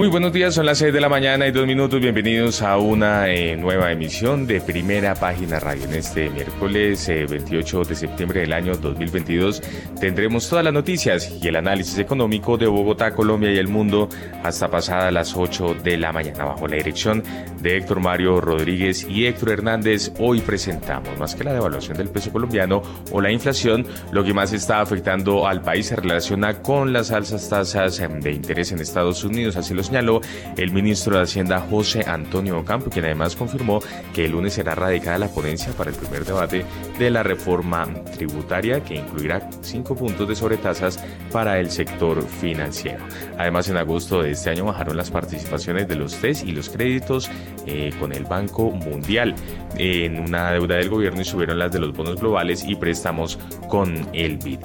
Muy buenos días, son las 6 de la mañana y dos minutos. Bienvenidos a una eh, nueva emisión de Primera Página Radio. En este miércoles 28 eh, de septiembre del año 2022 tendremos todas las noticias y el análisis económico de Bogotá, Colombia y el mundo hasta pasadas las 8 de la mañana. Bajo la dirección de Héctor Mario Rodríguez y Héctor Hernández, hoy presentamos más que la devaluación del peso colombiano o la inflación, lo que más está afectando al país se relaciona con las altas tasas em, de interés en Estados Unidos. Así lo señaló el ministro de Hacienda José Antonio Ocampo, quien además confirmó que el lunes será radicada la ponencia para el primer debate de la reforma tributaria que incluirá cinco puntos de sobretasas para el sector financiero. Además, en agosto de este año bajaron las participaciones de los TES y los créditos eh, con el Banco Mundial en una deuda del gobierno y subieron las de los bonos globales y préstamos con el BID.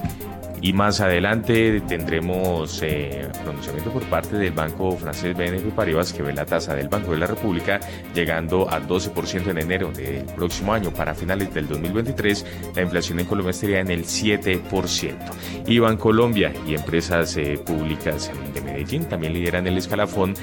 Y más adelante tendremos eh, pronunciamiento por parte del banco francés BNP Paribas que ve la tasa del Banco de la República llegando a 12% en enero del próximo año. Para finales del 2023, la inflación en Colombia estaría en el 7%. Y Colombia y empresas eh, públicas de Medellín también lideran el escalafón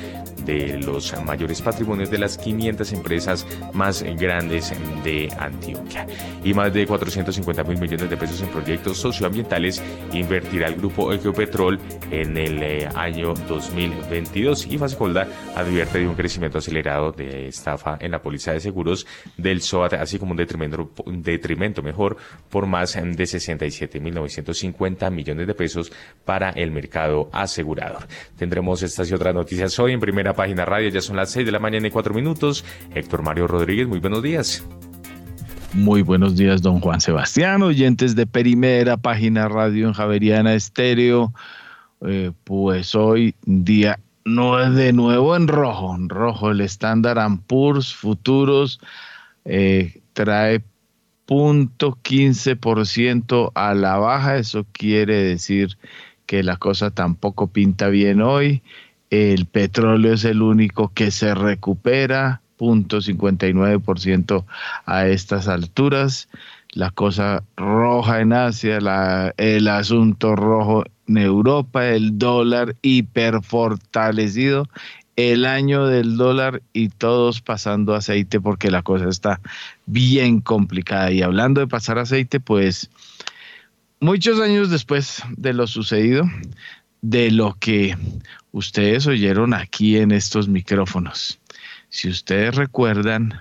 de los mayores patrimonios de las 500 empresas más grandes de Antioquia. Y más de 450 mil millones de pesos en proyectos socioambientales invertirá el grupo Ecopetrol en el eh, año 2022. Y Fasecolda advierte de un crecimiento acelerado de estafa en la póliza de seguros del SOAT, así como un detrimento, detrimento mejor por más de 67.950 millones de pesos para el mercado asegurador. Tendremos estas y otras noticias hoy en primera página radio. Ya son las 6 de la mañana y 4 minutos. Héctor Mario Rodríguez, muy buenos días. Muy buenos días, don Juan Sebastián, oyentes de Primera Página Radio en Javeriana Estéreo. Eh, pues hoy día no es de nuevo en rojo, en rojo el estándar Ampurs futuros eh, trae punto 15% a la baja, eso quiere decir que la cosa tampoco pinta bien hoy. El petróleo es el único que se recupera, 0.59% a estas alturas. La cosa roja en Asia, el asunto rojo en Europa, el dólar hiperfortalecido, el año del dólar y todos pasando aceite porque la cosa está bien complicada. Y hablando de pasar aceite, pues muchos años después de lo sucedido, de lo que ustedes oyeron aquí en estos micrófonos. Si ustedes recuerdan,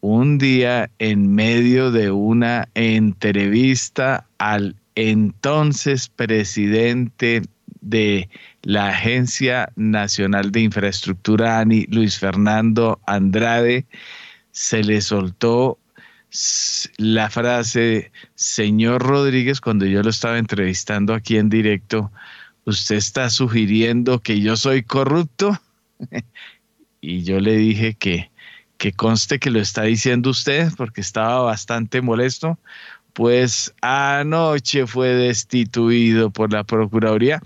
un día en medio de una entrevista al entonces presidente de la Agencia Nacional de Infraestructura, ANI, Luis Fernando Andrade, se le soltó la frase, señor Rodríguez, cuando yo lo estaba entrevistando aquí en directo, usted está sugiriendo que yo soy corrupto. y yo le dije que, que conste que lo está diciendo usted porque estaba bastante molesto. Pues anoche fue destituido por la Procuraduría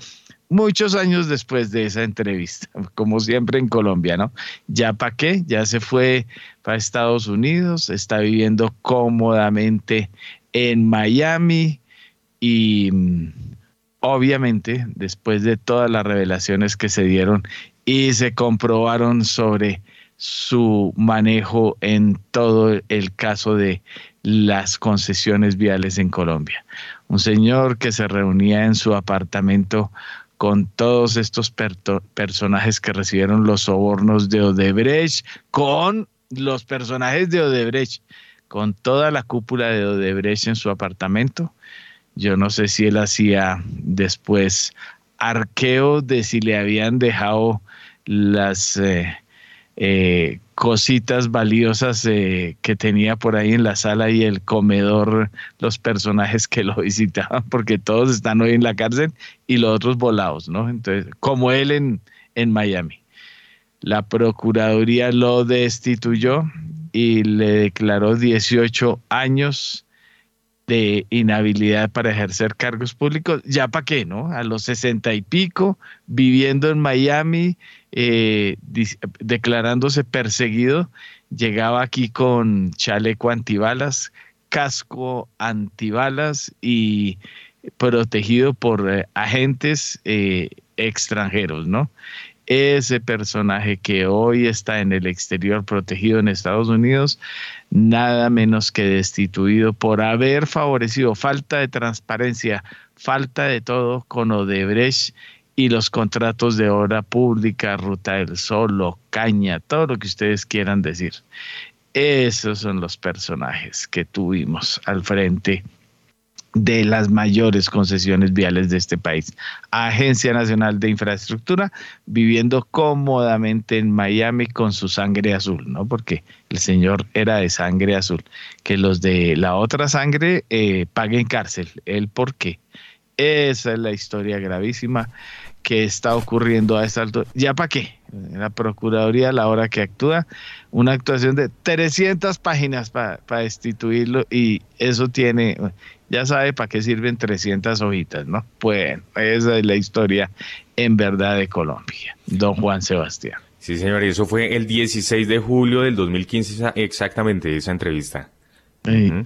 muchos años después de esa entrevista, como siempre en Colombia, ¿no? Ya para qué, ya se fue para Estados Unidos, está viviendo cómodamente en Miami y mm, obviamente, después de todas las revelaciones que se dieron y se comprobaron sobre su manejo en todo el caso de las concesiones viales en Colombia. Un señor que se reunía en su apartamento con todos estos personajes que recibieron los sobornos de Odebrecht, con los personajes de Odebrecht, con toda la cúpula de Odebrecht en su apartamento yo no sé si él hacía después arqueo de si le habían dejado las eh, eh, cositas valiosas eh, que tenía por ahí en la sala y el comedor, los personajes que lo visitaban, porque todos están hoy en la cárcel y los otros volados, ¿no? Entonces, como él en, en Miami. La Procuraduría lo destituyó y le declaró 18 años de inhabilidad para ejercer cargos públicos, ya para qué, ¿no? A los sesenta y pico, viviendo en Miami, eh, declarándose perseguido, llegaba aquí con chaleco antibalas, casco antibalas y protegido por eh, agentes eh, extranjeros, ¿no? ese personaje que hoy está en el exterior protegido en Estados Unidos, nada menos que destituido por haber favorecido falta de transparencia, falta de todo con Odebrecht y los contratos de obra pública, Ruta del Sol, Caña, todo lo que ustedes quieran decir. Esos son los personajes que tuvimos al frente de las mayores concesiones viales de este país. Agencia Nacional de Infraestructura, viviendo cómodamente en Miami con su sangre azul, ¿no? Porque el señor era de sangre azul. Que los de la otra sangre eh, paguen cárcel. ¿El por qué? Esa es la historia gravísima que está ocurriendo a esta altura. ¿Ya para qué? La Procuraduría, a la hora que actúa, una actuación de 300 páginas para destituirlo y eso tiene, ya sabe para qué sirven 300 hojitas, ¿no? Bueno, esa es la historia en verdad de Colombia, don Juan Sebastián. Sí, señor, y eso fue el 16 de julio del 2015, exactamente esa entrevista.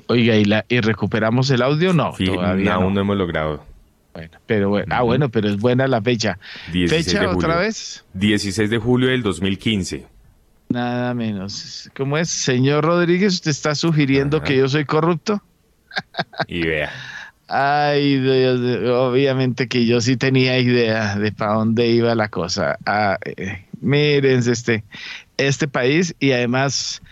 Oiga, ¿y, la, ¿y recuperamos el audio? No, todavía aún no hemos logrado. Bueno, pero bueno, ah, bueno, pero es buena la fecha. ¿Fecha otra vez? 16 de julio del 2015. Nada menos. ¿Cómo es? Señor Rodríguez, ¿usted está sugiriendo que yo soy corrupto? Y vea. Ay, Dios, obviamente que yo sí tenía idea de para dónde iba la cosa. Ah, eh, este, este país y además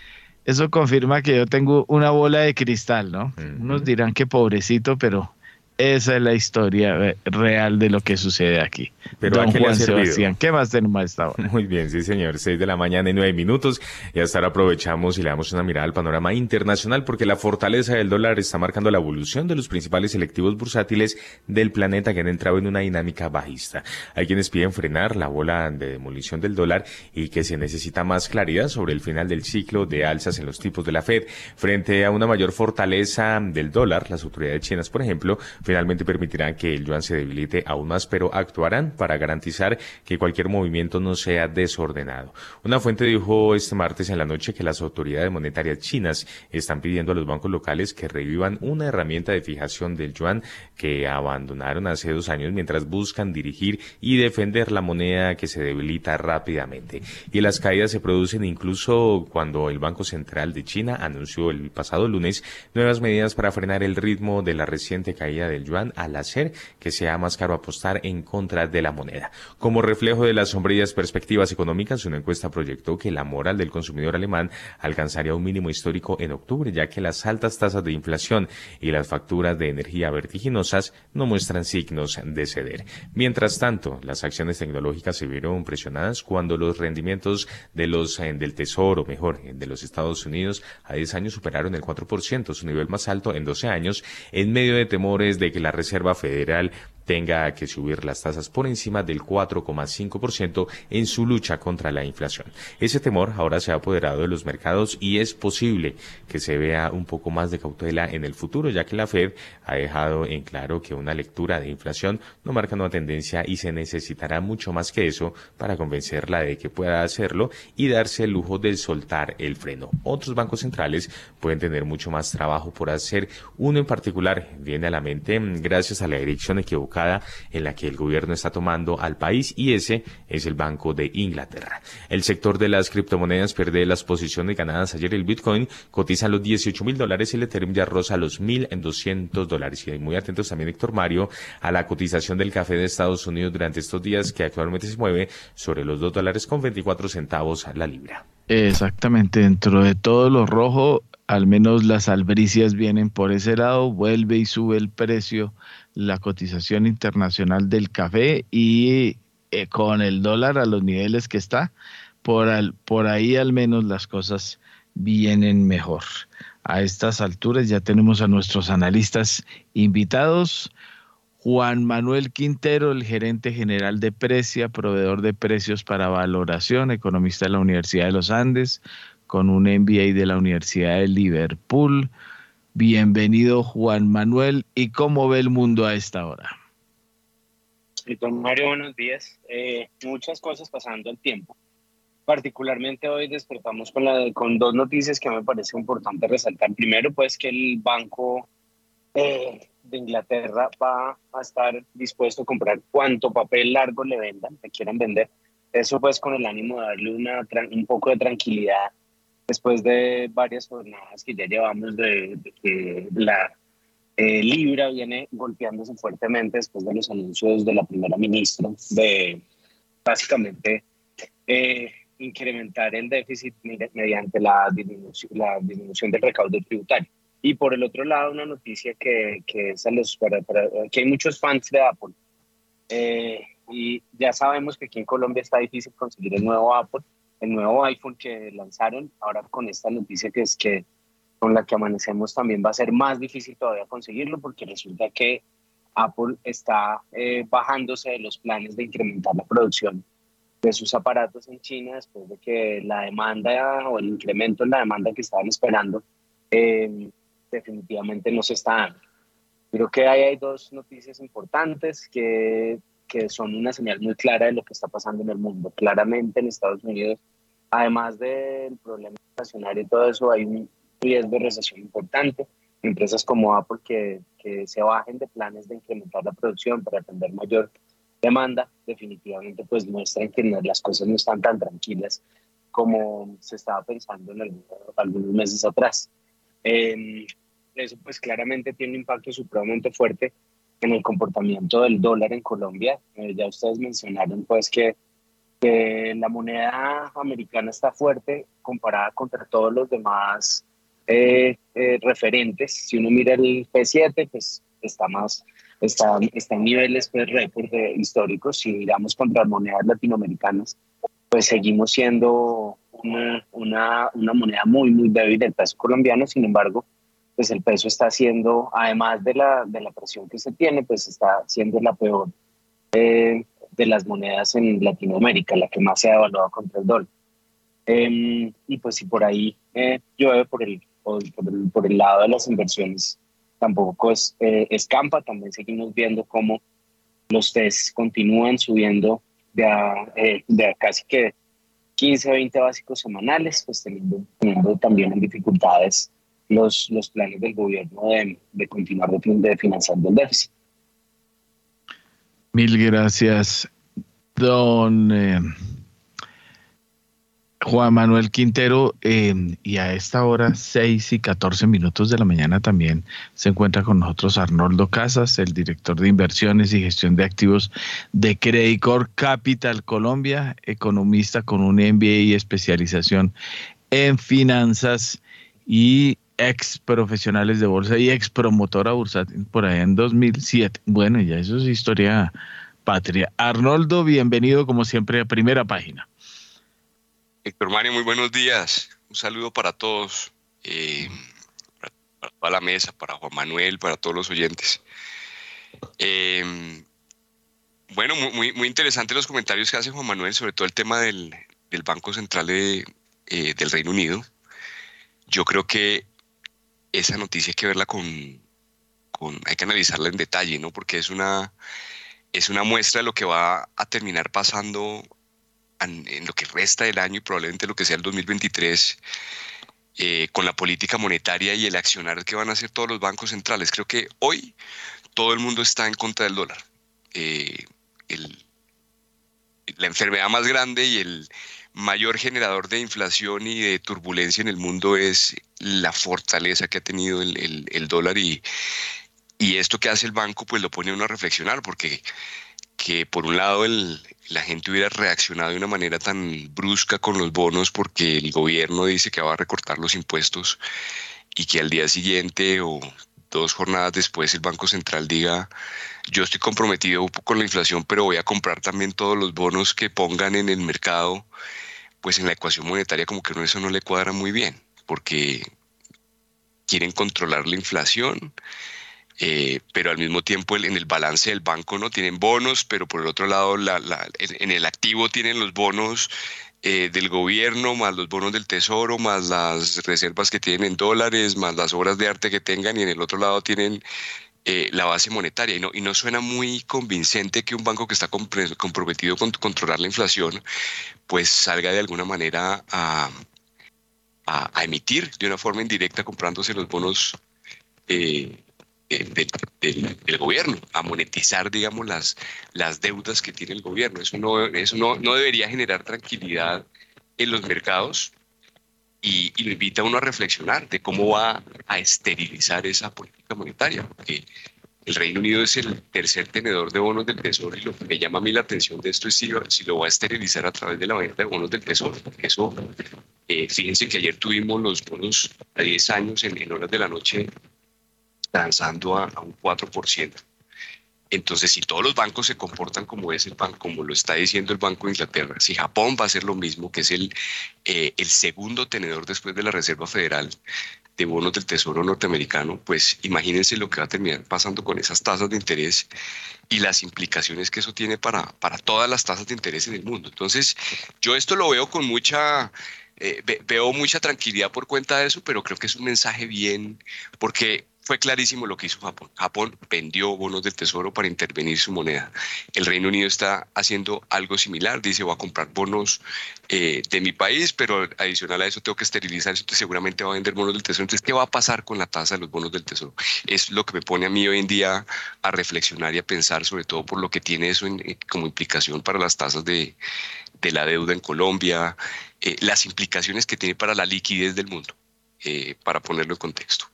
eso confirma que yo tengo una bola de cristal, ¿no? Unos dirán que pobrecito, pero esa es la historia real de lo que sucede aquí. Pero Don Juan Sebastián, ¿qué más tenemos a esta hora? Muy bien, sí señor, seis de la mañana y nueve minutos. Y hasta ahora aprovechamos y le damos una mirada al panorama internacional porque la fortaleza del dólar está marcando la evolución de los principales selectivos bursátiles del planeta que han entrado en una dinámica bajista. Hay quienes piden frenar la bola de demolición del dólar y que se necesita más claridad sobre el final del ciclo de alzas en los tipos de la Fed. Frente a una mayor fortaleza del dólar, las autoridades chinas, por ejemplo, finalmente permitirán que el yuan se debilite aún más, pero actuarán para garantizar que cualquier movimiento no sea desordenado. Una fuente dijo este martes en la noche que las autoridades monetarias chinas están pidiendo a los bancos locales que revivan una herramienta de fijación del yuan que abandonaron hace dos años mientras buscan dirigir y defender la moneda que se debilita rápidamente. Y las caídas se producen incluso cuando el Banco Central de China anunció el pasado lunes nuevas medidas para frenar el ritmo de la reciente caída de el yuan al hacer que sea más caro apostar en contra de la moneda. Como reflejo de las sombrías perspectivas económicas, una encuesta proyectó que la moral del consumidor alemán alcanzaría un mínimo histórico en octubre, ya que las altas tasas de inflación y las facturas de energía vertiginosas no muestran signos de ceder. Mientras tanto, las acciones tecnológicas se vieron presionadas cuando los rendimientos de los eh, del Tesoro, mejor, de los Estados Unidos a 10 años superaron el 4%, su nivel más alto en 12 años, en medio de temores de que la Reserva Federal tenga que subir las tasas por encima del 4,5% en su lucha contra la inflación. Ese temor ahora se ha apoderado de los mercados y es posible que se vea un poco más de cautela en el futuro, ya que la Fed ha dejado en claro que una lectura de inflación no marca una tendencia y se necesitará mucho más que eso para convencerla de que pueda hacerlo y darse el lujo de soltar el freno. Otros bancos centrales pueden tener mucho más trabajo por hacer. Uno en particular viene a la mente mm, gracias a la dirección equivocada en la que el gobierno está tomando al país y ese es el Banco de Inglaterra. El sector de las criptomonedas pierde las posiciones ganadas ayer. El Bitcoin cotiza los 18 mil dólares y el Ethereum ya roza los 1.200 dólares. Y muy atentos también, Héctor Mario, a la cotización del café de Estados Unidos durante estos días que actualmente se mueve sobre los 2 dólares con 24 centavos la libra. Exactamente, dentro de todo lo rojo, al menos las albricias vienen por ese lado, vuelve y sube el precio la cotización internacional del café y eh, con el dólar a los niveles que está, por, por ahí al menos las cosas vienen mejor. A estas alturas ya tenemos a nuestros analistas invitados. Juan Manuel Quintero, el gerente general de Precia, proveedor de precios para valoración, economista de la Universidad de los Andes, con un MBA de la Universidad de Liverpool Bienvenido Juan Manuel. ¿Y cómo ve el mundo a esta hora? Don Mario, buenos días. Eh, muchas cosas pasando al tiempo. Particularmente hoy despertamos con, dos noticias que me parece importante resaltar. Primero, pues que el Banco eh, de Inglaterra va a estar dispuesto a comprar cuanto papel largo le vendan, le quieran vender. Eso pues con el ánimo de darle una, un poco de tranquilidad después de varias jornadas que ya llevamos de, que la eh, Libra viene golpeándose fuertemente después de los anuncios de la primera ministra de básicamente eh, incrementar el déficit mediante la la disminución del recaudo tributario. Y por el otro lado, una noticia que, que, es los, para, que hay muchos fans de Apple. Eh, y ya sabemos que aquí en Colombia está difícil conseguir el nuevo Apple, el nuevo iPhone que lanzaron. Ahora con esta noticia que es que con la que amanecemos también va a ser más difícil todavía conseguirlo porque resulta que Apple está eh, bajándose de los planes de incrementar la producción de sus aparatos en China después de que la demanda o el incremento en la demanda que estaban esperando eh, definitivamente no se está dando. Creo que ahí hay dos noticias importantes que, que son una señal muy clara de lo que está pasando en el mundo. Claramente en Estados Unidos, además del problema nacional y todo eso, hay un riesgo de recesión importante. Empresas como Apple que, que se bajen de planes de incrementar la producción para atender mayor demanda, definitivamente pues muestran que las cosas no están tan tranquilas como se estaba pensando en algunos meses atrás. Eh, eso pues claramente tiene un impacto supremamente fuerte en el comportamiento del dólar en Colombia. Eh, ya ustedes mencionaron pues que, la moneda americana está fuerte comparada contra todos los demás eh, eh, referentes. Si uno mira el P7, pues está más, está, está en niveles pues, récord históricos. Si miramos contra monedas latinoamericanas, pues seguimos siendo una, una, una moneda muy, muy débil del peso colombiano. Sin embargo, pues el peso está siendo, además de la, de la presión que se tiene, pues está siendo la peor eh, de las monedas en Latinoamérica, la que más se ha evaluado contra el dólar. Em, y pues si por ahí eh, llueve por el, por, el, por, el, lado de las inversiones, tampoco es, eh, escampa, también seguimos viendo cómo los test continúan subiendo de, a, eh, de casi que 15 20 básicos semanales, pues teniendo, teniendo también dificultades los, los planes del gobierno de, de continuar de, financiando el déficit. Mil gracias, don eh, Juan Manuel Quintero. Eh, y a esta hora, 6 y 14 minutos de la mañana, también se encuentra con nosotros Arnoldo Casas, el director de inversiones y gestión de activos de Credicor Capital Colombia, economista con un MBA y especialización en finanzas y ex profesionales de bolsa y ex promotora bursátil por allá en 2007. Bueno, ya eso es historia patria. Arnoldo, bienvenido como siempre a primera página. Héctor Mario, muy buenos días. Un saludo para todos, eh, para, toda la mesa, para Juan Manuel, para todos los oyentes. Eh, bueno, muy, muy interesantes los comentarios que hace Juan Manuel sobre todo el tema del, Banco Central de, eh, del Reino Unido. Yo creo que esa noticia hay que verla con, hay que analizarla en detalle, ¿no? Porque es una, es una muestra de lo que va a terminar pasando en, lo que resta del año y probablemente lo que sea el 2023 eh, con la política monetaria y el accionar que van a hacer todos los bancos centrales. Creo que hoy todo el mundo está en contra del dólar. Eh, la enfermedad más grande y el, mayor generador de inflación y de turbulencia en el mundo es la fortaleza que ha tenido el, dólar y, y, esto que hace el banco pues lo pone a uno a reflexionar porque que por un lado la gente hubiera reaccionado de una manera tan brusca con los bonos porque el gobierno dice que va a recortar los impuestos y que al día siguiente o dos jornadas después el Banco Central diga, yo estoy comprometido con la inflación, pero voy a comprar también todos los bonos que pongan en el mercado pues en la ecuación monetaria como que eso no le cuadra muy bien, porque quieren controlar la inflación, eh, pero al mismo tiempo en el balance del banco no tienen bonos, pero por el otro lado en el activo tienen los bonos eh, del gobierno, más los bonos del tesoro, más las reservas que tienen en dólares, más las obras de arte que tengan y en el otro lado tienen eh, la base monetaria. Y no, y no suena muy convincente que un banco que está comprometido con controlar la inflación, pues salga de alguna manera a, a, emitir de una forma indirecta comprándose los bonos eh, del, gobierno, a monetizar, digamos, las, las deudas que tiene el gobierno. Eso, no, eso no, no debería generar tranquilidad en los mercados y, y, lo invita a uno a reflexionar de cómo va a esterilizar esa política monetaria, porque el Reino Unido es el tercer tenedor de bonos del Tesoro y lo que me llama a mí la atención de esto es si, si lo va a esterilizar a través de la venta de bonos del Tesoro. Eso, eh, fíjense que ayer tuvimos los bonos a 10 años en, en horas de la noche transando a, un 4%. Entonces, si todos los bancos se comportan como es el banco, como lo está diciendo el Banco de Inglaterra, si Japón va a hacer lo mismo, que es el, eh, el segundo tenedor después de la Reserva Federal de bonos del Tesoro norteamericano, pues imagínense lo que va a terminar pasando con esas tasas de interés y las implicaciones que eso tiene para, para todas las tasas de interés en el mundo. Entonces, yo esto lo veo con mucha eh, veo mucha tranquilidad por cuenta de eso, pero creo que es un mensaje bien, porque fue clarísimo lo que hizo Japón. Japón vendió bonos del tesoro para intervenir su moneda. El Reino Unido está haciendo algo similar, dice voy a comprar bonos eh, de mi país, pero adicional a eso tengo que esterilizar entonces seguramente va a vender bonos del tesoro. Entonces, ¿qué va a pasar con la tasa de los bonos del tesoro? Es lo que me pone a mí hoy en día a reflexionar y a pensar, sobre todo por lo que tiene eso eh, como implicación para las tasas de, la deuda en Colombia, eh, las implicaciones que tiene para la liquidez del mundo, para ponerlo en contexto.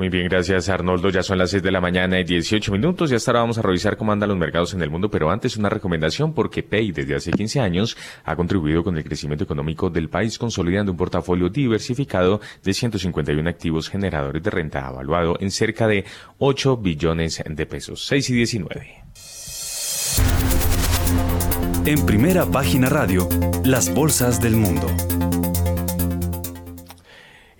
Muy bien, gracias Arnoldo. Ya son las 6 de la mañana y 18 minutos. Ya ahora vamos a revisar cómo andan los mercados en el mundo, pero antes una recomendación porque Pay desde hace 15 años ha contribuido con el crecimiento económico del país consolidando un portafolio diversificado de 151 activos generadores de renta evaluado en cerca de 8 billones de pesos. 6 y 19. En primera página radio, las bolsas del mundo.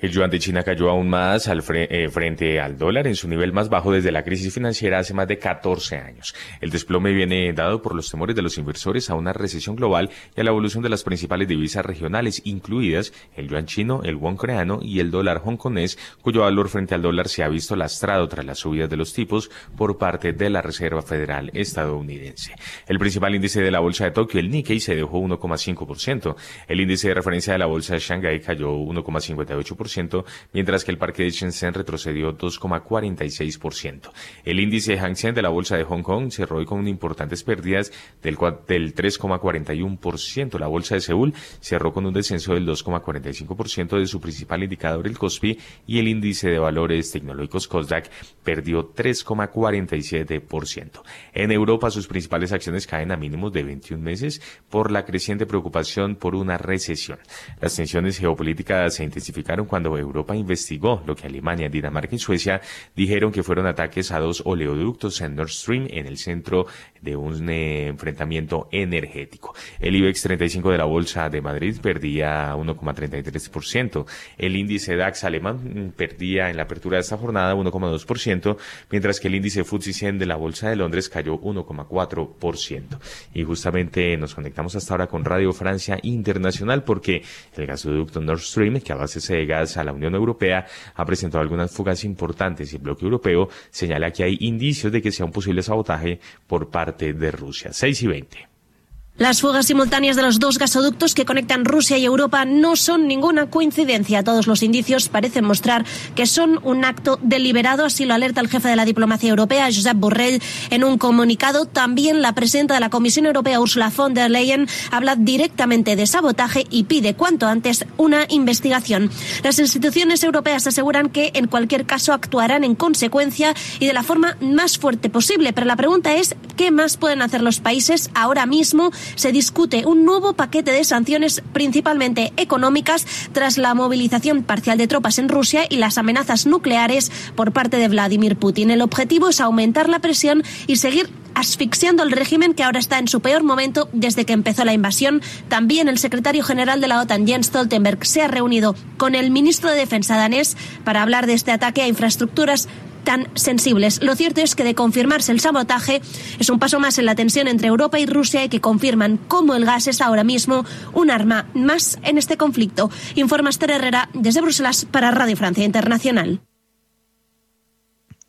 El yuan de China cayó aún más al eh, frente al dólar en su nivel más bajo desde la crisis financiera hace más de 14 años. El desplome viene dado por los temores de los inversores a una recesión global y a la evolución de las principales divisas regionales, incluidas el yuan chino, el won coreano y el dólar hongkonés, cuyo valor frente al dólar se ha visto lastrado tras las subidas de los tipos por parte de la Reserva Federal estadounidense. El principal índice de la bolsa de Tokio, el Nikkei, se dejó 1,5%. El índice de referencia de la bolsa de Shanghái cayó 1,58% mientras que el parque de Shenzhen retrocedió 2,46%. El índice Hang Seng de la bolsa de Hong Kong cerró hoy con importantes pérdidas del, del 3,41%. La bolsa de Seúl cerró con un descenso del 2,45% de su principal indicador, el KOSPI, y el índice de valores tecnológicos Kosdaq perdió 3,47%. En Europa, sus principales acciones caen a mínimos de 21 meses por la creciente preocupación por una recesión. Las tensiones geopolíticas se intensificaron cuando cuando Europa investigó lo que Alemania, Dinamarca y Suecia dijeron que fueron ataques a dos oleoductos en Nord Stream en el centro de un eh, enfrentamiento energético. El IBEX 35 de la Bolsa de Madrid perdía 1,33%. El índice DAX alemán perdía en la apertura de esta jornada 1,2%, mientras que el índice FTSE 100 de la Bolsa de Londres cayó 1,4%. Y justamente nos conectamos hasta ahora con Radio Francia Internacional porque el gasoducto Nord Stream, que abastece de gas a la Unión Europea ha presentado algunas fugas importantes y el bloque europeo señala que hay indicios de que sea un posible sabotaje por parte de Rusia. 6 y 20. Las fugas simultáneas de los dos gasoductos que conectan Rusia y Europa no son ninguna coincidencia. Todos los indicios parecen mostrar que son un acto deliberado, así lo alerta el jefe de la diplomacia europea, Josep Borrell, en un comunicado. También la presidenta de la Comisión Europea, Ursula von der Leyen, habla directamente de sabotaje y pide cuanto antes una investigación. Las instituciones europeas aseguran que en cualquier caso actuarán en consecuencia y de la forma más fuerte posible. Pero la pregunta es, ¿qué más pueden hacer los países ahora mismo? Se discute un nuevo paquete de sanciones principalmente económicas tras la movilización parcial de tropas en Rusia y las amenazas nucleares por parte de Vladimir Putin. El objetivo es aumentar la presión y seguir asfixiando al régimen que ahora está en su peor momento desde que empezó la invasión. También el secretario general de la OTAN, Jens Stoltenberg, se ha reunido con el ministro de Defensa danés para hablar de este ataque a infraestructuras tan sensibles. Lo cierto es que de confirmarse el sabotaje es un paso más en la tensión entre Europa y Rusia y que confirman cómo el gas es ahora mismo un arma más en este conflicto. Informa Esther Herrera desde Bruselas para Radio Francia Internacional.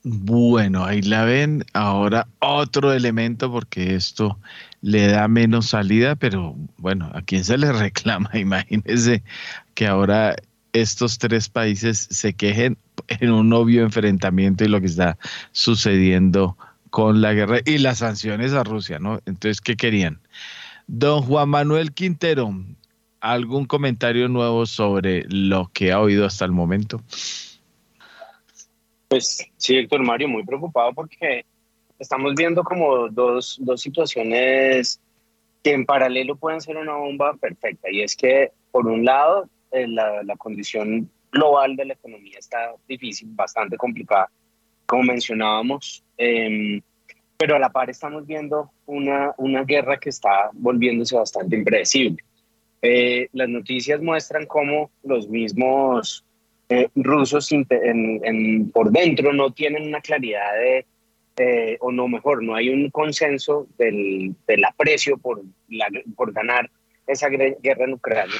Bueno, ahí la ven. Ahora otro elemento porque esto le da menos salida, pero bueno, ¿a quién se le reclama? Imagínense que ahora estos tres países se quejen en un obvio enfrentamiento y lo que está sucediendo con la guerra y las sanciones a Rusia, ¿no? Entonces, ¿qué querían? Don Juan Manuel Quintero, ¿algún comentario nuevo sobre lo que ha oído hasta el momento? Pues sí, Héctor Mario, muy preocupado porque estamos viendo como dos, dos situaciones que en paralelo pueden ser una bomba perfecta. Y es que, por un lado, eh, la, la, condición global de la economía está difícil, bastante complicada, como mencionábamos, eh, pero a la par estamos viendo una, una guerra que está volviéndose bastante impredecible. Eh, las noticias muestran cómo los mismos eh, rusos en, en, por dentro no tienen una claridad de, eh, o no mejor, no hay un consenso del, del aprecio por, la, por ganar esa guerra en Ucrania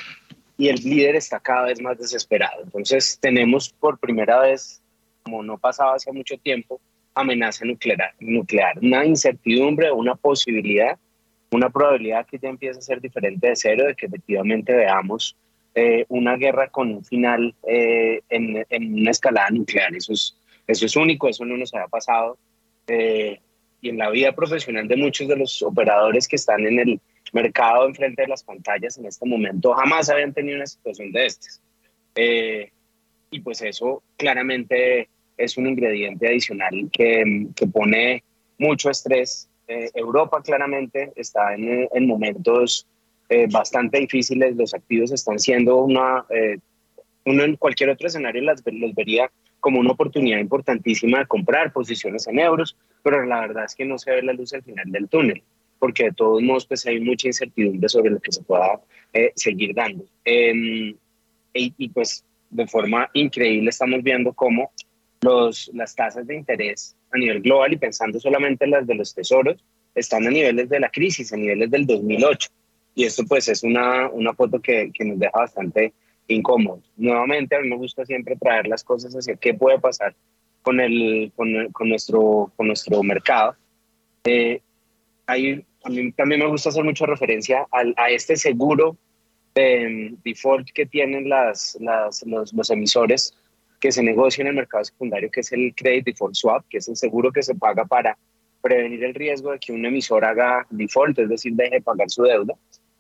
y el líder está cada vez más desesperado. Entonces tenemos por primera vez, como no pasaba hace mucho tiempo, amenaza nuclear, nuclear una incertidumbre, una posibilidad, una probabilidad que ya empieza a ser diferente de cero, de que efectivamente veamos eh, una guerra con un final eh, en, en, una escalada nuclear. Eso es, eso es único, eso no nos había pasado. Eh, y en la vida profesional de muchos de los operadores que están en el mercado enfrente de las pantallas en este momento jamás habían tenido una situación de estas. Eh, y pues eso claramente es un ingrediente adicional que, que pone mucho estrés. Eh, Europa claramente está en, en momentos eh, bastante difíciles, los activos están siendo una, uno en cualquier otro escenario las, los vería como una oportunidad importantísima de comprar posiciones en euros, pero la verdad es que no se ve la luz al final del túnel porque de todos modos pues hay mucha incertidumbre sobre lo que se pueda eh, seguir dando. Eh, y, y, pues de forma increíble estamos viendo cómo los, las tasas de interés a nivel global y pensando solamente en las de los tesoros están a niveles de la crisis, a niveles del 2008. Y esto pues es una, una foto que, que nos deja bastante incómodos. Nuevamente, a mí me gusta siempre traer las cosas hacia qué puede pasar con, el, con, con nuestro, con nuestro mercado. Eh, hay a mí también me gusta hacer mucha referencia a este seguro de default que tienen las, las, los, los, emisores que se negocia en el mercado secundario, que es el Credit Default Swap, que es el seguro que se paga para prevenir el riesgo de que un emisor haga default, es decir, deje de pagar su deuda.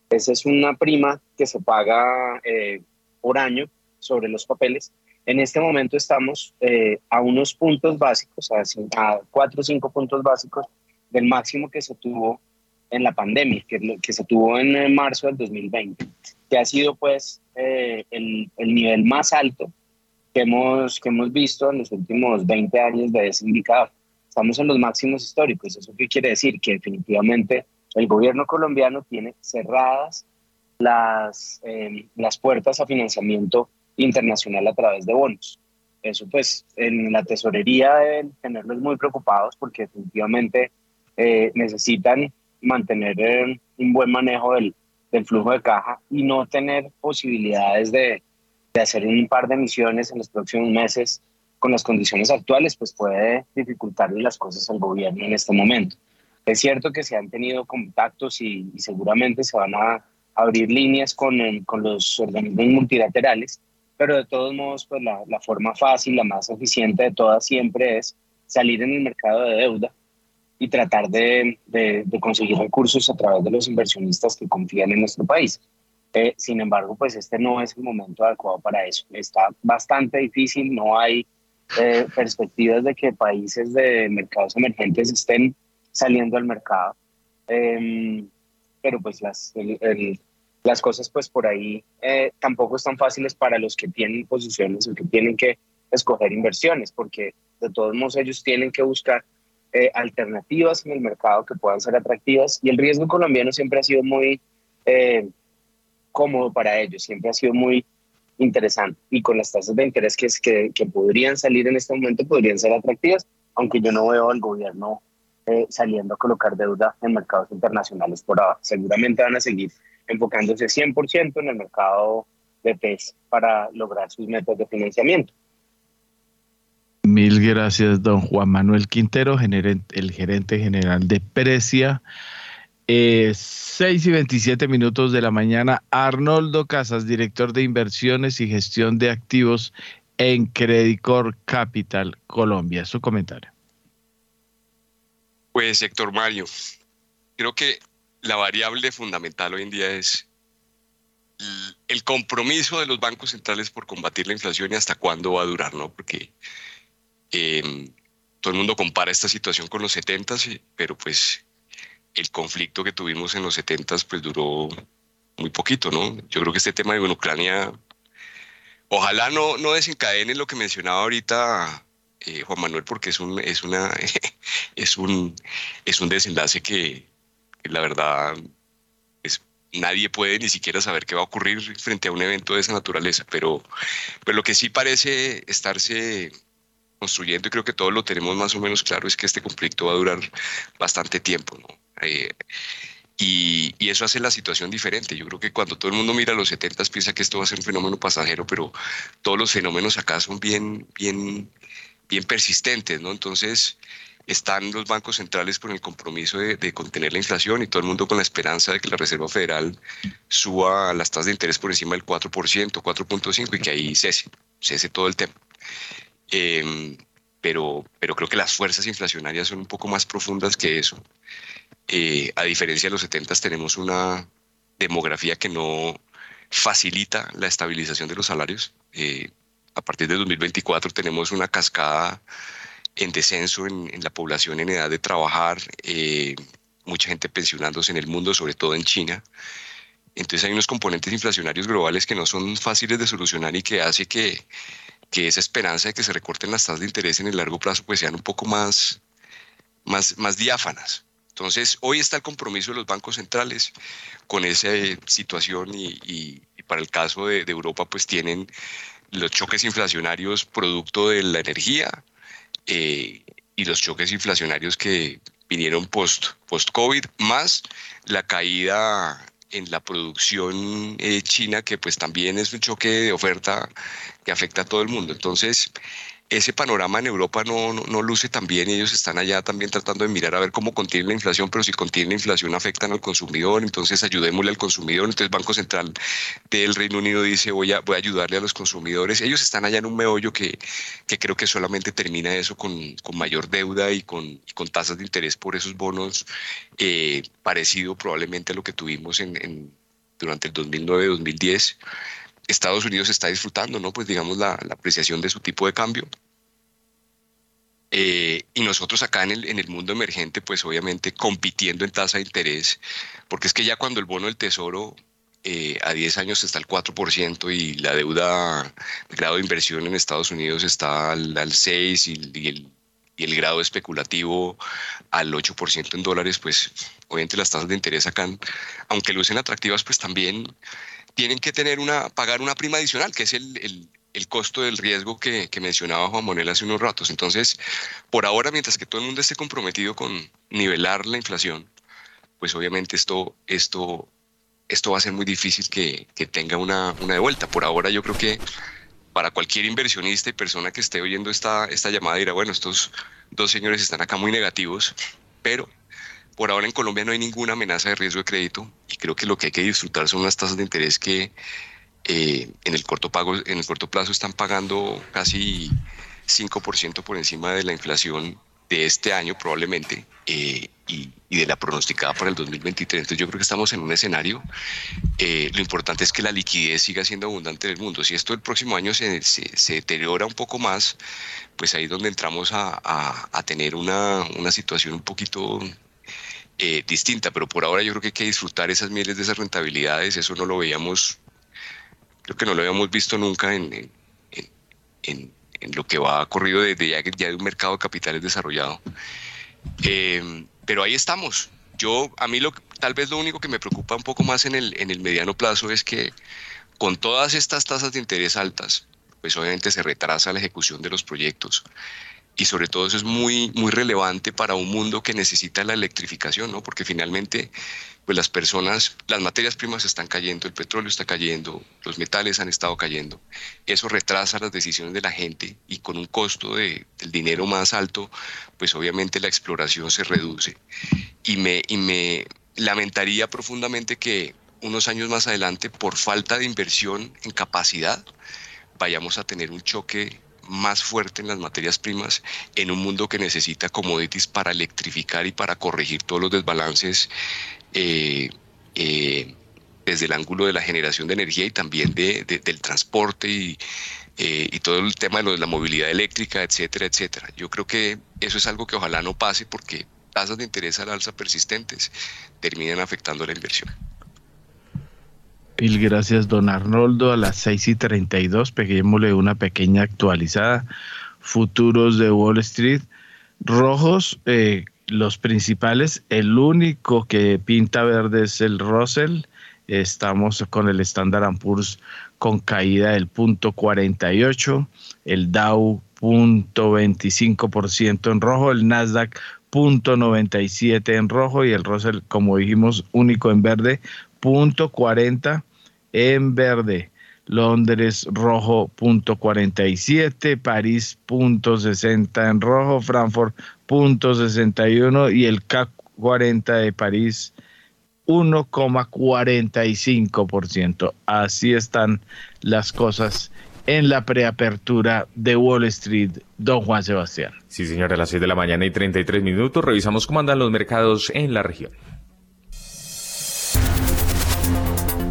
Esa es una prima que se paga eh, por año sobre los papeles. En este momento estamos eh, a unos puntos básicos, a, a cuatro o cinco puntos básicos del máximo que se tuvo en la pandemia, que, que se tuvo en eh, marzo del 2020, que ha sido pues eh, el, el, nivel más alto que hemos, que hemos visto en los últimos 20 años de ese indicador. Estamos en los máximos históricos. ¿Eso qué quiere decir? Que definitivamente el gobierno colombiano tiene cerradas las, eh, las puertas a financiamiento internacional a través de bonos. Eso pues en la tesorería deben tenerlos muy preocupados porque definitivamente eh, necesitan mantener eh, un buen manejo del, del, flujo de caja y no tener posibilidades de, de, hacer un par de misiones en los próximos meses con las condiciones actuales, pues puede dificultarle las cosas al gobierno en este momento. Es cierto que se han tenido contactos y, y seguramente se van a abrir líneas con, eh, con, los organismos multilaterales, pero de todos modos, pues la, la forma fácil, la más eficiente de todas siempre es salir en el mercado de deuda y tratar de, conseguir recursos a través de los inversionistas que confían en nuestro país. Eh, sin embargo, pues este no es el momento adecuado para eso. Está bastante difícil, no hay eh, perspectivas de que países de mercados emergentes estén saliendo al mercado. Eh, pero pues las, las cosas pues por ahí eh, tampoco están fáciles para los que tienen posiciones o que tienen que escoger inversiones, porque de todos modos ellos tienen que buscar eh, alternativas en el mercado que puedan ser atractivas y el riesgo colombiano siempre ha sido muy eh, cómodo para ellos, siempre ha sido muy interesante y con las tasas de interés que, que, que podrían salir en este momento podrían ser atractivas, aunque yo no veo al gobierno eh, saliendo a colocar deuda en mercados internacionales por ahora. Seguramente van a seguir enfocándose 100% en el mercado de PES para lograr sus metas de financiamiento. Mil gracias, don Juan Manuel Quintero, el gerente general de Precia. Eh, 6 y 27 minutos de la mañana, Arnoldo Casas, director de inversiones y gestión de activos en Credicor Capital Colombia. Su comentario. Pues Héctor Mario, creo que la variable fundamental hoy en día es el compromiso de los bancos centrales por combatir la inflación y hasta cuándo va a durar, ¿no? Porque Em, todo el mundo compara esta situación con los 70, pero pues el conflicto que tuvimos en los 70 pues duró muy poquito, ¿no? Yo creo que este tema de Ucrania, ojalá no, no desencadene lo que mencionaba ahorita eh, Juan Manuel, porque es un, es una, es un, es un desenlace que, la verdad es, nadie puede ni siquiera saber qué va a ocurrir frente a un evento de esa naturaleza, pero, pero lo que sí parece estarse construyendo, y creo que todos lo tenemos más o menos claro, es que este conflicto va a durar bastante tiempo, ¿no? Eh, y, y, eso hace la situación diferente. Yo creo que cuando todo el mundo mira los 70 piensa que esto va a ser un fenómeno pasajero, pero todos los fenómenos acá son bien, bien, bien persistentes, ¿no? Entonces están los bancos centrales con el compromiso de, de, contener la inflación y todo el mundo con la esperanza de que la Reserva Federal suba las tasas de interés por encima del 4%, 4.5% y que ahí cese, cese todo el tema. Em, pero, pero creo que las fuerzas inflacionarias son un poco más profundas que eso. Eh, a diferencia de los 70 tenemos una demografía que no facilita la estabilización de los salarios. Eh, a partir de 2024 tenemos una cascada en descenso en, la población en edad de trabajar, eh, mucha gente pensionándose en el mundo, sobre todo en China. Entonces hay unos componentes inflacionarios globales que no son fáciles de solucionar y que hace que que esa esperanza de que se recorten las tasas de interés en el largo plazo pues sean un poco más, más, más diáfanas. Entonces, hoy está el compromiso de los bancos centrales con esa situación y, para el caso de, Europa, pues tienen los choques inflacionarios producto de la energía eh, y los choques inflacionarios que vinieron post, post-COVID, más la caída en la producción eh, china, que pues también es un choque de oferta que afecta a todo el mundo. Entonces, ese panorama en Europa no, no, luce tan bien y ellos están allá también tratando de mirar a ver cómo contiene la inflación, pero si contiene la inflación afectan al consumidor, entonces ayudémosle al consumidor. Entonces el Banco Central del Reino Unido dice voy a, voy a ayudarle a los consumidores. Ellos están allá en un meollo que, que creo que solamente termina eso con, con mayor deuda y con, con, tasas de interés por esos bonos eh, parecido probablemente a lo que tuvimos en, en durante el 2009-2010. Estados Unidos está disfrutando, ¿no? Pues digamos la, apreciación de su tipo de cambio. Eh, y nosotros acá en el, en el mundo emergente, pues obviamente compitiendo en tasa de interés, porque es que ya cuando el bono del tesoro eh, a 10 años está al 4% y la deuda, el grado de inversión en Estados Unidos está al, al 6 y, el, y, el, grado especulativo al 8% en dólares, pues obviamente las tasas de interés acá, aunque lucen atractivas, pues también tienen que tener una, pagar una prima adicional, que es el, el, costo del riesgo que, que, mencionaba Juan Manuel hace unos ratos. Entonces, por ahora, mientras que todo el mundo esté comprometido con nivelar la inflación, pues obviamente esto, esto, esto va a ser muy difícil que, que tenga una, una de vuelta. Por ahora yo creo que para cualquier inversionista y persona que esté oyendo esta, esta llamada dirá, bueno, estos dos señores están acá muy negativos, pero por ahora en Colombia no hay ninguna amenaza de riesgo de crédito y creo que lo que hay que disfrutar son unas tasas de interés que eh, en, el corto pago, en el corto plazo están pagando casi 5% por encima de la inflación de este año probablemente eh, y, de la pronosticada para el 2023. Entonces yo creo que estamos en un escenario. Eh, lo importante es que la liquidez siga siendo abundante en el mundo. Si esto el próximo año se, se, deteriora un poco más, pues ahí es donde entramos a, a, a tener una, una situación un poquito eh, distinta, pero por ahora yo creo que hay que disfrutar esas mieles de esas rentabilidades, eso no lo veíamos, creo que no lo habíamos visto nunca en, lo que va corrido desde ya, ya de un mercado de capitales desarrollado. Eh, pero ahí estamos. Yo, a mí lo, tal vez lo único que me preocupa un poco más en el, en el mediano plazo es que con todas estas tasas de interés altas, pues obviamente se retrasa la ejecución de los proyectos y sobre todo eso es muy, muy relevante para un mundo que necesita la electrificación, ¿no? Porque finalmente, pues las personas, las materias primas están cayendo, el petróleo está cayendo, los metales han estado cayendo. Eso retrasa las decisiones de la gente y con un costo de, del dinero más alto, pues obviamente la exploración se reduce. Y me, y me lamentaría profundamente que unos años más adelante, por falta de inversión en capacidad, vayamos a tener un choque más fuerte en las materias primas en un mundo que necesita commodities para electrificar y para corregir todos los desbalances eh, eh, desde el ángulo de la generación de energía y también de, del transporte y, eh, y, todo el tema de, de la movilidad eléctrica, etcétera, etcétera. Yo creo que eso es algo que ojalá no pase porque tasas de interés al alza persistentes terminan afectando la inversión. Mil gracias, don Arnoldo. A las 6 y 32, peguémosle una pequeña actualizada. Futuros de Wall Street. Rojos, eh, los principales. El único que pinta verde es el Russell. Estamos con el Standard Poor's con caída del punto 48. El Dow punto 25% en rojo. El Nasdaq punto 97 en rojo y el Russell, como dijimos, único en verde, punto 40 en verde. Londres rojo punto 47, París punto 60 en rojo, Frankfurt punto 61 y el CAC 40 de París 1,45%. Así están las cosas en la preapertura de Wall Street, don Juan Sebastián. Sí, señor, a las 6 de la mañana y 33 minutos revisamos cómo andan los mercados en la región.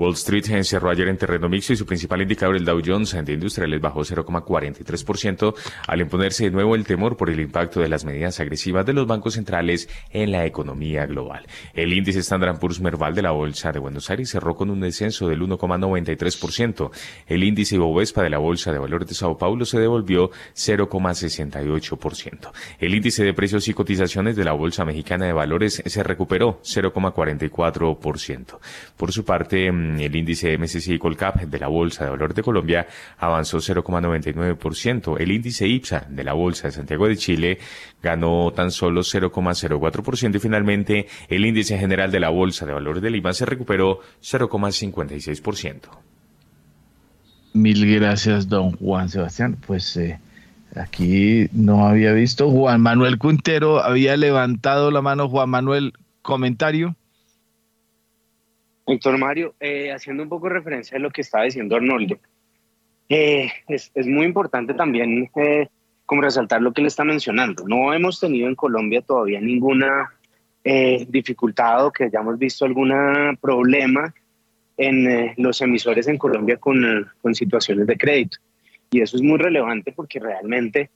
Wall Street cerró ayer en terreno mixto y su principal indicador, el Dow Jones de industriales, bajó 0,43% al imponerse de nuevo el temor por el impacto de las medidas agresivas de los bancos centrales en la economía global. El índice Standard Poor's Merval de la Bolsa de Buenos Aires cerró con un descenso del 1,93%. El índice Bovespa de la Bolsa de Valores de Sao Paulo se devolvió 0,68%. El índice de precios y cotizaciones de la Bolsa Mexicana de Valores se recuperó 0,44%. Por su parte, mm, el índice MSCI Colcap de la Bolsa de Valores de Colombia avanzó 0,99%. El índice IPSA de la Bolsa de Santiago de Chile ganó tan solo 0,04% y finalmente el índice general de la Bolsa de Valores de Lima se recuperó 0,56%. Mil gracias, don Juan Sebastián. Pues eh, aquí no había visto. Juan Manuel Quintero había levantado la mano. Juan Manuel, comentario. Doctor Mario, eh, haciendo un poco referencia a lo que estaba diciendo Arnoldo, eh, es, muy importante también eh, como resaltar lo que le está mencionando. No hemos tenido en Colombia todavía ninguna dificultad o que hayamos visto algún problema en los emisores en Colombia con, con situaciones de crédito. Y eso es muy relevante porque realmente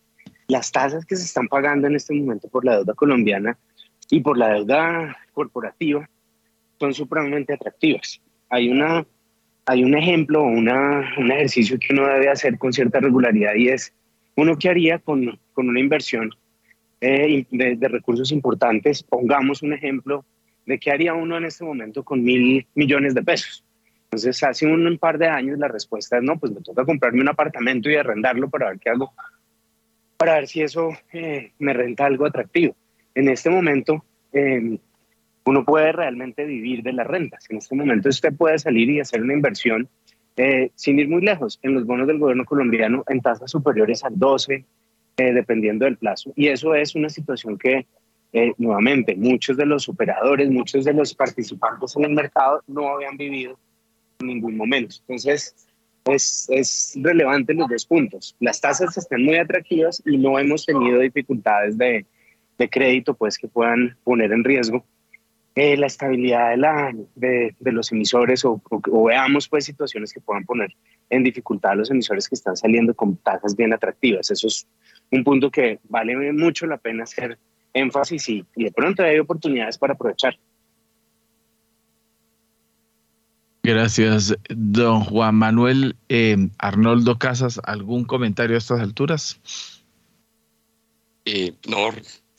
las tasas que se están pagando en este momento por la deuda colombiana y por la deuda corporativa son supremamente atractivas. Hay, una, hay un ejemplo, una, un ejercicio que uno debe hacer con cierta regularidad y es uno que haría con, con una inversión eh, de, de, recursos importantes. Pongamos un ejemplo de qué haría uno en este momento con mil millones de pesos. Entonces, hace un, un, par de años la respuesta es, no, pues me toca comprarme un apartamento y arrendarlo para ver qué hago, para ver si eso eh, me renta algo atractivo. En este momento, eh, uno puede realmente vivir de las rentas. En este momento usted puede salir y hacer una inversión eh, sin ir muy lejos en los bonos del gobierno colombiano en tasas superiores al 12, eh, dependiendo del plazo. Y eso es una situación que, eh, nuevamente, muchos de los operadores, muchos de los participantes en el mercado no habían vivido en ningún momento. Entonces, es, es relevante los dos puntos. Las tasas están muy atractivas y no hemos tenido dificultades de, de crédito pues, que puedan poner en riesgo eh, la estabilidad de, la, de, de los emisores o, o, o, veamos pues situaciones que puedan poner en dificultad a los emisores que están saliendo con tasas bien atractivas. Eso es un punto que vale mucho la pena hacer énfasis y, y de pronto hay oportunidades para aprovechar. Gracias, don Juan Manuel. Eh, Arnoldo Casas, ¿algún comentario a estas alturas? Eh, no,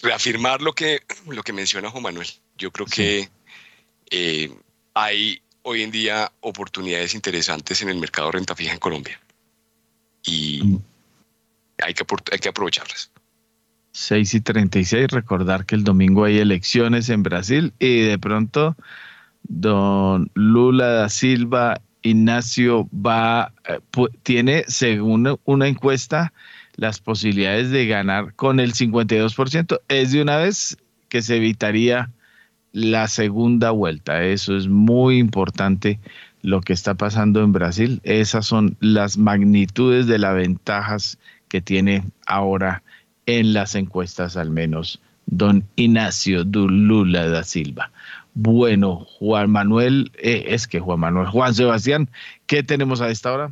reafirmar lo que, lo que menciona Juan Manuel. Yo creo que eh, hay hoy en día oportunidades interesantes en el mercado de renta fija en Colombia y mm. hay que, hay que aprovecharlas. 6 y 36, recordar que el domingo hay elecciones en Brasil y de pronto don Lula da Silva Ignacio va, eh, tiene, según una encuesta, las posibilidades de ganar con el 52%. Es de una vez que se evitaría la segunda vuelta. Eso es muy importante lo que está pasando en Brasil. Esas son las magnitudes de las ventajas que tiene ahora en las encuestas, al menos don Ignacio Lula da Silva. Bueno, Juan Manuel, eh, es que Juan Manuel, Juan Sebastián, ¿qué tenemos a esta hora?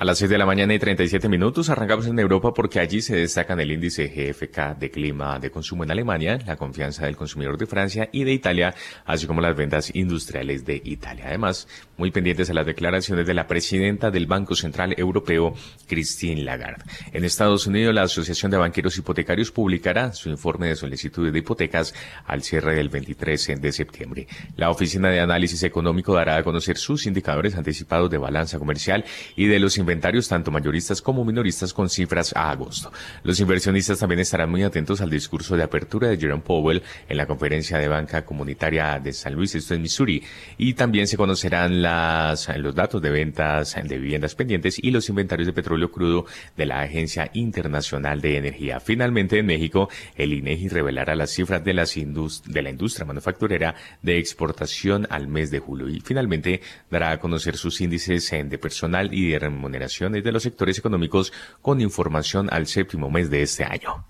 A las 6 de la mañana y 37 minutos arrancamos en Europa porque allí se destacan el índice GFK de clima de consumo en Alemania, la confianza del consumidor de Francia y de Italia, así como las ventas industriales de Italia. Además, muy pendientes a las declaraciones de la presidenta del Banco Central Europeo, Christine Lagarde. En Estados Unidos, la Asociación de Banqueros Hipotecarios publicará su informe de solicitudes de hipotecas al cierre del 23 de septiembre. La Oficina de Análisis Económico dará a conocer sus indicadores anticipados de balanza comercial y de los inventarios tanto mayoristas como minoristas con cifras a agosto. Los inversionistas también estarán muy atentos al discurso de apertura de Jerome Powell en la conferencia de banca comunitaria de San Luis, esto en Missouri, y también se conocerán las, los datos de ventas de viviendas pendientes y los inventarios de petróleo crudo de la Agencia Internacional de Energía. Finalmente, en México, el INEGI revelará las cifras de, las de la industria manufacturera de exportación al mes de julio y finalmente dará a conocer sus índices de personal y de remuneración de los sectores económicos con información al séptimo mes de este año.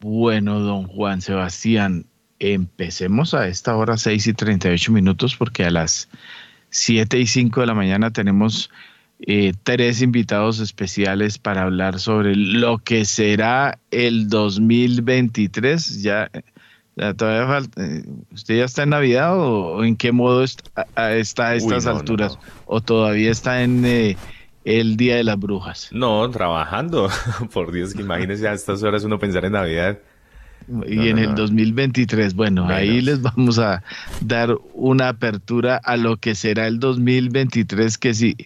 Bueno, don Juan Sebastián, empecemos a esta hora 6 y 38 minutos porque a las 7 y 5 de la mañana tenemos eh, tres invitados especiales para hablar sobre lo que será el 2023. Ya todavía falta. Eh, ¿Usted ya está en Navidad o, en qué modo está, a, estas alturas? ¿O todavía está en eh, el Día de las Brujas? No, trabajando. Por Dios, que imagínese a estas horas uno pensar en Navidad. Y en el 2023, bueno, ahí les vamos a dar una apertura a lo que será el 2023, que si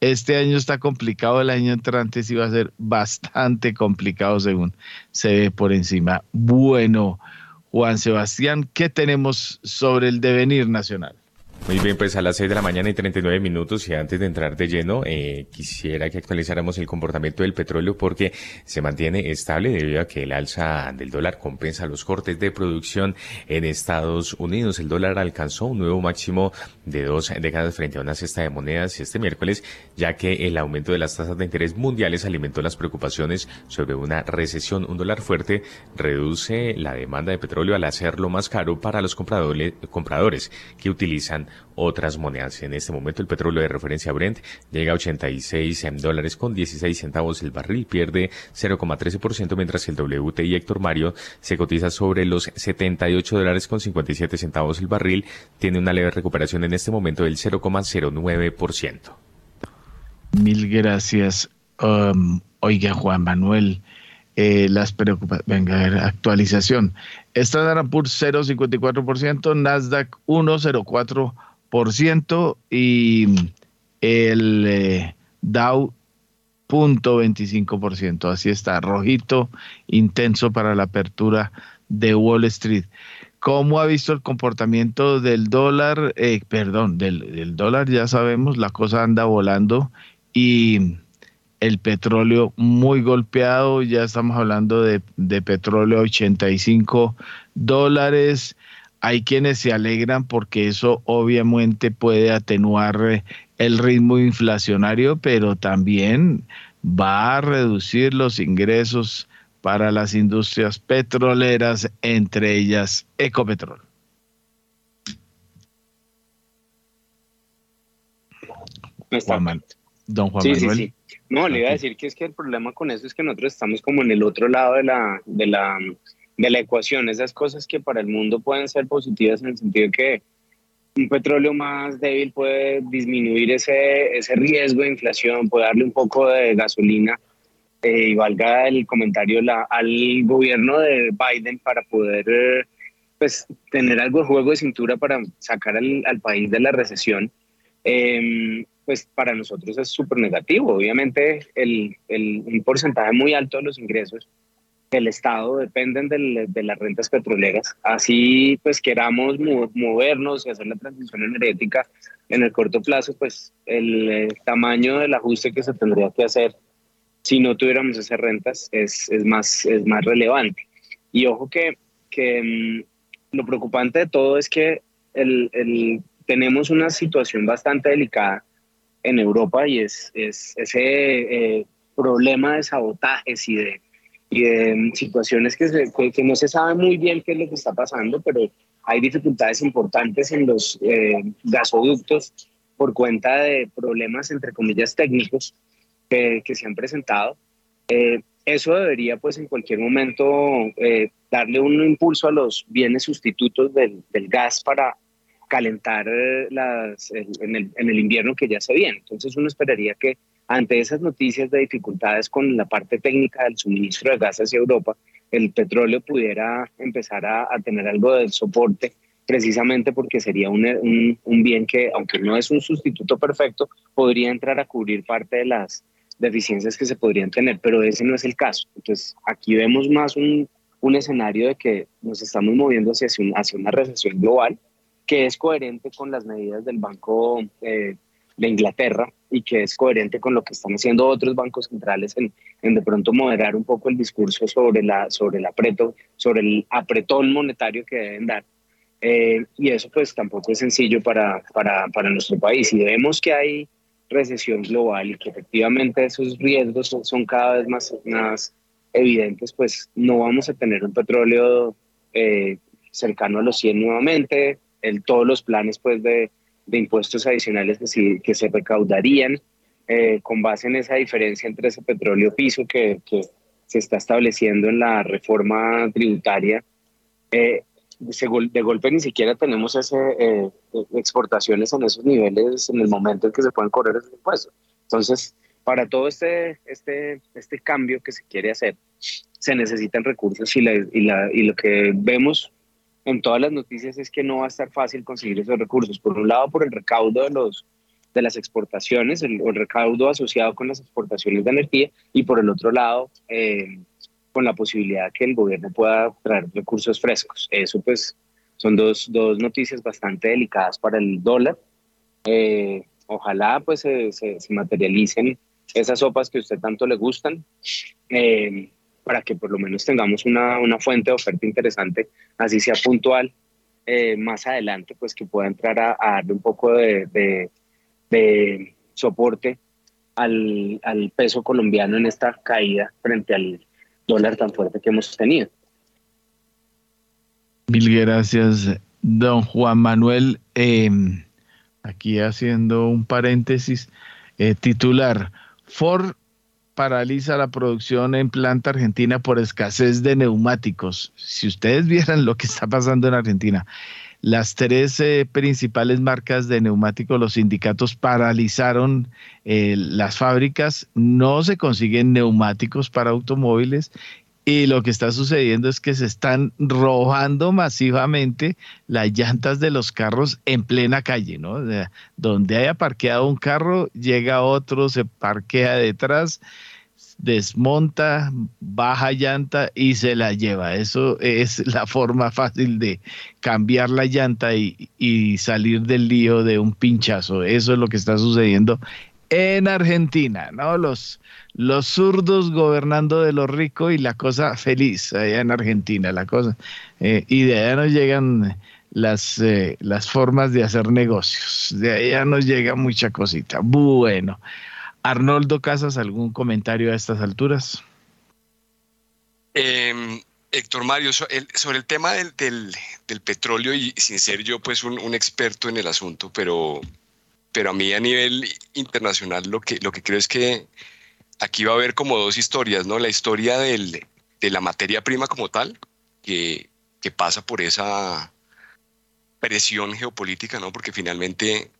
este año está complicado, el año entrante sí va a ser bastante complicado según se ve por encima. Bueno, Juan Sebastián, ¿qué tenemos sobre el devenir nacional? Muy bien, pues a las 6 de la mañana y 39 minutos y antes de entrar de lleno, eh, quisiera que actualizáramos el comportamiento del petróleo porque se mantiene estable debido a que el alza del dólar compensa los cortes de producción en Estados Unidos. El dólar alcanzó un nuevo máximo de dos décadas frente a una cesta de monedas este miércoles, ya que el aumento de las tasas de interés mundiales alimentó las preocupaciones sobre una recesión. Un dólar fuerte reduce la demanda de petróleo al hacerlo más caro para los compradores, compradores que utilizan otras monedas. En este momento el petróleo de referencia Brent llega a 86 dólares con 16 centavos el barril, pierde 0,13%, mientras que el WTI Héctor Mario se cotiza sobre los 78 dólares con 57 centavos el barril, tiene una leve recuperación en este momento del 0,09%. Mil gracias. Um, oiga, Juan Manuel, eh, las preocupaciones. Venga, a ver, actualización. Standard Poor's 0,54%, Nasdaq 1,04% y el eh, Dow 0.25%. Así está, rojito, intenso para la apertura de Wall Street. ¿Cómo ha visto el comportamiento del dólar? Eh, perdón, del, del dólar ya sabemos, la cosa anda volando y el petróleo muy golpeado, ya estamos hablando de, de petróleo 85 dólares. Hay quienes se alegran porque eso obviamente puede atenuar eh, el ritmo inflacionario, pero también va a reducir los ingresos para las industrias petroleras, entre ellas Ecopetrol. Juan, don Juan Manuel. No, le iba a decir que es que el problema con eso es que nosotros estamos como en el otro lado de la, de la, de la ecuación. Esas cosas que para el mundo pueden ser positivas en el sentido que un petróleo más débil puede disminuir ese, ese riesgo de inflación, puede darle un poco de gasolina. Eh, y valga el comentario la, al gobierno de Biden para poder eh, pues, tener algo de juego de cintura para sacar al, al país de la recesión. Eh, pues para nosotros es súper negativo. Obviamente el, el, un porcentaje muy alto de los ingresos del Estado dependen del, de las rentas petroleras. Así pues queramos movernos y hacer la transición energética en el corto plazo, pues el, el, tamaño del ajuste que se tendría que hacer si no tuviéramos esas rentas es, es, más, es más relevante. Y ojo que, que mm, lo preocupante de todo es que el, tenemos una situación bastante delicada en Europa y es, es ese eh, problema de sabotajes y de, y de situaciones que, se, que, que, no se sabe muy bien qué es lo que está pasando, pero hay dificultades importantes en los eh, gasoductos por cuenta de problemas, entre comillas, técnicos que, que se han presentado. Eh, eso debería, pues, en cualquier momento eh, darle un impulso a los bienes sustitutos del, del gas para calentar las, en, el, en el invierno que ya se viene. Entonces uno esperaría que ante esas noticias de dificultades con la parte técnica del suministro de gas hacia Europa, el petróleo pudiera empezar a, a tener algo de soporte, precisamente porque sería un, un, un, bien que, aunque no es un sustituto perfecto, podría entrar a cubrir parte de las deficiencias que se podrían tener, pero ese no es el caso. Entonces aquí vemos más un, un escenario de que nos estamos moviendo hacia, hacia una recesión global, que es coherente con las medidas del Banco eh, de Inglaterra y que es coherente con lo que están haciendo otros bancos centrales en, en, de pronto moderar un poco el discurso sobre, la, sobre el apreto, sobre el apretón monetario que deben dar. Eh, y eso pues tampoco es sencillo para, para, para nuestro país. Y vemos que hay recesión global y que efectivamente esos riesgos son, son cada vez más, más evidentes, pues no vamos a tener un petróleo eh, cercano a los 100 nuevamente, el, todos los planes pues, de, de impuestos adicionales que, que se recaudarían eh, con base en esa diferencia entre ese petróleo piso que, que se está estableciendo en la reforma tributaria. Eh, de golpe ni siquiera tenemos ese, eh, exportaciones en esos niveles en el momento en que se pueden correr esos impuestos. Entonces, para todo este, este, este cambio que se quiere hacer, se necesitan recursos y, la, y, la, y lo que vemos en todas las noticias es que no va a estar fácil conseguir esos recursos. Por un lado, por el recaudo de, los, de las exportaciones, el, el recaudo asociado con las exportaciones de energía, y por el otro lado, eh, con la posibilidad que el gobierno pueda traer recursos frescos. Eso pues son dos, dos noticias bastante delicadas para el dólar. Eh, ojalá pues se, se, se, materialicen esas sopas que a usted tanto le gustan. Eh, para que por lo menos tengamos una, una fuente de oferta interesante, así sea puntual, eh, más adelante, pues que pueda entrar a, darle un poco de, de, soporte al, al, peso colombiano en esta caída frente al dólar tan fuerte que hemos tenido. Mil gracias, don Juan Manuel. Eh, aquí haciendo un paréntesis, eh, titular, Ford paraliza la producción en planta argentina por escasez de neumáticos. Si ustedes vieran lo que está pasando en Argentina, las tres eh, principales marcas de neumáticos, los sindicatos paralizaron eh, las fábricas, no se consiguen neumáticos para automóviles y lo que está sucediendo es que se están robando masivamente las llantas de los carros en plena calle, ¿no? Donde haya parqueado un carro, llega otro, se parquea detrás, desmonta, baja llanta y se la lleva. Eso es la forma fácil de cambiar la llanta y, y salir del lío de un pinchazo. Eso es lo que está sucediendo en Argentina, ¿no? Los, los zurdos gobernando de los ricos y la cosa feliz allá en Argentina, la cosa. Eh, y de allá nos llegan las, eh, las formas de hacer negocios, de allá nos llega mucha cosita. Bueno, Arnoldo Casas, ¿algún comentario a estas alturas? Eh, Héctor Mario, sobre el tema del, del, del, petróleo, y sin ser yo pues un, un experto en el asunto, pero pero a mí a nivel internacional lo que, lo que creo es que aquí va a haber como dos historias, ¿no? La historia de la materia prima como tal, que, pasa por esa presión geopolítica, ¿no? Porque finalmente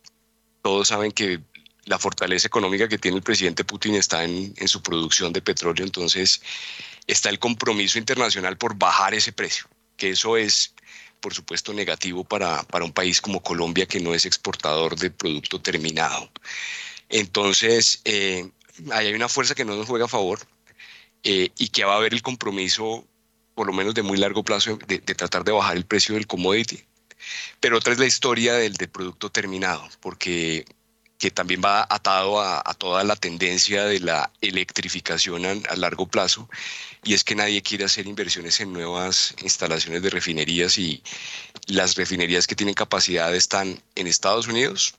todos saben que la fortaleza económica que tiene el presidente Putin está en, su producción de petróleo, entonces está el compromiso internacional por bajar ese precio, que eso es, por supuesto, negativo para, para un país como Colombia, que no es exportador de producto terminado. Entonces, eh, ahí hay una fuerza que no nos juega a favor eh, y que va a haber el compromiso, por lo menos de muy largo plazo, de, de tratar de bajar el precio del commodity. Pero otra es la historia del, del producto terminado, porque que también va atado a, a, toda la tendencia de la electrificación a, a, largo plazo, y es que nadie quiere hacer inversiones en nuevas instalaciones de refinerías y las refinerías que tienen capacidad están en Estados Unidos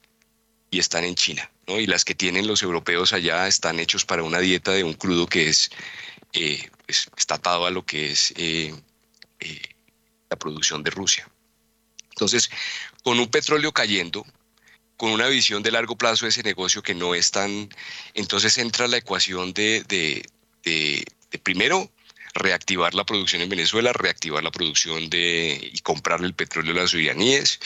y están en China, ¿no? y las que tienen los europeos allá están hechos para una dieta de un crudo que es, eh, pues, está atado a lo que es eh, eh, la producción de Rusia. Entonces, con un petróleo cayendo, con una visión de largo plazo de ese negocio que no es tan... Entonces entra la ecuación de, de, primero reactivar la producción en Venezuela, reactivar la producción de y comprarle el petróleo a las iraníes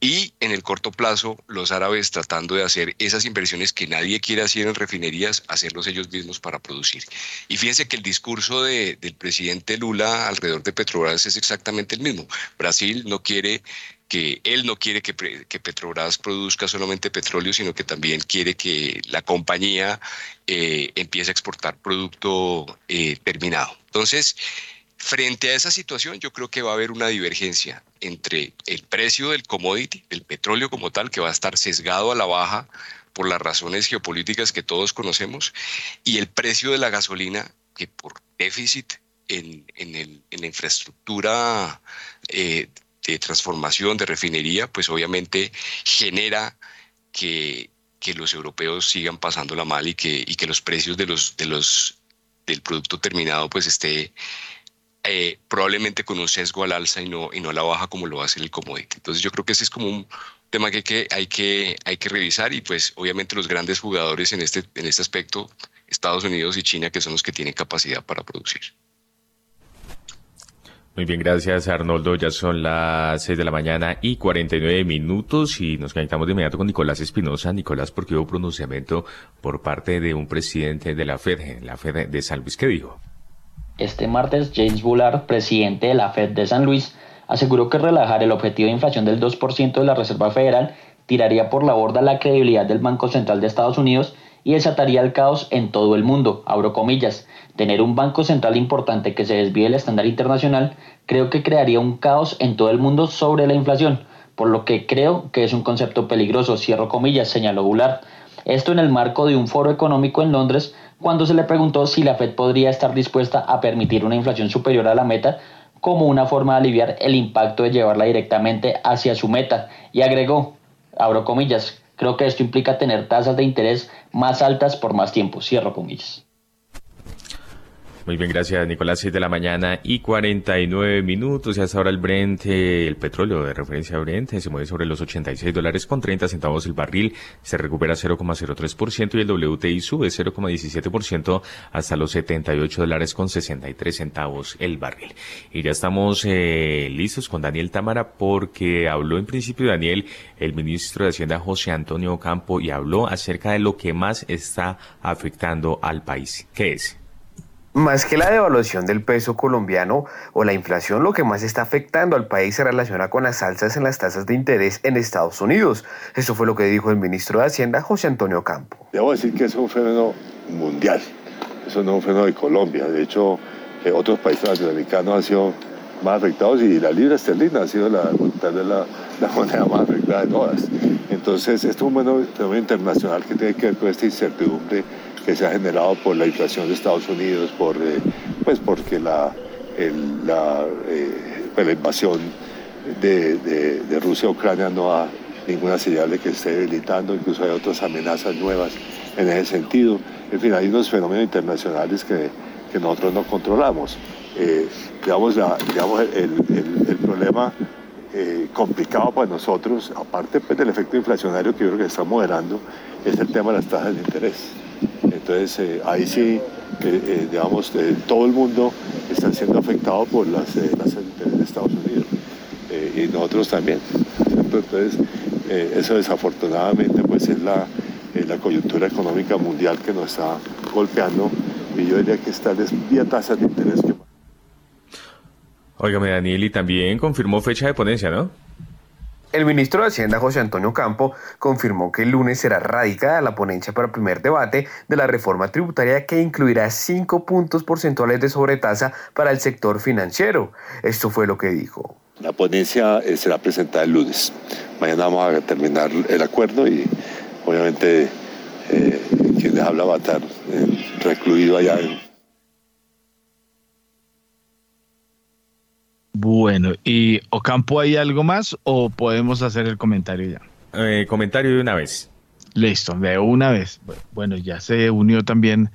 y en el corto plazo los árabes tratando de hacer esas inversiones que nadie quiere hacer en refinerías, hacerlos ellos mismos para producir. Y fíjense que el discurso de, del presidente Lula alrededor de Petrobras es exactamente el mismo. Brasil no quiere que él no quiere que, Petrobras produzca solamente petróleo, sino que también quiere que la compañía eh, empiece a exportar producto eh, terminado. Entonces, frente a esa situación, yo creo que va a haber una divergencia entre el precio del commodity, el petróleo como tal, que va a estar sesgado a la baja por las razones geopolíticas que todos conocemos, y el precio de la gasolina, que por déficit en, en, el, en la infraestructura eh, de transformación, de refinería, pues obviamente genera que, que los europeos sigan pasándola mal y que, y que los precios de los, de los, del producto terminado pues esté eh, probablemente con un sesgo al alza y no, y no a la baja como lo hace el commodity. Entonces yo creo que ese es como un tema que, que, hay, que hay que revisar y pues obviamente los grandes jugadores en este, en este aspecto, Estados Unidos y China, que son los que tienen capacidad para producir. Muy bien, gracias Arnoldo. Ya son las 6 de la mañana y 49 minutos y nos conectamos de inmediato con Nicolás Espinosa. Nicolás, porque hubo pronunciamiento por parte de un presidente de la Fed, la Fed de San Luis. ¿Qué dijo? Este martes, James Bullard, presidente de la Fed de San Luis, aseguró que relajar el objetivo de inflación del 2% de la Reserva Federal tiraría por la borda la credibilidad del Banco Central de Estados Unidos y desataría el caos en todo el mundo, abro comillas. Tener un banco central importante que se desvíe del estándar internacional creo que crearía un caos en todo el mundo sobre la inflación, por lo que creo que es un concepto peligroso, cierro comillas, señaló Goulart. Esto en el marco de un foro económico en Londres, cuando se le preguntó si la Fed podría estar dispuesta a permitir una inflación superior a la meta como una forma de aliviar el impacto de llevarla directamente hacia su meta, y agregó, abro comillas, creo que esto implica tener tasas de interés más altas por más tiempo, cierro comillas. Muy bien, gracias Nicolás. 6 de la mañana y 49 minutos. Y hasta ahora el Brent, eh, el petróleo de referencia a Brent, se mueve sobre los 86 dólares con 30 centavos el barril. Se recupera 0,03% y el WTI sube 0,17% hasta los 78 dólares con 63 centavos el barril. Y ya estamos eh, listos con Daniel Támara porque habló en principio Daniel, el ministro de Hacienda José Antonio Campo, y habló acerca de lo que más está afectando al país. ¿Qué es? Más que la devaluación del peso colombiano o la inflación, lo que más está afectando al país se relaciona con las alzas en las tasas de interés en Estados Unidos. Eso fue lo que dijo el ministro de Hacienda, José Antonio Campo. Debo decir que es un fenómeno mundial, eso no es un fenómeno de Colombia. De hecho, eh, otros países latinoamericanos han sido más afectados y la libra esterlina ha sido la, la, la moneda más afectada de todas. Entonces, esto es un fenómeno internacional que tiene que ver con esta incertidumbre que se ha generado por la inflación de Estados Unidos, por, eh, pues porque la, eh, pues la, invasión de, Rusia a Ucrania no da ninguna señal de que esté debilitando, incluso hay otras amenazas nuevas en ese sentido. En fin, hay unos fenómenos internacionales que, que nosotros no controlamos. Eh, la, digamos el, el, el problema eh, complicado para nosotros, aparte pues, del efecto inflacionario que yo creo que está moderando, es el tema de las tasas de interés. Entonces ahí sí, digamos, todo el mundo está siendo afectado por las tasas de Estados Unidos y nosotros también. Entonces eso desafortunadamente pues es la, la coyuntura económica mundial que nos está golpeando y yo diría que esta es vía tasas de interés que... Óigame, Daniel, y también confirmó fecha de ponencia, ¿no? El ministro de Hacienda, José Antonio Campo, confirmó que el lunes será radicada la ponencia para el primer debate de la reforma tributaria que incluirá cinco puntos porcentuales de sobretasa para el sector financiero. Esto fue lo que dijo. La ponencia eh, será presentada el lunes. Mañana vamos a terminar el acuerdo y obviamente eh, quien les habla va a estar eh, recluido allá en Bueno, ¿y Ocampo hay algo más o podemos hacer el comentario ya? Eh, comentario de una vez. Listo, de una vez. Bueno, ya se unió también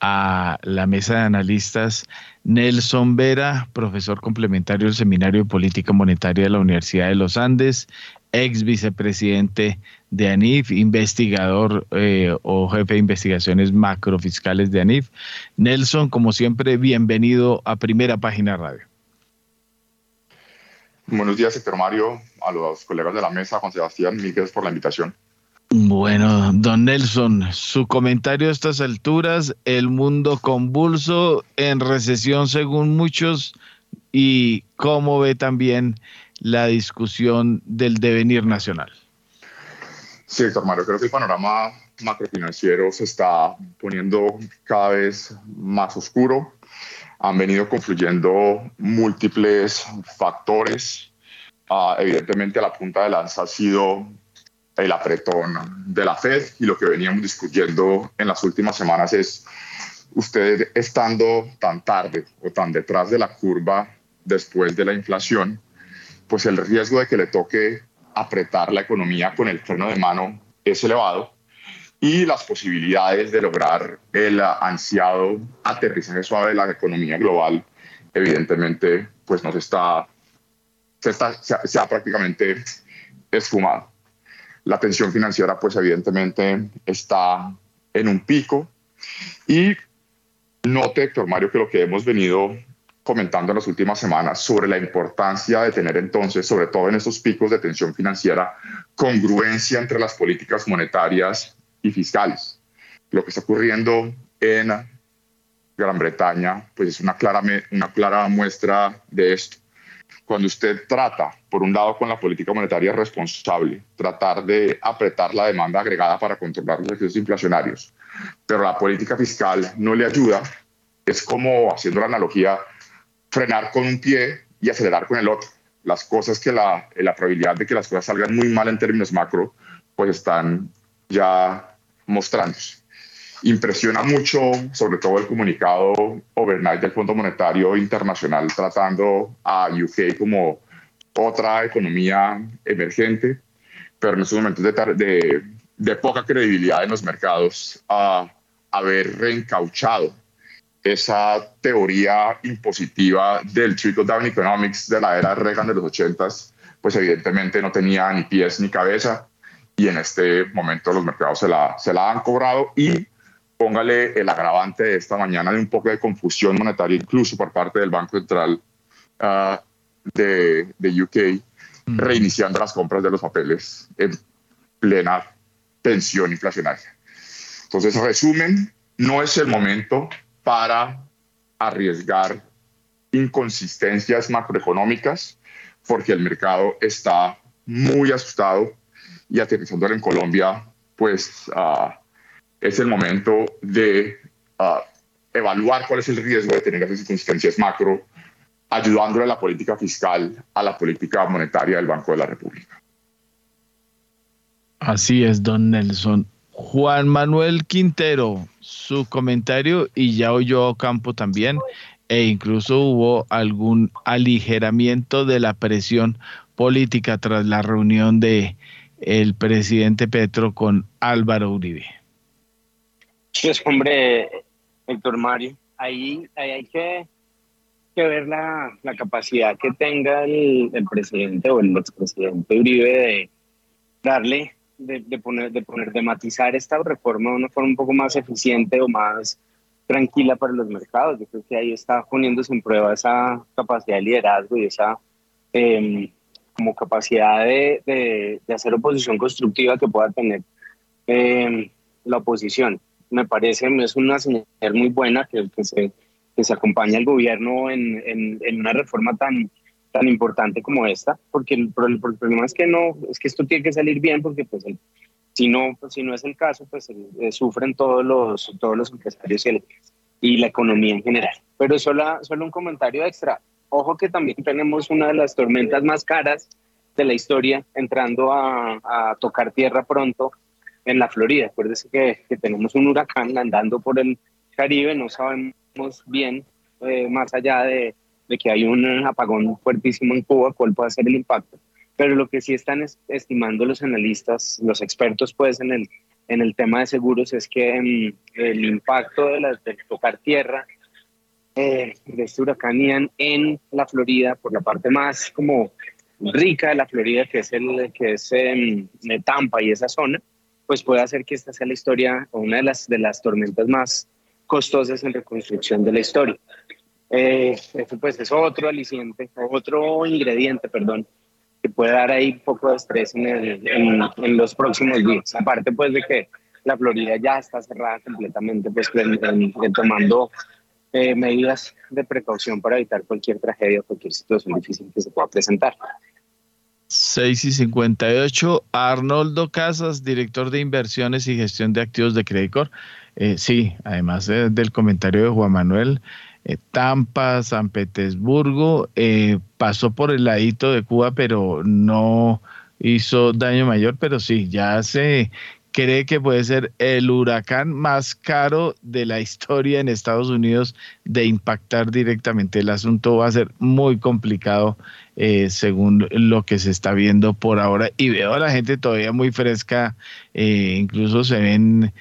a la mesa de analistas Nelson Vera, profesor complementario del Seminario de Política Monetaria de la Universidad de los Andes, ex vicepresidente de ANIF, investigador eh, o jefe de investigaciones macrofiscales de ANIF. Nelson, como siempre, bienvenido a Primera Página Radio. Buenos días, sector Mario, a los colegas de la mesa, Juan Sebastián, mil gracias por la invitación. Bueno, don Nelson, su comentario a estas alturas, el mundo convulso, en recesión según muchos, y cómo ve también la discusión del devenir nacional. Sí, doctor Mario, creo que el panorama macrofinanciero se está poniendo cada vez más oscuro han venido confluyendo múltiples factores. Uh, evidentemente, la punta de lanza ha sido el apretón de la Fed y lo que veníamos discutiendo en las últimas semanas es usted estando tan tarde o tan detrás de la curva después de la inflación, pues el riesgo de que le toque apretar la economía con el freno de mano es elevado y las posibilidades de lograr el ansiado aterrizaje suave de la economía global, evidentemente, pues nos está, se, está, se, ha, prácticamente esfumado. La tensión financiera, pues evidentemente está en un pico y note, Héctor Mario, que lo que hemos venido comentando en las últimas semanas sobre la importancia de tener entonces, sobre todo en estos picos de tensión financiera, congruencia entre las políticas monetarias y fiscales. Lo que está ocurriendo en Gran Bretaña, pues es una clara, una clara muestra de esto. Cuando usted trata, por un lado, con la política monetaria responsable, tratar de apretar la demanda agregada para controlar los efectos inflacionarios, pero la política fiscal no le ayuda, es como, haciendo la analogía, frenar con un pie y acelerar con el otro. Las cosas que la, la probabilidad de que las cosas salgan muy mal en términos macro, pues están ya mostrándose. Impresiona mucho, sobre todo el comunicado overnight del Fondo Monetario Internacional tratando a UK como otra economía emergente, pero en estos momentos de, poca credibilidad en los mercados a haber reencauchado esa teoría impositiva del trickle down economics de la era Reagan de los 80s, pues evidentemente no tenía ni pies ni cabeza y en este momento los mercados se la, se la han cobrado y póngale el agravante de esta mañana de un poco de confusión monetaria incluso por parte del Banco Central ah, de, de, UK, mm. reiniciando las compras de los papeles en plena tensión inflacionaria. Entonces, resumen, no es el momento para arriesgar inconsistencias macroeconómicas porque el mercado está muy asustado y aterrizándolo en Colombia, pues ah, es el momento de ah, evaluar cuál es el riesgo de tener esas circunstancias macro, ayudándole a la política fiscal, a la política monetaria del Banco de la República. Así es, don Nelson. Juan Manuel Quintero, su comentario y ya oyó Campo también, e incluso hubo algún aligeramiento de la presión política tras la reunión de el presidente Petro con Álvaro Uribe? Pues hombre, Héctor Mario, ahí, hay que, ver la, capacidad que tenga el, presidente o el expresidente Uribe de darle de, poner, de poner, de matizar esta reforma de una forma un poco más eficiente o más tranquila para los mercados. Yo creo que ahí está poniéndose en prueba esa capacidad de liderazgo y esa em, como capacidad de, de, hacer oposición constructiva que pueda tener em, la oposición. Me parece, es una señal muy buena que, que se, que se acompañe al gobierno en, en, en una reforma tan, tan importante como esta, porque el, problema es que no, es que esto tiene que salir bien, porque pues si no, pues, si no es el caso, pues eh, sufren todos los, todos los empresarios y, y, la economía en general. Pero solo, solo un comentario extra. Ojo que también tenemos una de las tormentas más caras de la historia entrando a, a tocar tierra pronto en la Florida. Acuérdense que, que, tenemos un huracán andando por el Caribe, no sabemos bien, eh, más allá de, de que hay un apagón fuertísimo en Cuba, cuál puede ser el impacto. Pero lo que sí están estimando los analistas, los expertos pues en el, en el tema de seguros es que mm, el impacto de, la, de tocar tierra eh, de este huracán Ian en la Florida, por la parte más como rica de la Florida, que es, el, que es em, Tampa y esa zona, pues puede hacer que esta sea la historia o una de las, de las tormentas más costosas en reconstrucción de la historia. Eh, eso pues es otro aliciente, otro ingrediente, perdón, que puede dar ahí un poco de estrés en, en, los próximos días. Aparte pues de que la Florida ya está cerrada completamente, pues tomando eh, medidas de precaución para evitar cualquier tragedia o cualquier situación difícil que se pueda presentar. 6 y 58, Arnoldo Casas, director de inversiones y gestión de activos de Credicor. Eh, sí, además del comentario de Juan Manuel, eh, Tampa, San Petersburgo, eh, pasó por el ladito de Cuba, pero no hizo daño mayor, pero sí, ya se cree que puede ser el huracán más caro de la historia en Estados Unidos de impactar directamente. El asunto va a ser muy complicado eh, según lo que se está viendo por ahora. Y veo a la gente todavía muy fresca, eh, incluso se ven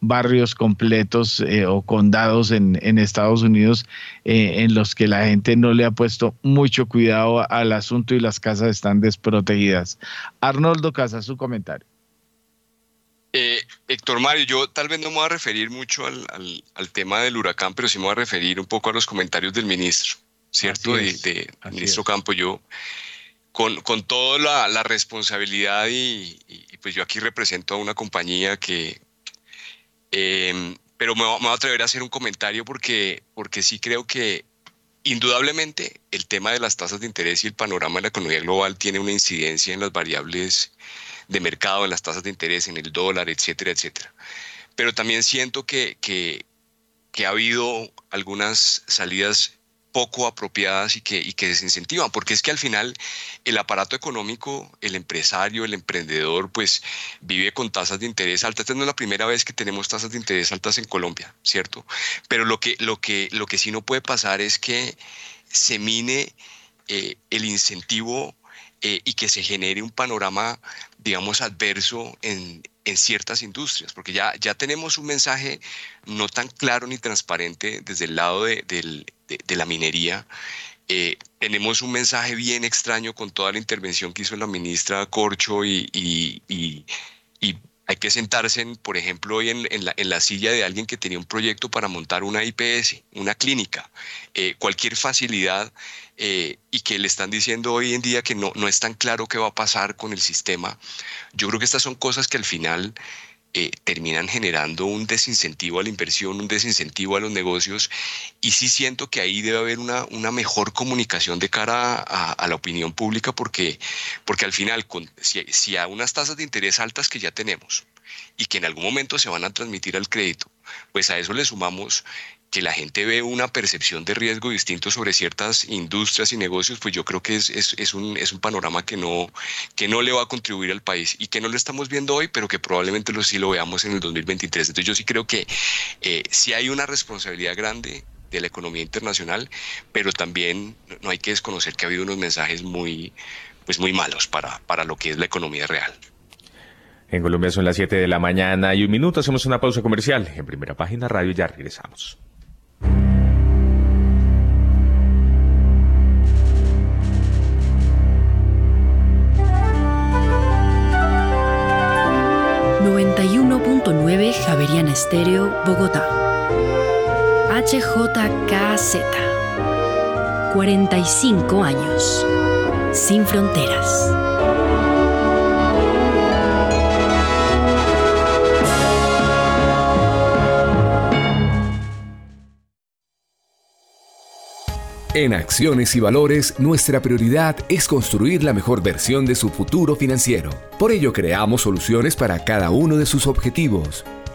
barrios completos eh, o condados en, en Estados Unidos en los que la gente no le ha puesto mucho cuidado al asunto y las casas están desprotegidas. Arnoldo Casa, su comentario. Eh, Héctor Mario, yo tal vez no me voy a referir mucho al, al, tema del huracán, pero sí me voy a referir un poco a los comentarios del ministro, ¿cierto? de, ministro Campo, yo con, con toda la, la responsabilidad y, pues yo aquí represento a una compañía que... Em, pero me, me, voy a atrever a hacer un comentario porque, porque sí creo que indudablemente el tema de las tasas de interés y el panorama de la economía global tiene una incidencia en las variables de mercado, en las tasas de interés, en el dólar, etcétera, etcétera. Pero también siento que, que, ha habido algunas salidas poco apropiadas y que, y que desincentivan, porque es que al final el aparato económico, el empresario, el emprendedor, pues vive con tasas de interés altas. Esta no es la primera vez que tenemos tasas de interés altas en Colombia, ¿cierto? Pero lo que, lo que, lo que sí no puede pasar es que se mine eh, el incentivo eh, y que se genere un panorama, digamos, adverso en, en ciertas industrias, porque ya, ya tenemos un mensaje no tan claro ni transparente desde el lado de, de, la minería. Eh, tenemos un mensaje bien extraño con toda la intervención que hizo la ministra Corcho y, y, hay que sentarse, en, por ejemplo, hoy en, en, la, silla de alguien que tenía un proyecto para montar una IPS, una clínica, eh, cualquier facilidad eh, y que le están diciendo hoy en día que no, no es tan claro qué va a pasar con el sistema. Yo creo que estas son cosas que al final eh, terminan generando un desincentivo a la inversión, un desincentivo a los negocios y sí siento que ahí debe haber una, una mejor comunicación de cara a, la opinión pública porque, porque al final con, si, si a unas tasas de interés altas que ya tenemos y que en algún momento se van a transmitir al crédito, pues a eso le sumamos que la gente ve una percepción de riesgo distinto sobre ciertas industrias y negocios, pues yo creo que es, un, es un panorama que no, le va a contribuir al país y que no lo estamos viendo hoy, pero que probablemente lo, sí lo veamos en el 2023. Entonces yo sí creo que eh, sí hay una responsabilidad grande de la economía internacional, pero también no hay que desconocer que ha habido unos mensajes muy, pues muy malos para, para lo que es la economía real. En Colombia son las 7 de la mañana y un minuto. Hacemos una pausa comercial. En primera página radio ya regresamos. TV Javeriana Estéreo, Bogotá. HJKZ. 45 años. Sin fronteras. En Acciones y Valores, nuestra prioridad es construir la mejor versión de su futuro financiero. Por ello, creamos soluciones para cada uno de sus objetivos.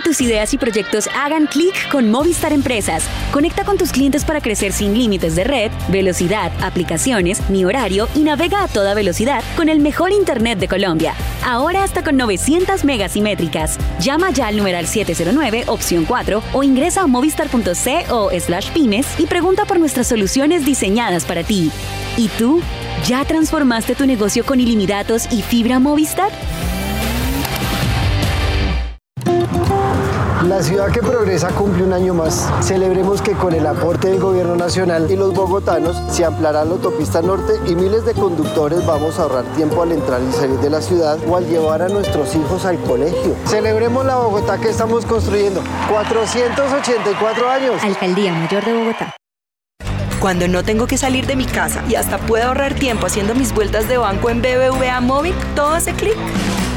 Tus ideas y proyectos hagan clic con Movistar Empresas. Conecta con tus clientes para crecer sin límites de red, velocidad, aplicaciones, ni horario y navega a toda velocidad con el mejor Internet de Colombia. Ahora hasta con 900 megas simétricas. Llama ya al numeral 709, opción 4 o ingresa a movistar.co slash pymes y pregunta por nuestras soluciones diseñadas para ti. ¿Y tú? ¿Ya transformaste tu negocio con ilimitados y fibra Movistar? La ciudad que progresa cumple un año más. Celebremos que con el aporte del gobierno nacional y los bogotanos se ampliará la autopista norte y miles de conductores vamos a ahorrar tiempo al entrar y salir de la ciudad o al llevar a nuestros hijos al colegio. Celebremos la Bogotá que estamos construyendo. 484 años. Alcaldía Mayor de Bogotá. Cuando no tengo que salir de mi casa y hasta puedo ahorrar tiempo haciendo mis vueltas de banco en BBVA Móvil, todo hace clic.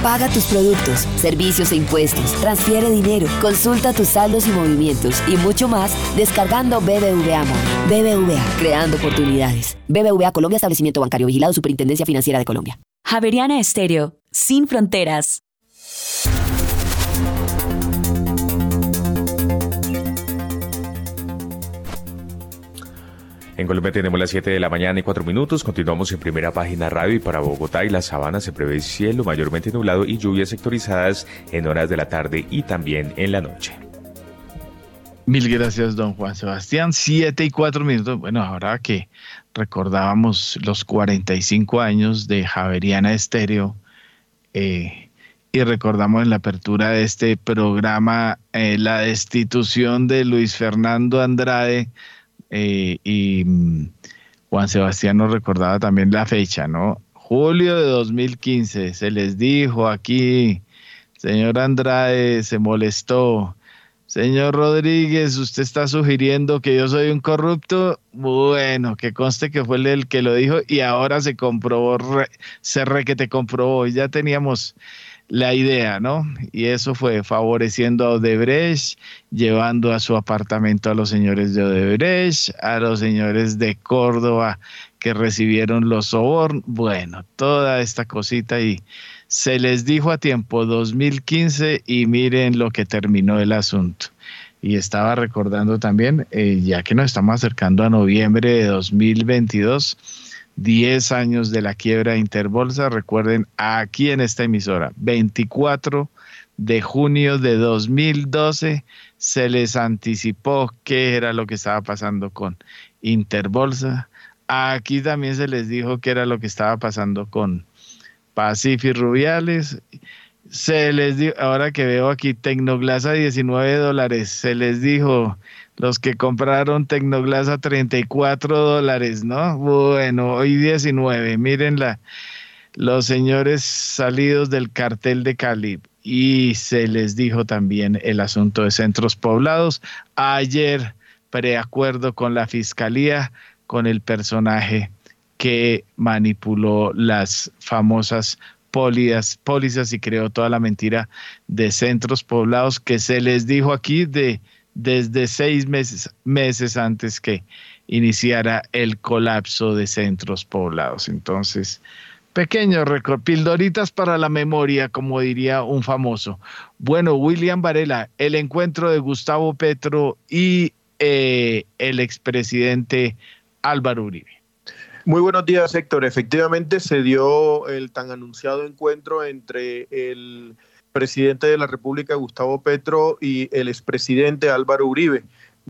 Paga tus productos, servicios e impuestos, transfiere dinero, consulta tus saldos y movimientos y mucho más descargando BBVA Móvil. BBVA, creando oportunidades. BBVA Colombia, establecimiento bancario vigilado, Superintendencia Financiera de Colombia. Javeriana Estéreo, sin fronteras. En Colombia tenemos las 7 de la mañana y 4 minutos. Continuamos en primera página radio y para Bogotá y la Sabana se prevé cielo mayormente nublado y lluvias sectorizadas en horas de la tarde y también en la noche. Mil gracias, don Juan Sebastián. 7 y 4 minutos. Bueno, ahora que recordábamos los 45 años de Javeriana Estéreo eh, y recordamos en la apertura de este programa eh, la destitución de Luis Fernando Andrade eh, y mm, Juan Sebastián nos recordaba también la fecha, ¿no? Julio de 2015, se les dijo aquí, señor Andrade se molestó, señor Rodríguez, usted está sugiriendo que yo soy un corrupto, bueno, que conste que fue el que lo dijo y ahora se comprobó, se re que te comprobó, y ya teníamos la idea, ¿no? Y eso fue favoreciendo a Odebrecht, llevando a su apartamento a los señores de Odebrecht, a los señores de Córdoba que recibieron los sobornos, bueno, toda esta cosita y se les dijo a tiempo 2015 y miren lo que terminó el asunto. Y estaba recordando también, eh, ya que nos estamos acercando a noviembre de 2022, 10 años de la quiebra de Interbolsa. Recuerden, aquí en esta emisora, 24 de junio de 2012, se les anticipó qué era lo que estaba pasando con Interbolsa. Aquí también se les dijo qué era lo que estaba pasando con Pacific Rubiales. Se les ahora que veo aquí Tecnoglass a 19 dólares, se les dijo los que compraron Tecnoglass a 34 dólares, ¿no? Bueno, hoy 19, miren los señores salidos del cartel de Cali y se les dijo también el asunto de centros poblados. Ayer, preacuerdo con la fiscalía, con el personaje que manipuló las famosas pólizas y creó toda la mentira de centros poblados que se les dijo aquí de desde seis meses, meses antes que iniciara el colapso de centros poblados. Entonces, Pequeño récord, pildoritas para la memoria, como diría un famoso. Bueno, William Varela, el encuentro de Gustavo Petro y eh, el expresidente Álvaro Uribe. Muy buenos días, Héctor. Efectivamente se dio el tan anunciado encuentro entre el presidente de la República, Gustavo Petro, y el expresidente Álvaro Uribe.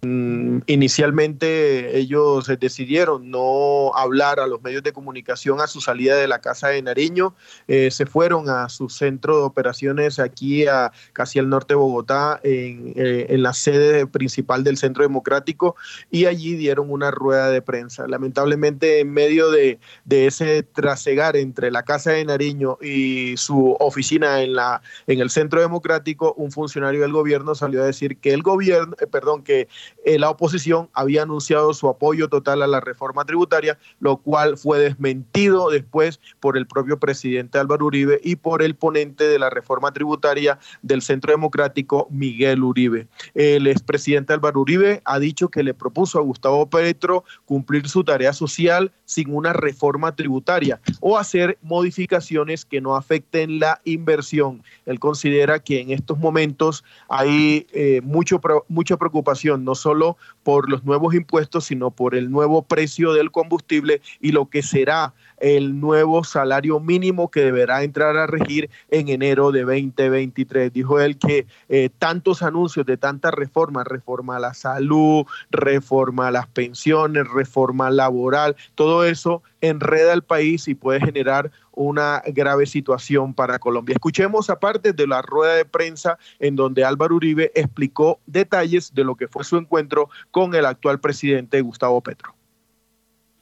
Mm, inicialmente ellos decidieron no hablar a los medios de comunicación a su salida de la casa de Nariño, eh, se fueron a su centro de operaciones aquí a casi al norte de Bogotá, en, eh, en, la sede principal del Centro Democrático, y allí dieron una rueda de prensa. Lamentablemente en medio de, ese trasegar entre la casa de Nariño y su oficina en, la, en el Centro Democrático, un funcionario del gobierno salió a decir que el gobierno, eh, perdón, que eh, la oposición había anunciado su apoyo total a la reforma tributaria, lo cual fue desmentido después por el propio presidente Álvaro Uribe y por el ponente de la reforma tributaria del Centro Democrático, Miguel Uribe. El expresidente Álvaro Uribe ha dicho que le propuso a Gustavo Petro cumplir su tarea social sin una reforma tributaria o hacer modificaciones que no afecten la inversión. Él considera que en estos momentos hay eh, mucho, mucha preocupación, solo por los nuevos impuestos, sino por el nuevo precio del combustible y lo que será el nuevo salario mínimo que deberá entrar a regir en enero de 2023. Dijo él que eh, tantos anuncios de tantas reformas, reforma a la salud, reforma a las pensiones, reforma laboral, todo eso enreda el país y puede generar una grave situación para Colombia. Escuchemos aparte de la rueda de prensa en donde Álvaro Uribe explicó detalles de lo que fue su encuentro con el actual presidente Gustavo Petro.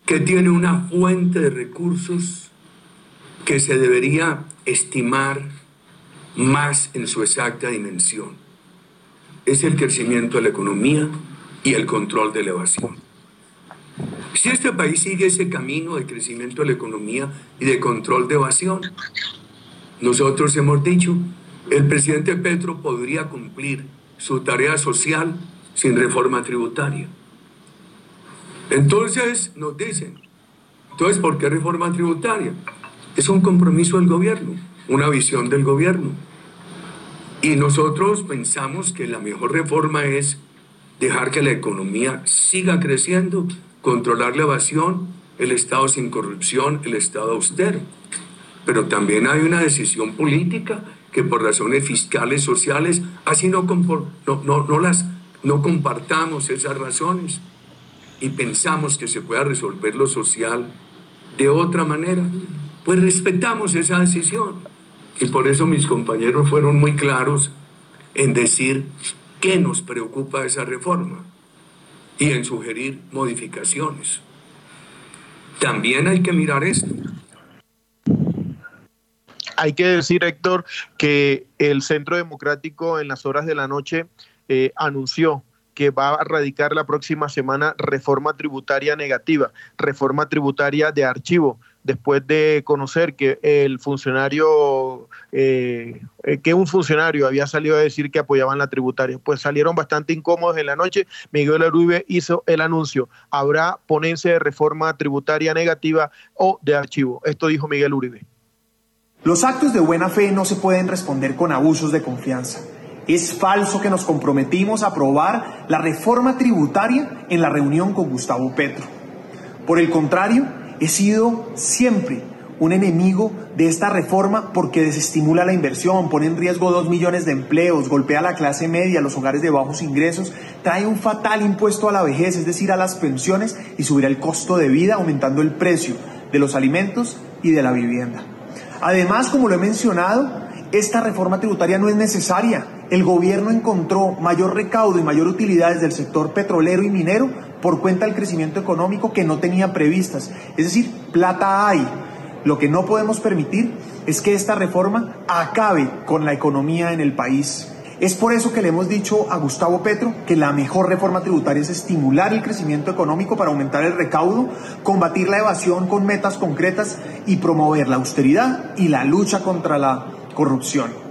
Que tiene una fuente de recursos que se debería estimar más en su exacta dimensión. Es el crecimiento de la economía y el control de la evasión. Si este país sigue ese camino de crecimiento de la economía y de control de evasión, nosotros hemos dicho, el presidente Petro podría cumplir su tarea social sin reforma tributaria. Entonces nos dicen, entonces, ¿por qué reforma tributaria? Es un compromiso del gobierno, una visión del gobierno. Y nosotros pensamos que la mejor reforma es dejar que la economía siga creciendo controlar la evasión, el Estado sin corrupción, el Estado austero. Pero también hay una decisión política que por razones fiscales, sociales, así no, no, las, no compartamos esas razones y pensamos que se pueda resolver lo social de otra manera, pues respetamos esa decisión. Y por eso mis compañeros fueron muy claros en decir qué nos preocupa esa reforma y en sugerir modificaciones. También hay que mirar esto. Hay que decir, Héctor, que el Centro Democrático en las horas de la noche eh, anunció que va a radicar la próxima semana reforma tributaria negativa, reforma tributaria de archivo, después de conocer que el funcionario, eh, eh, que un funcionario había salido a decir que apoyaban la tributaria. Pues salieron bastante incómodos en la noche. Miguel Uribe hizo el anuncio. Habrá ponencia de reforma tributaria negativa o de archivo. Esto dijo Miguel Uribe. Los actos de buena fe no se pueden responder con abusos de confianza. Es falso que nos comprometimos a aprobar la reforma tributaria en la reunión con Gustavo Petro. Por el contrario, He sido siempre un enemigo de esta reforma porque desestimula la inversión, pone en riesgo dos millones de empleos, golpea a la clase media, los hogares de bajos ingresos, trae un fatal impuesto a la vejez, es decir, a las pensiones y subirá el costo de vida aumentando el precio de los alimentos y de la vivienda. Además, como lo he mencionado, esta reforma tributaria no es necesaria. El gobierno encontró mayor recaudo y mayor utilidad desde el sector petrolero y minero por cuenta del crecimiento económico que no tenía previstas. Es decir, plata hay. Lo que no podemos permitir es que esta reforma acabe con la economía en el país. Es por eso que le hemos dicho a Gustavo Petro que la mejor reforma tributaria es estimular el crecimiento económico para aumentar el recaudo, combatir la evasión con metas concretas y promover la austeridad y la lucha contra la corrupción.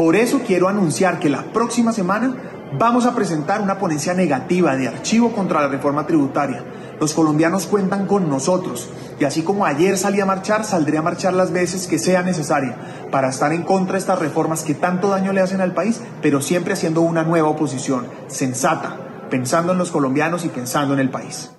Por eso quiero anunciar que la próxima semana Vamos a presentar una ponencia negativa de archivo contra la reforma tributaria. Los colombianos cuentan con nosotros Y así como ayer salí a marchar, saldré a marchar las veces que sea necesaria para estar en contra de estas reformas que tanto daño le hacen al país, pero siempre haciendo una nueva oposición sensata, pensando en los colombianos y pensando en el país.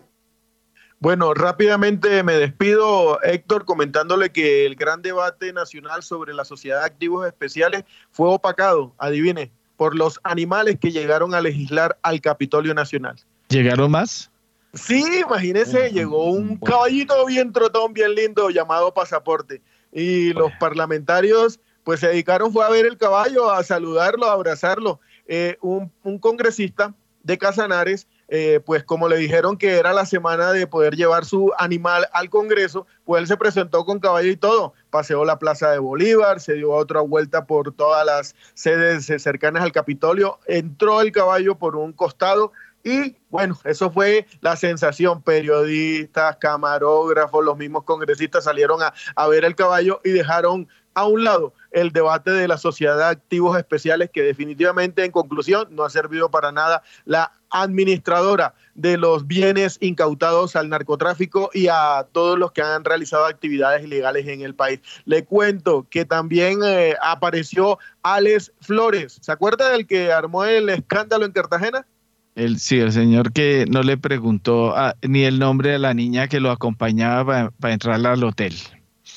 Bueno, rápidamente me despido, Héctor, comentándole que el gran debate nacional sobre la sociedad de activos especiales fue opacado, adivine, por los animales que llegaron a legislar al Capitolio Nacional. ¿Llegaron más? Sí, imagínese, llegó un caballito bien trotón, bien lindo, llamado Pasaporte. Y los parlamentarios, pues se dedicaron, fue a ver el caballo, a saludarlo, a abrazarlo. Eh, un, un congresista de Casanares eh, pues como le dijeron que era la semana de poder llevar su animal al Congreso, pues él se presentó con caballo y todo, paseó la Plaza de Bolívar, se dio otra vuelta por todas las sedes cercanas al Capitolio, entró el caballo por un costado y bueno, eso fue la sensación. Periodistas, camarógrafos, los mismos congresistas salieron a, a ver el caballo y dejaron a un lado el debate de la sociedad de activos especiales que definitivamente en conclusión no ha servido para nada la administradora de los bienes incautados al narcotráfico y a todos los que han realizado actividades ilegales en el país. Le cuento que también eh, apareció Alex Flores. ¿Se acuerda del que armó el escándalo en Cartagena? El, sí, el señor que no le preguntó ni el nombre de la niña que lo acompañaba para entrar al hotel.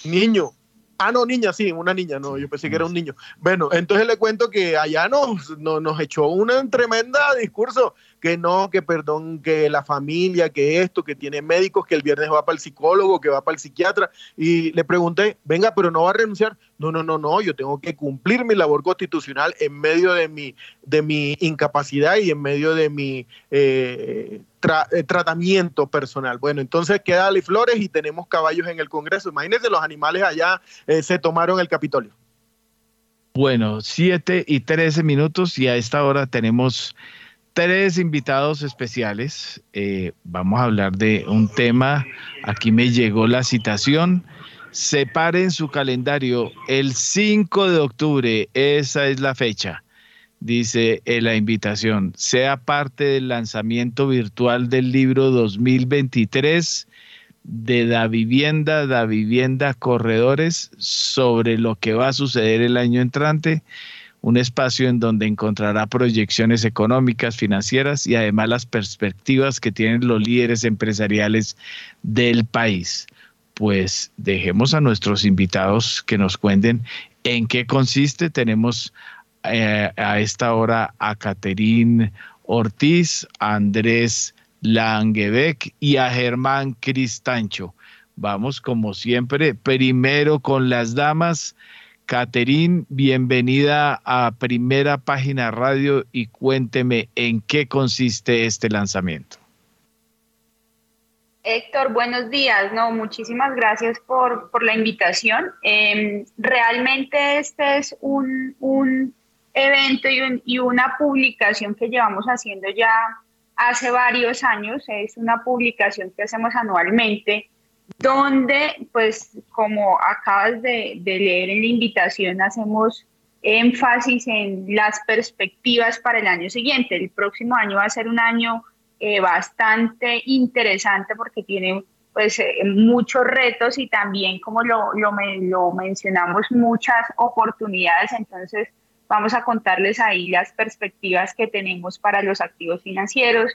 Niño, Ah, no, niña, sí, una niña, no, yo pensé que era un niño. Bueno, entonces le cuento que allá nos, nos, nos echó un tremenda discurso, que no, que perdón, que la familia, que esto, que tiene médicos, que el viernes va para el psicólogo, que va para el psiquiatra. Y le pregunté, venga, pero no va a renunciar. No, no, no, no, yo tengo que cumplir mi labor constitucional en medio de mi, de mi incapacidad y en medio de mi eh, eh, tratamiento personal. Bueno, entonces queda Ali Flores y tenemos caballos en el Congreso. Imagínense, los animales allá eh, se tomaron el Capitolio. Bueno, siete y trece minutos y a esta hora tenemos tres invitados especiales. vamos a hablar de un tema. Aquí me llegó la citación separen su calendario el 5 de octubre, esa es la fecha, dice la invitación, sea parte del lanzamiento virtual del libro 2023 de Da Vivienda, Da Vivienda Corredores sobre lo que va a suceder el año entrante, un espacio en donde encontrará proyecciones económicas, financieras y además las perspectivas que tienen los líderes empresariales del país pues dejemos a nuestros invitados que nos cuenten en qué consiste. Tenemos eh, a esta hora a Caterín Ortiz, a Andrés Langebeck y a Germán Cristancho. Vamos como siempre, primero con las damas. Caterín, bienvenida a Primera Página Radio y cuénteme en qué consiste este lanzamiento. Héctor, buenos días. No, muchísimas gracias por, por la invitación. Em, realmente este es un, un evento y, y, una publicación que llevamos haciendo ya hace varios años. Es una publicación que hacemos anualmente, donde, pues, como acabas de, de leer en la invitación, hacemos énfasis en las perspectivas para el año siguiente. El próximo año va a ser un año eh, bastante interesante porque tiene pues eh, muchos retos y también como lo, lo, lo, mencionamos muchas oportunidades entonces vamos a contarles ahí las perspectivas que tenemos para los activos financieros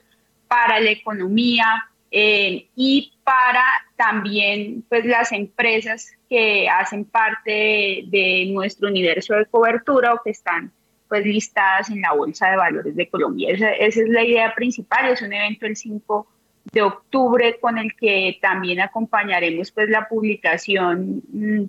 para la economía eh, y para también pues las empresas que hacen parte de, de nuestro universo de cobertura o que están pues listadas en la Bolsa de Valores de Colombia. Esa, es la idea principal, es un evento el 5 de octubre con el que también acompañaremos pues la publicación mm,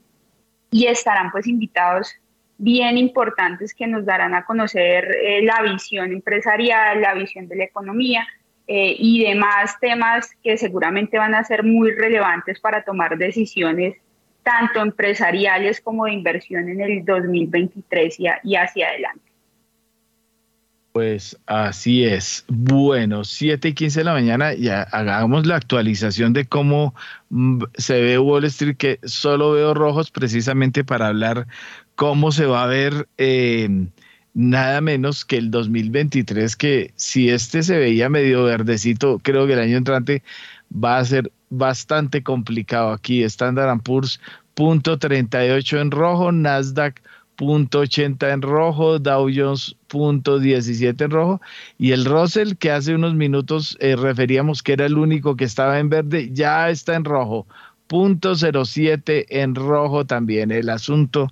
y estarán pues invitados bien importantes que nos darán a conocer eh, la visión empresarial, la visión de la economía eh, y demás temas que seguramente van a ser muy relevantes para tomar decisiones tanto empresariales como de inversión en el 2023 y hacia adelante. Pues así es. Bueno, 7 y 15 de la mañana, ya hagamos la actualización de cómo mm, se ve Wall Street, que solo veo rojos precisamente para hablar cómo se va a ver em, nada menos que el 2023, que si este se veía medio verdecito, creo que el año entrante va a ser bastante complicado aquí. Standard Poor's punto 38 en rojo, Nasdaq punto 80 en rojo, Dow Jones punto 17 en rojo y el Russell que hace unos minutos eh, referíamos que era el único que estaba en verde ya está en rojo, punto 07 en rojo también. El asunto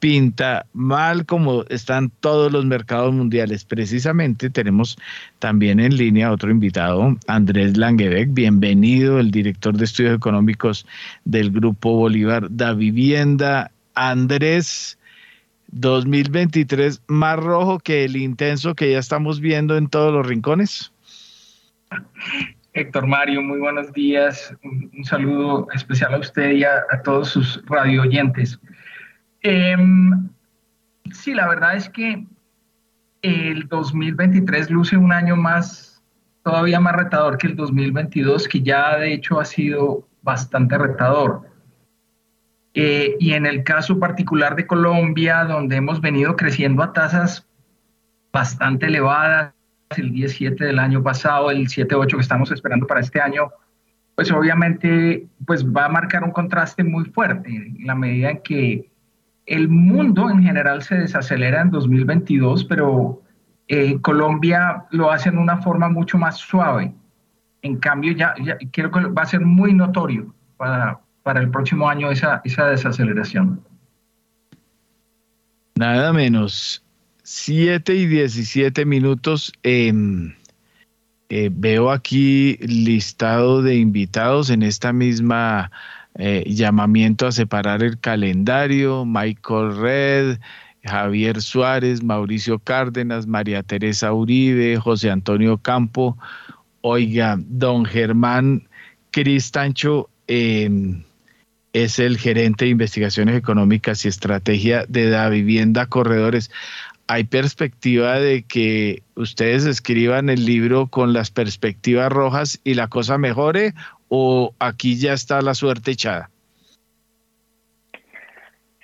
pinta mal como están todos los mercados mundiales. Precisamente tenemos también en línea otro invitado, Andrés Langebeck, bienvenido, el director de estudios económicos del Grupo Bolívar da Vivienda. Andrés, 2023 más rojo que el intenso que ya estamos viendo en todos los rincones. Héctor Mario, muy buenos días. Un, saludo especial a usted y a, a todos sus radio oyentes. Em, sí, la verdad es que el 2023 luce un año más, todavía más retador que el 2022, que ya de hecho ha sido bastante retador. Eh, y en el caso particular de Colombia, donde hemos venido creciendo a tasas bastante elevadas, el 17 del año pasado, el 7.8 que estamos esperando para este año, pues obviamente pues va a marcar un contraste muy fuerte en la medida en que el mundo en general se desacelera en 2022, pero eh, Colombia lo hace en una forma mucho más suave. En cambio, ya, creo que va a ser muy notorio para, para el próximo año esa, esa desaceleración. Nada menos. 7 y 17 minutos. Eh, veo aquí listado de invitados en esta misma eh, llamamiento a separar el calendario, Michael Red, Javier Suárez, Mauricio Cárdenas, María Teresa Uribe, José Antonio Campo. Oiga, don Germán Cristancho em, es el gerente de investigaciones económicas y estrategia de Da Vivienda Corredores. ¿Hay perspectiva de que ustedes escriban el libro con las perspectivas rojas y la cosa mejore o aquí ya está la suerte echada?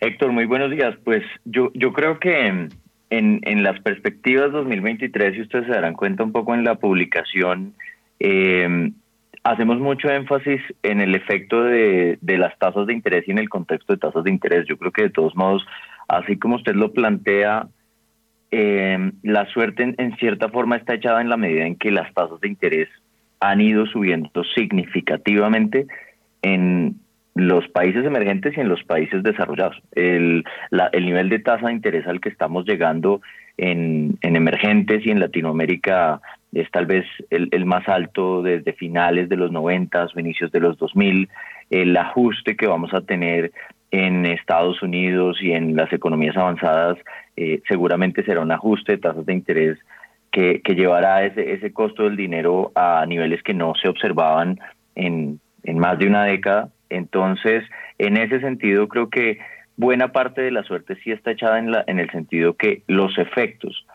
Héctor, muy buenos días. Pues yo, yo creo que en, en las perspectivas 2023, y ustedes se darán cuenta un poco en la publicación, eh, hacemos mucho énfasis en el efecto de, de, las tasas de interés y en el contexto de tasas de interés. Yo creo que de todos modos, así como usted lo plantea, eh, la suerte en, cierta forma está echada en la medida en que las tasas de interés han ido subiendo significativamente en los países emergentes y en los países desarrollados. El, nivel de tasa de interés al que estamos llegando en, emergentes y en Latinoamérica es tal vez el, más alto desde finales de los 90 o inicios de los 2000. El ajuste que vamos a tener en Estados Unidos y en las economías avanzadas eh, seguramente será un ajuste de tasas de interés que, llevará ese, ese costo del dinero a niveles que no se observaban en, en más de una década. Entonces, en ese sentido, creo que buena parte de la suerte sí está echada en, la, en el sentido que los efectos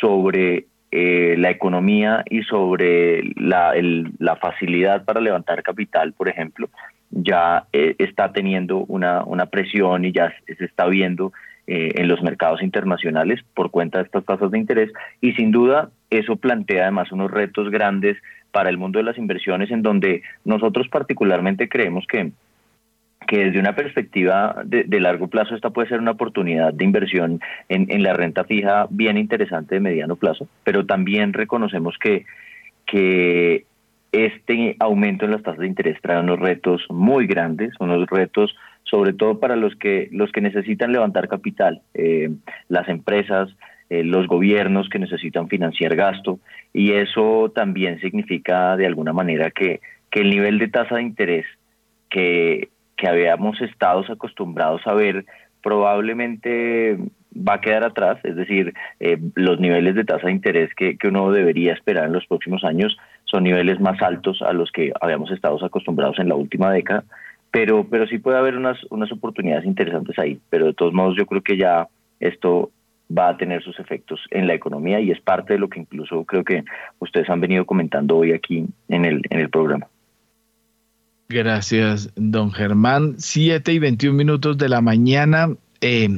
sobre eh, la economía y sobre la, la, facilidad para levantar capital, por ejemplo, ya eh, está teniendo una, una presión y ya se está viendo eh, en los mercados internacionales por cuenta de estas tasas de interés. Y sin duda eso plantea además unos retos grandes para el mundo de las inversiones en donde nosotros particularmente creemos que que desde una perspectiva de, largo plazo esta puede ser una oportunidad de inversión en, en, la renta fija bien interesante de mediano plazo, pero también reconocemos que, que este aumento en las tasas de interés trae unos retos muy grandes, unos retos sobre todo para los que, los que necesitan levantar capital, eh, las empresas, eh, los gobiernos que necesitan financiar gasto, y eso también significa de alguna manera que, que el nivel de tasa de interés que, que habíamos estado acostumbrados a ver probablemente va a quedar atrás, es decir, eh, los niveles de tasa de interés que, que, uno debería esperar en los próximos años son niveles más altos a los que habíamos estado acostumbrados en la última década pero, pero sí puede haber unas, unas oportunidades interesantes ahí. Pero de todos modos yo creo que ya esto va a tener sus efectos en la economía y es parte de lo que incluso creo que ustedes han venido comentando hoy aquí en el, en el programa. Gracias, don Germán. Siete y 21 minutos de la mañana. Eh,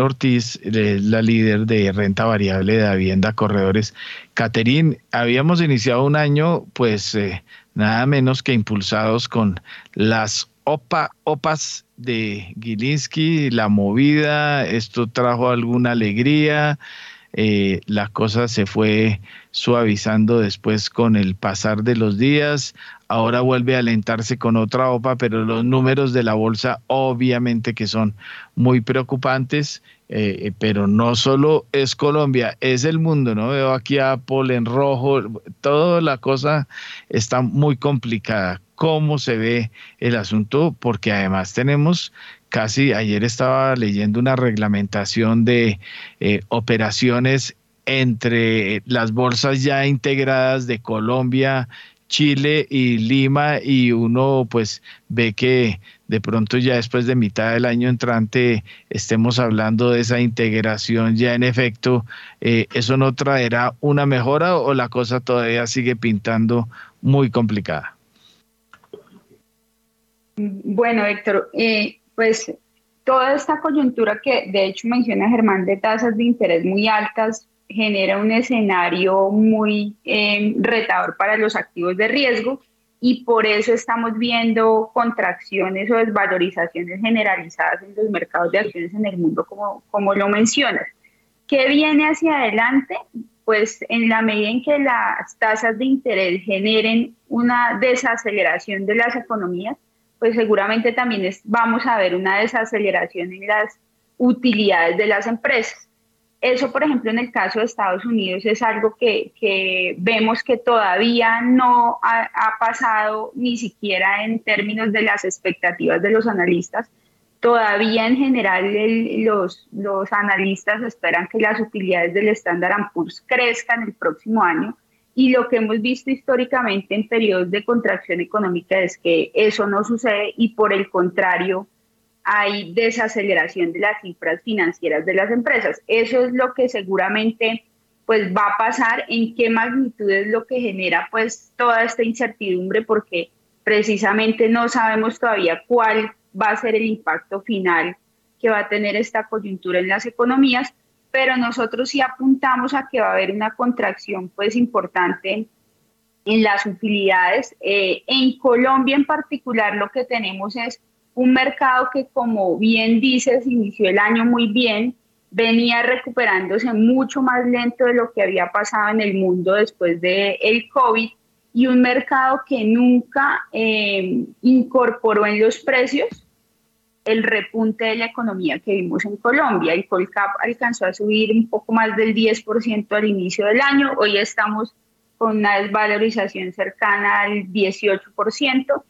Ortiz, la líder de renta variable de Habienda Corredores. Caterine, habíamos iniciado un año pues eh, nada menos que impulsados con las OPA, OPAs de Gilinski, la movida, esto trajo alguna alegría, eh, la cosa se fue suavizando después con el pasar de los días, ahora vuelve a alentarse con otra OPA, pero los números de la bolsa obviamente que son muy preocupantes, eh, pero no solo es Colombia, es el mundo, ¿no? Veo aquí a Apple en rojo, toda la cosa está muy complicada. ¿Cómo se ve el asunto? Porque además tenemos casi, ayer estaba leyendo una reglamentación de eh, operaciones entre las bolsas ya integradas de Colombia, Chile y Lima y uno pues ve que de pronto ya después de mitad del año entrante estemos hablando de esa integración ya en efecto, eh, ¿eso no traerá una mejora o la cosa todavía sigue pintando muy complicada? Bueno, Héctor, eh, pues toda esta coyuntura que de hecho menciona Germán de tasas de interés muy altas genera un escenario muy eh, retador para los activos de riesgo y por eso estamos viendo contracciones o desvalorizaciones generalizadas en los mercados de acciones en el mundo, como, como lo mencionas. ¿Qué viene hacia adelante? Pues en la medida en que las tasas de interés generen una desaceleración de las economías, pues seguramente también vamos a ver una desaceleración en las utilidades de las empresas. Eso, por ejemplo, en el caso de Estados Unidos es algo que, vemos que todavía no ha, pasado ni siquiera en términos de las expectativas de los analistas. Todavía en general los, los analistas esperan que las utilidades del Standard Poor's crezcan el próximo año y lo que hemos visto históricamente en periodos de contracción económica es que eso no sucede y por el contrario hay desaceleración de las cifras financieras de las empresas. Eso es lo que seguramente pues va a pasar, en qué magnitud es lo que genera pues toda esta incertidumbre porque precisamente no sabemos todavía cuál va a ser el impacto final que va a tener esta coyuntura en las economías, pero nosotros sí apuntamos a que va a haber una contracción pues importante en las utilidades. Eh, en Colombia en particular lo que tenemos es un mercado que como bien dices inició el año muy bien, venía recuperándose mucho más lento de lo que había pasado en el mundo después del el COVID y un mercado que nunca eh, incorporó en los precios el repunte de la economía que vimos en Colombia. El Colcap alcanzó a subir un poco más del 10% al inicio del año. Hoy estamos con una desvalorización cercana al 18%.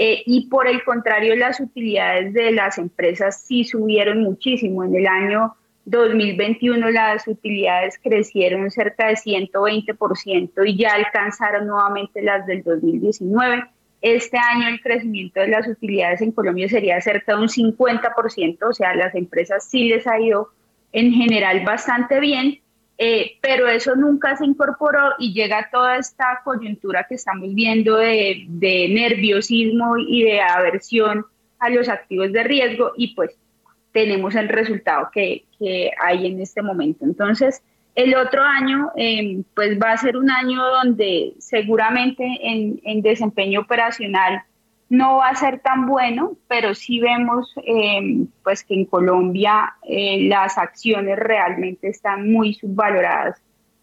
Eh, y por el contrario, las utilidades de las empresas sí subieron muchísimo. En el año 2021 las utilidades crecieron cerca de 120% y ya alcanzaron nuevamente las del 2019 este año el crecimiento de las utilidades en Colombia sería cerca de un 50%, o sea, las empresas sí les ha ido en general bastante bien, eh, pero eso nunca se incorporó y llega toda esta coyuntura que estamos viendo de, nerviosismo y de aversión a los activos de riesgo y pues tenemos el resultado que, que hay en este momento. Entonces, el otro año, em, pues va a ser un año donde seguramente en, desempeño operacional no va a ser tan bueno, pero sí vemos em, pues que en Colombia eh, las acciones realmente están muy subvaloradas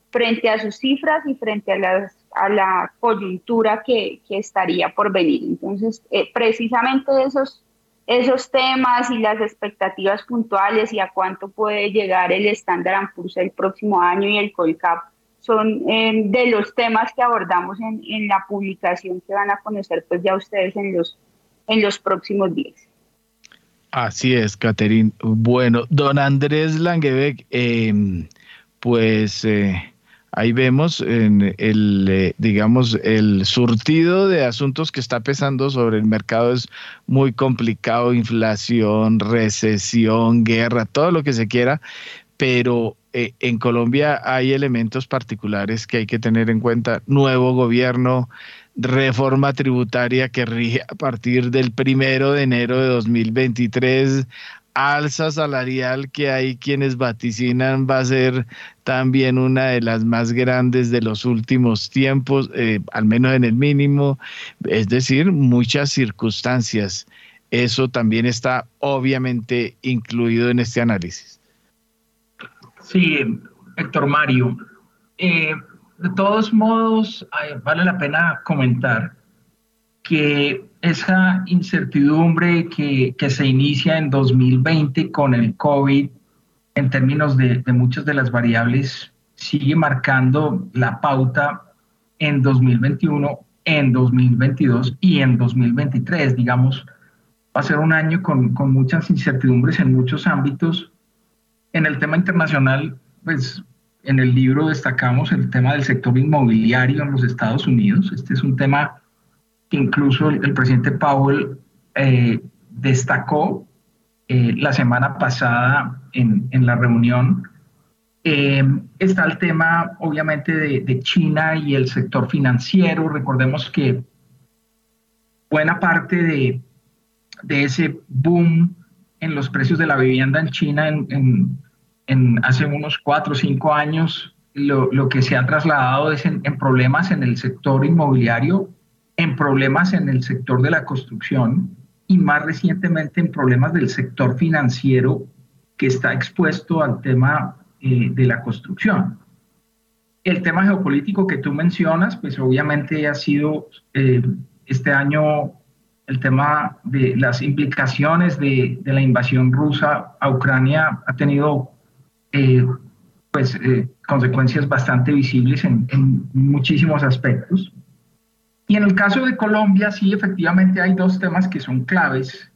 frente a sus cifras y frente a, las, a la coyuntura que, que estaría por venir. Entonces, eh, precisamente esos esos temas y las expectativas puntuales y a cuánto puede llegar el Standard Poor's el próximo año y el Colcap son em, de los temas que abordamos en, en, la publicación que van a conocer pues ya ustedes en los, en los próximos días. Así es, Caterín. Bueno, don Andrés Langebeck, em, pues... Eh, ahí vemos en el, eh, digamos, el surtido de asuntos que está pesando sobre el mercado es muy complicado, inflación, recesión, guerra, todo lo que se quiera, pero eh, en Colombia hay elementos particulares que hay que tener en cuenta. Nuevo gobierno, reforma tributaria que rige a partir del primero de enero de 2023, alza salarial que hay quienes vaticinan va a ser también una de las más grandes de los últimos tiempos, eh, al menos en el mínimo, es decir, muchas circunstancias. Eso también está obviamente incluido en este análisis. Sí, Héctor Mario. Eh, de todos modos, vale la pena comentar que esa incertidumbre que, se inicia en 2020 con el COVID en términos de, muchas de las variables sigue marcando la pauta en 2021, en 2022 y en 2023. Digamos, va a ser un año con, con muchas incertidumbres en muchos ámbitos. En el tema internacional, pues en el libro destacamos el tema del sector inmobiliario en los Estados Unidos. Este es un tema que incluso el, presidente Powell eh, destacó eh, la semana pasada en, en la reunión. Eh, está el tema, obviamente, de, China y el sector financiero. Recordemos que buena parte de, de ese boom en los precios de la vivienda en China en, en, en hace unos cuatro o cinco años, lo, lo, que se ha trasladado es en, problemas en el sector inmobiliario en problemas en el sector de la construcción y más recientemente en problemas del sector financiero que está expuesto al tema eh, de la construcción. El tema geopolítico que tú mencionas, pues obviamente ha sido eh, este año el tema de las implicaciones de, de, la invasión rusa a Ucrania ha tenido eh, pues consecuencias bastante visibles en, en muchísimos aspectos. Y en el caso de Colombia, sí, efectivamente hay dos temas que son claves.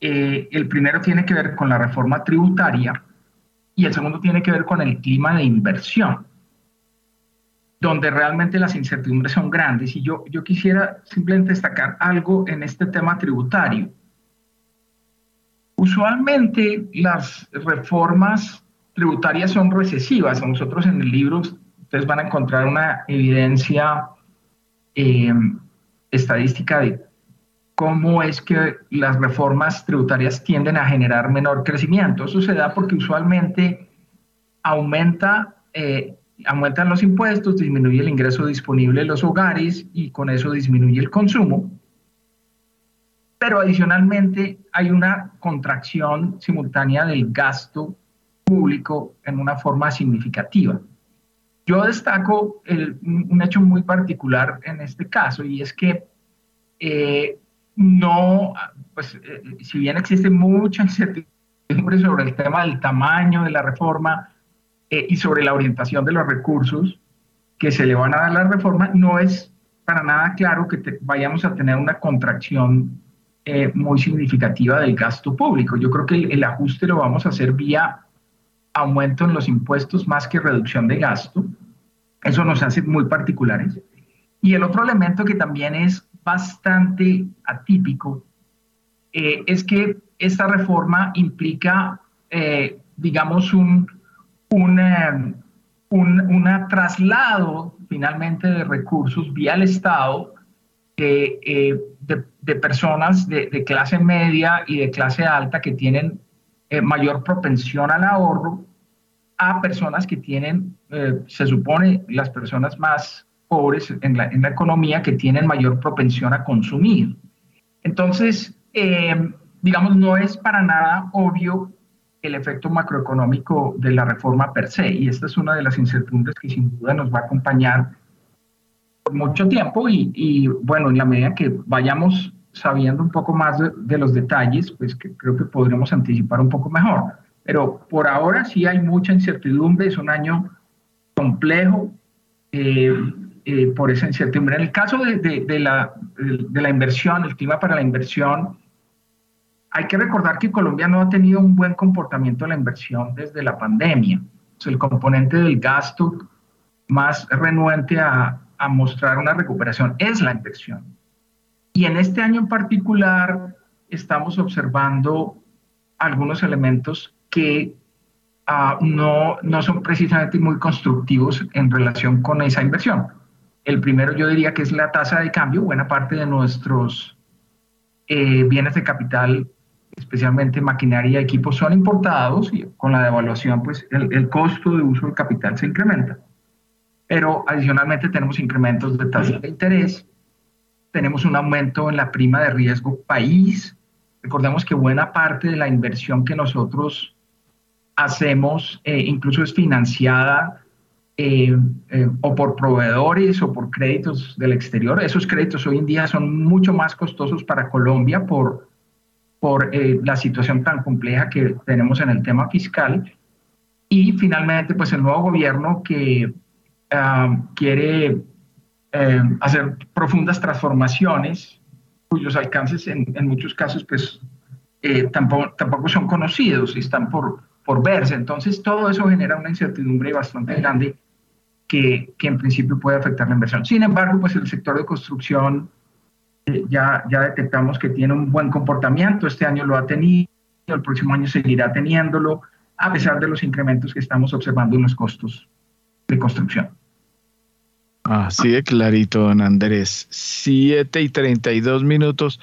Eh, el primero tiene que ver con la reforma tributaria y el segundo tiene que ver con el clima de inversión, donde realmente las incertidumbres son grandes. Y yo, yo quisiera simplemente destacar algo en este tema tributario. Usualmente las reformas tributarias son recesivas. Nosotros en el libro ustedes van a encontrar una evidencia eh, estadística de cómo es que las reformas tributarias tienden a generar menor crecimiento. Eso se da porque usualmente aumenta, eh, aumentan los impuestos, disminuye el ingreso disponible de los hogares y con eso disminuye el consumo. Pero adicionalmente hay una contracción simultánea del gasto público en una forma significativa. Yo destaco un hecho muy particular en este caso y es que eh, no, pues eh, si bien existe mucha incertidumbre sobre el tema del tamaño de la reforma eh, y sobre la orientación de los recursos que se le van a dar a la reforma, no es para nada claro que vayamos a tener una contracción muy significativa del gasto público. Yo creo que el, el ajuste lo vamos a hacer vía aumento en los impuestos más que reducción de gasto. Eso nos hace muy particulares. Y el otro elemento que también es bastante atípico eh, es que esta reforma implica, eh, digamos, un, un, eh, un traslado finalmente de recursos vía el Estado de, de, personas de, de, clase media y de clase alta que tienen mayor propensión al ahorro a personas que tienen, eh, se supone, las personas más pobres en la, en la, economía que tienen mayor propensión a consumir. Entonces, eh, digamos, no es para nada obvio el efecto macroeconómico de la reforma per se, y esta es una de las incertidumbres que sin duda nos va a acompañar por mucho tiempo y, y bueno, en la medida que vayamos sabiendo un poco más de, de los detalles, pues que creo que podremos anticipar un poco mejor. Pero por ahora sí hay mucha incertidumbre, es un año complejo eh, eh, por esa incertidumbre. En el caso de, de, la, de, la, inversión, el clima para la inversión, hay que recordar que Colombia no ha tenido un buen comportamiento de la inversión desde la pandemia. el componente del gasto más renuente a, a mostrar una recuperación es la inversión. Y en este año en particular estamos observando algunos elementos que uh, no, no son precisamente muy constructivos en relación con esa inversión. El primero yo diría que es la tasa de cambio. Buena parte de nuestros eh, bienes de capital especialmente maquinaria y equipos, son importados y con la devaluación, pues el, el costo de uso del capital se incrementa. Pero adicionalmente tenemos incrementos de tasas de interés, tenemos un aumento en la prima de riesgo país. Recordemos que buena parte de la inversión que nosotros hacemos eh, incluso es financiada eh, eh, o por proveedores o por créditos del exterior. Esos créditos hoy en día son mucho más costosos para Colombia por, por la situación tan compleja que tenemos en el tema fiscal. Y finalmente, pues el nuevo gobierno que ah, quiere hacer profundas transformaciones cuyos alcances en, muchos casos pues tampoco, tampoco son conocidos están por, por verse. Entonces, todo eso genera una incertidumbre bastante grande que, que, en principio puede afectar la inversión. Sin embargo, pues el sector de construcción eh, ya, ya detectamos que tiene un buen comportamiento. Este año lo ha tenido, el próximo año seguirá teniéndolo, a pesar de los incrementos que estamos observando en los costos de construcción. Así de clarito, don Andrés. Siete y 32 minutos.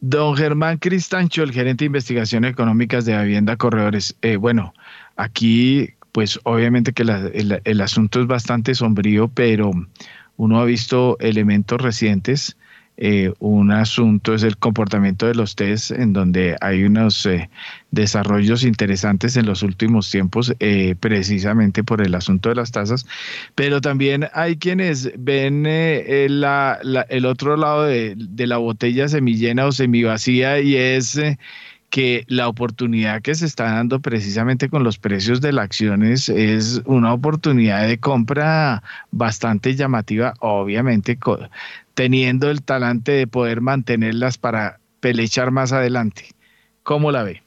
Don Germán Cristancho, el gerente de investigaciones económicas de Vivienda Corredores. Eh, bueno, aquí pues obviamente que el, el, asunto es bastante sombrío, pero uno ha visto elementos recientes eh, un asunto es el comportamiento de los test, en donde hay unos eh, desarrollos interesantes en los últimos tiempos, eh, precisamente por el asunto de las tasas, pero también hay quienes ven el otro lado de, de, la botella semillena o semivacía y es que la oportunidad que se está dando precisamente con los precios de las acciones es una oportunidad de compra bastante llamativa, obviamente teniendo el talante de poder mantenerlas para pelechar más adelante. ¿Cómo la ve?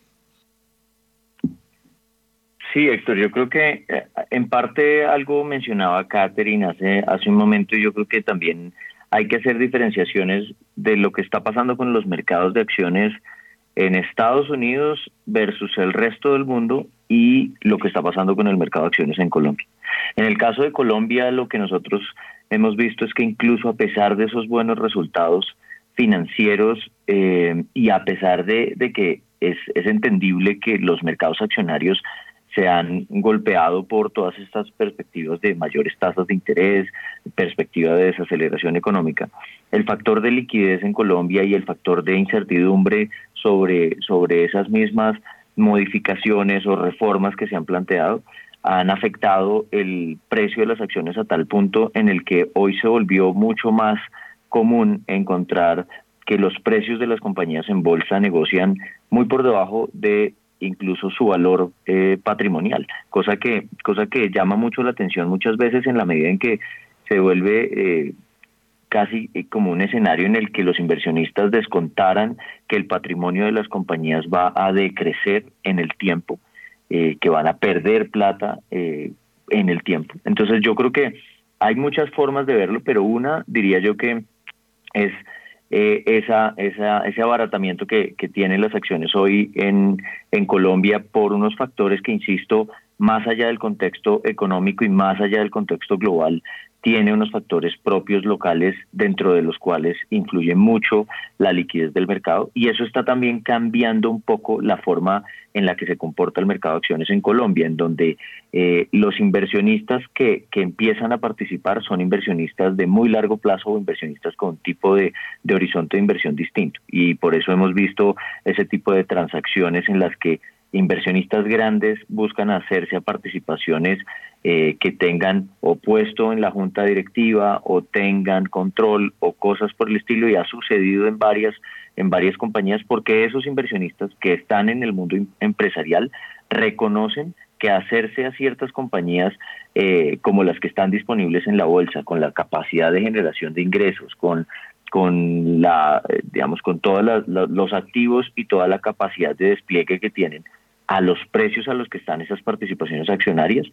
Sí, Héctor, yo creo que eh, en parte algo mencionaba Catherine hace, hace un momento y yo creo que también hay que hacer diferenciaciones de lo que está pasando con los mercados de acciones en Estados Unidos versus el resto del mundo y lo que está pasando con el mercado de acciones en Colombia. En el caso de Colombia, lo que nosotros hemos visto es que incluso a pesar de esos buenos resultados financieros eh, y a pesar de, que es, es, entendible que los mercados accionarios se han golpeado por todas estas perspectivas de mayores tasas de interés, perspectiva de desaceleración económica. El factor de liquidez en Colombia y el factor de incertidumbre sobre, sobre esas mismas modificaciones o reformas que se han planteado han afectado el precio de las acciones a tal punto en el que hoy se volvió mucho más común encontrar que los precios de las compañías en bolsa negocian muy por debajo de incluso su valor eh, patrimonial, cosa que, cosa que llama mucho la atención muchas veces en la medida en que se vuelve eh, casi eh, como un escenario en el que los inversionistas descontaran que el patrimonio de las compañías va a decrecer en el tiempo eh, que van a perder plata eh, en el tiempo. Entonces yo creo que hay muchas formas de verlo, pero una diría yo que es eh, esa, esa, ese abaratamiento que, que tienen las acciones hoy en, en Colombia por unos factores que, insisto, más allá del contexto económico y más allá del contexto global, tiene unos factores propios locales dentro de los cuales influye mucho la liquidez del mercado y eso está también cambiando un poco la forma en la que se comporta el mercado de acciones en Colombia, en donde eh, los inversionistas que, que, empiezan a participar son inversionistas de muy largo plazo o inversionistas con un tipo de, de horizonte de inversión distinto. Y por eso hemos visto ese tipo de transacciones en las que inversionistas grandes buscan hacerse a participaciones eh, que tengan opuesto en la junta directiva o tengan control o cosas por el estilo y ha sucedido en varias en varias compañías porque esos inversionistas que están en el mundo em, empresarial reconocen que hacerse a ciertas compañías eh, como las que están disponibles en la bolsa con la capacidad de generación de ingresos con con la eh, digamos con todos los activos y toda la capacidad de despliegue que tienen a los precios a los que están esas participaciones accionarias,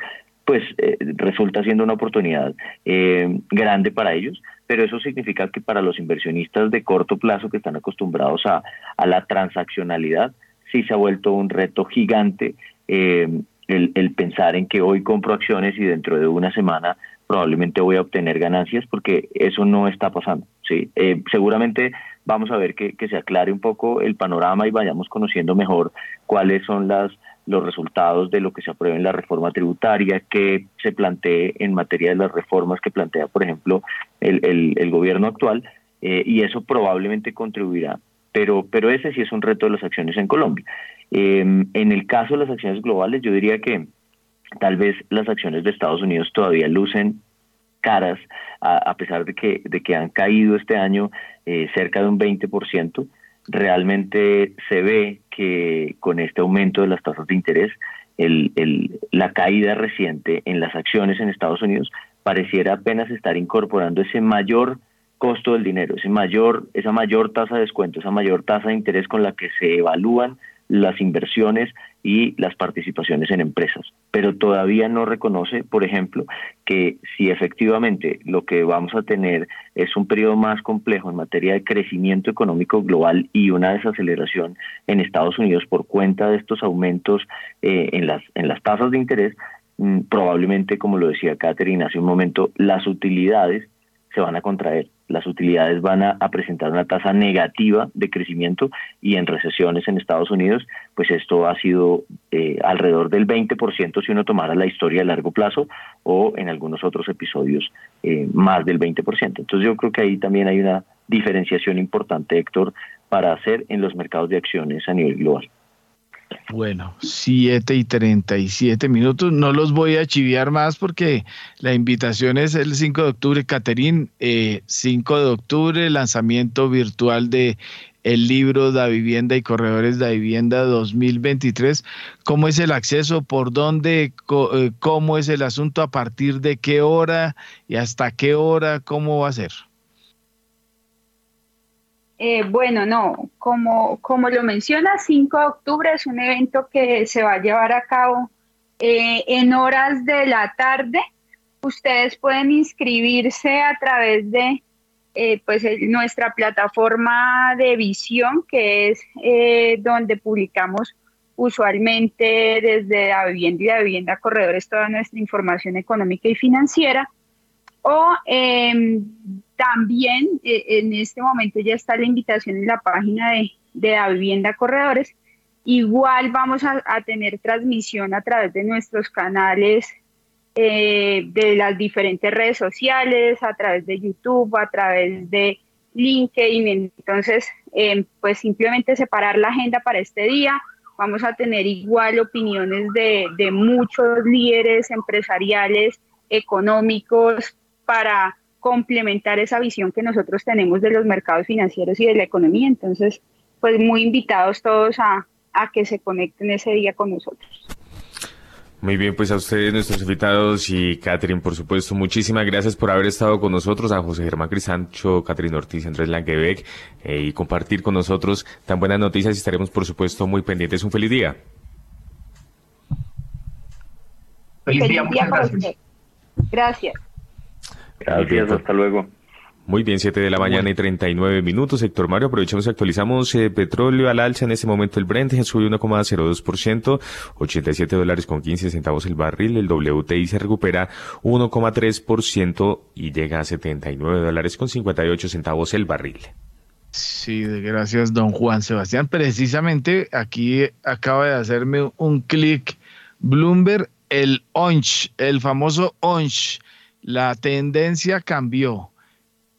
pues eh, resulta siendo una oportunidad eh, grande para ellos, pero eso significa que para los inversionistas de corto plazo que están acostumbrados a, la transaccionalidad, sí se ha vuelto un reto gigante eh, el, el, pensar en que hoy compro acciones y dentro de una semana probablemente voy a obtener ganancias porque eso no está pasando. ¿sí? seguramente vamos a ver que, se aclare un poco el panorama y vayamos conociendo mejor cuáles son las los resultados de lo que se apruebe en la reforma tributaria, que se plantee en materia de las reformas que plantea, por ejemplo, el, el, gobierno actual, eh, y eso probablemente contribuirá. Pero, pero ese sí es un reto de las acciones en Colombia. Em, en el caso de las acciones globales, yo diría que tal vez las acciones de Estados Unidos todavía lucen caras, a, pesar de que, de que han caído este año eh, cerca de un 20%, realmente se ve que con este aumento de las tasas de interés, el, el, la caída reciente en las acciones en Estados Unidos pareciera apenas estar incorporando ese mayor costo del dinero, ese mayor, esa mayor tasa de descuento, esa mayor tasa de interés con la que se evalúan las inversiones y las participaciones en empresas, pero todavía no reconoce, por ejemplo, que si efectivamente lo que vamos a tener es un periodo más complejo en materia de crecimiento económico global y una desaceleración en Estados Unidos por cuenta de estos aumentos eh, en, las, en las tasas de interés, mm, probablemente, como lo decía Catherine hace un momento, las utilidades se van a contraer las utilidades van a, presentar una tasa negativa de crecimiento y en recesiones en Estados Unidos, pues esto ha sido eh, alrededor del 20% si uno tomara la historia a largo plazo o en algunos otros episodios eh, más del 20%. Entonces yo creo que ahí también hay una diferenciación importante, Héctor, para hacer en los mercados de acciones a nivel global. Bueno, 7 y 37 minutos. No los voy a chiviar más porque la invitación es el 5 de octubre. Caterín, eh, 5 de octubre, lanzamiento virtual de el libro Da Vivienda y Corredores da Vivienda 2023. ¿Cómo es el acceso? ¿Por dónde? Eh, ¿Cómo es el asunto? ¿A partir de qué hora? ¿Y hasta qué hora? ¿Cómo va a ser? Eh, bueno, no, como, como lo menciona, 5 de octubre es un evento que se va a llevar a cabo eh, en horas de la tarde. Ustedes pueden inscribirse a través de eh, pues, nuestra plataforma de visión, que es donde publicamos usualmente desde la vivienda y la vivienda corredores toda nuestra información económica y financiera. O em, también eh, en este momento ya está la invitación en la página de, la vivienda corredores. Igual vamos a, tener transmisión a través de nuestros canales eh, de las diferentes redes sociales, a través de YouTube, a través de LinkedIn. Entonces, em, pues simplemente separar la agenda para este día. Vamos a tener igual opiniones de, de muchos líderes empresariales, económicos, para complementar esa visión que nosotros tenemos de los mercados financieros y de la economía. Entonces, pues muy invitados todos a, a que se conecten ese día con nosotros. Muy bien, pues a ustedes, nuestros invitados y Catherine, por supuesto, muchísimas gracias por haber estado con nosotros, a José Germán Crisancho, Catherine Ortiz, Andrés Langebeck, eh, y compartir con nosotros tan buenas noticias y estaremos, por supuesto, muy pendientes. Un feliz día. Feliz, día, muchas gracias. Gracias. Gracias, hasta luego. Muy bien, 7 de la mañana y 39 minutos. Héctor Mario, aprovechamos y actualizamos eh, petróleo al alza en este momento. El Brent subió 1,02%, 87 dólares con 15 centavos el barril. El WTI se recupera 1,3% y llega a 79 dólares con 58 centavos el barril. Sí, gracias, don Juan Sebastián. Precisamente aquí acaba de hacerme un clic Bloomberg, el ONCH, el famoso ONCH la tendencia cambió.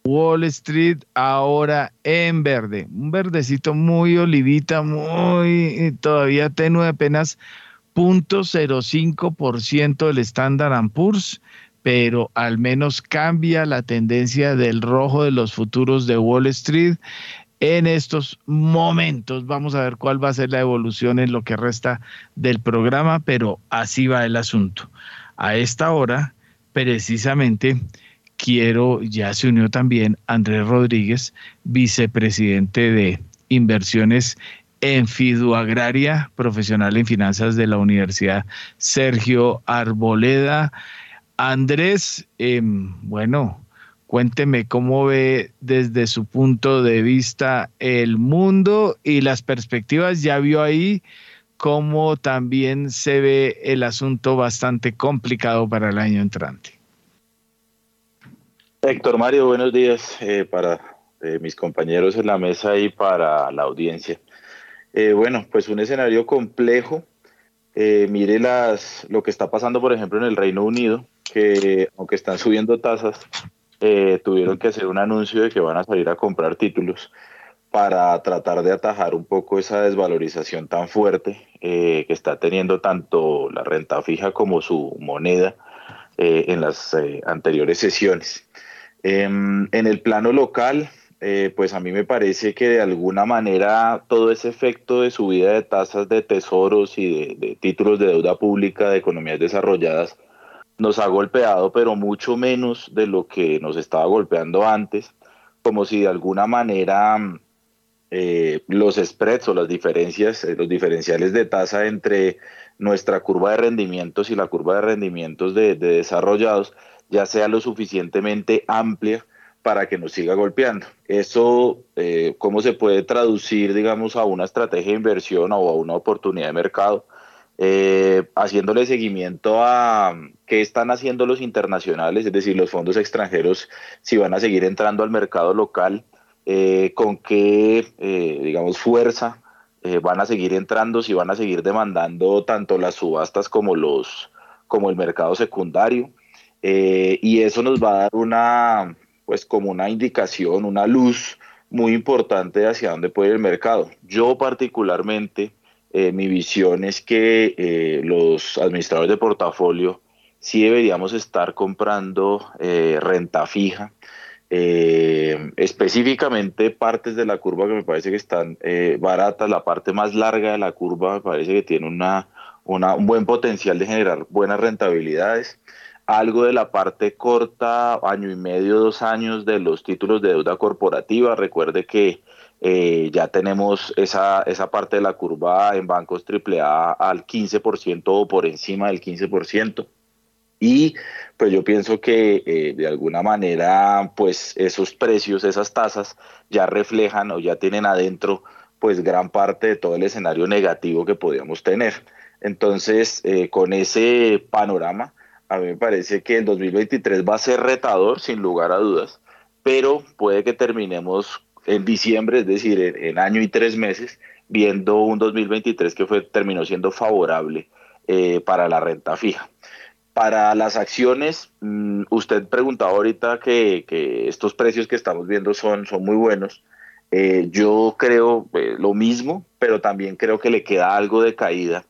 Wall Street ahora en verde, un verdecito muy olivita, muy todavía tenue, apenas 0.05% del Standard Poor's, pero al menos cambia la tendencia del rojo de los futuros de Wall Street en estos momentos. Vamos a ver cuál va a ser la evolución en lo que resta del programa, pero así va el asunto. A esta hora precisamente quiero, ya se unió también Andrés Rodríguez, vicepresidente de inversiones en Fiduagraria, profesional en finanzas de la Universidad Sergio Arboleda. Andrés, em, bueno, cuénteme cómo ve desde su punto de vista el mundo y las perspectivas. Ya vio ahí cómo también se ve el asunto bastante complicado para el año entrante. Héctor Mario, buenos días eh, para eh, mis compañeros en la mesa y para la audiencia. Eh, bueno, pues un escenario complejo. Mire las, lo que está pasando, por ejemplo, en el Reino Unido, que aunque están subiendo tasas, tuvieron que hacer un anuncio de que van a salir a comprar títulos para tratar de atajar un poco esa desvalorización tan fuerte que está teniendo tanto la renta fija como su moneda en las anteriores sesiones. Em, en el plano local, eh, pues a mí me parece que de alguna manera todo ese efecto de subida de tasas de tesoros y de, títulos de deuda pública de economías desarrolladas nos ha golpeado, pero mucho menos de lo que nos estaba golpeando antes, como si de alguna manera eh, los spreads o las diferencias, eh, los diferenciales de tasa entre nuestra curva de rendimientos y la curva de rendimientos de desarrollados ya sea lo suficientemente amplia para que nos siga golpeando. Eso, eh, ¿cómo se puede traducir, digamos, a una estrategia de inversión o a una oportunidad de mercado? Eh, haciéndole seguimiento a qué están haciendo los internacionales, es decir, los fondos extranjeros, si van a seguir entrando al mercado local, eh, con qué, digamos, fuerza van a seguir entrando, si van a seguir demandando tanto las subastas como, los, como el mercado secundario. y eso nos va a dar una, pues como una indicación, una luz muy importante hacia dónde puede ir el mercado. Yo particularmente, eh, mi visión es que eh, los administradores de portafolio sí deberíamos estar comprando eh, renta fija, específicamente partes de la curva que me parece que están baratas, la parte más larga de la curva me parece que tiene una, un buen potencial de generar buenas rentabilidades algo de la parte corta, año y medio, dos años de los títulos de deuda corporativa. Recuerde que eh, ya tenemos esa, esa parte de la curva en bancos AAA al 15% o por encima del 15%. Y pues yo pienso que eh, de alguna manera pues esos precios, esas tasas ya reflejan o ya tienen adentro pues gran parte de todo el escenario negativo que podíamos tener. Entonces, eh, con ese panorama, a mí me parece que el 2023 va a ser retador, sin lugar a dudas, pero puede que terminemos en diciembre, es decir, en, año y tres meses, viendo un 2023 que fue, terminó siendo favorable eh, para la renta fija. Para las acciones, mm, usted preguntaba ahorita que, estos precios que estamos viendo son, son muy buenos. Eh, yo creo eh, lo mismo, pero también creo que le queda algo de caída,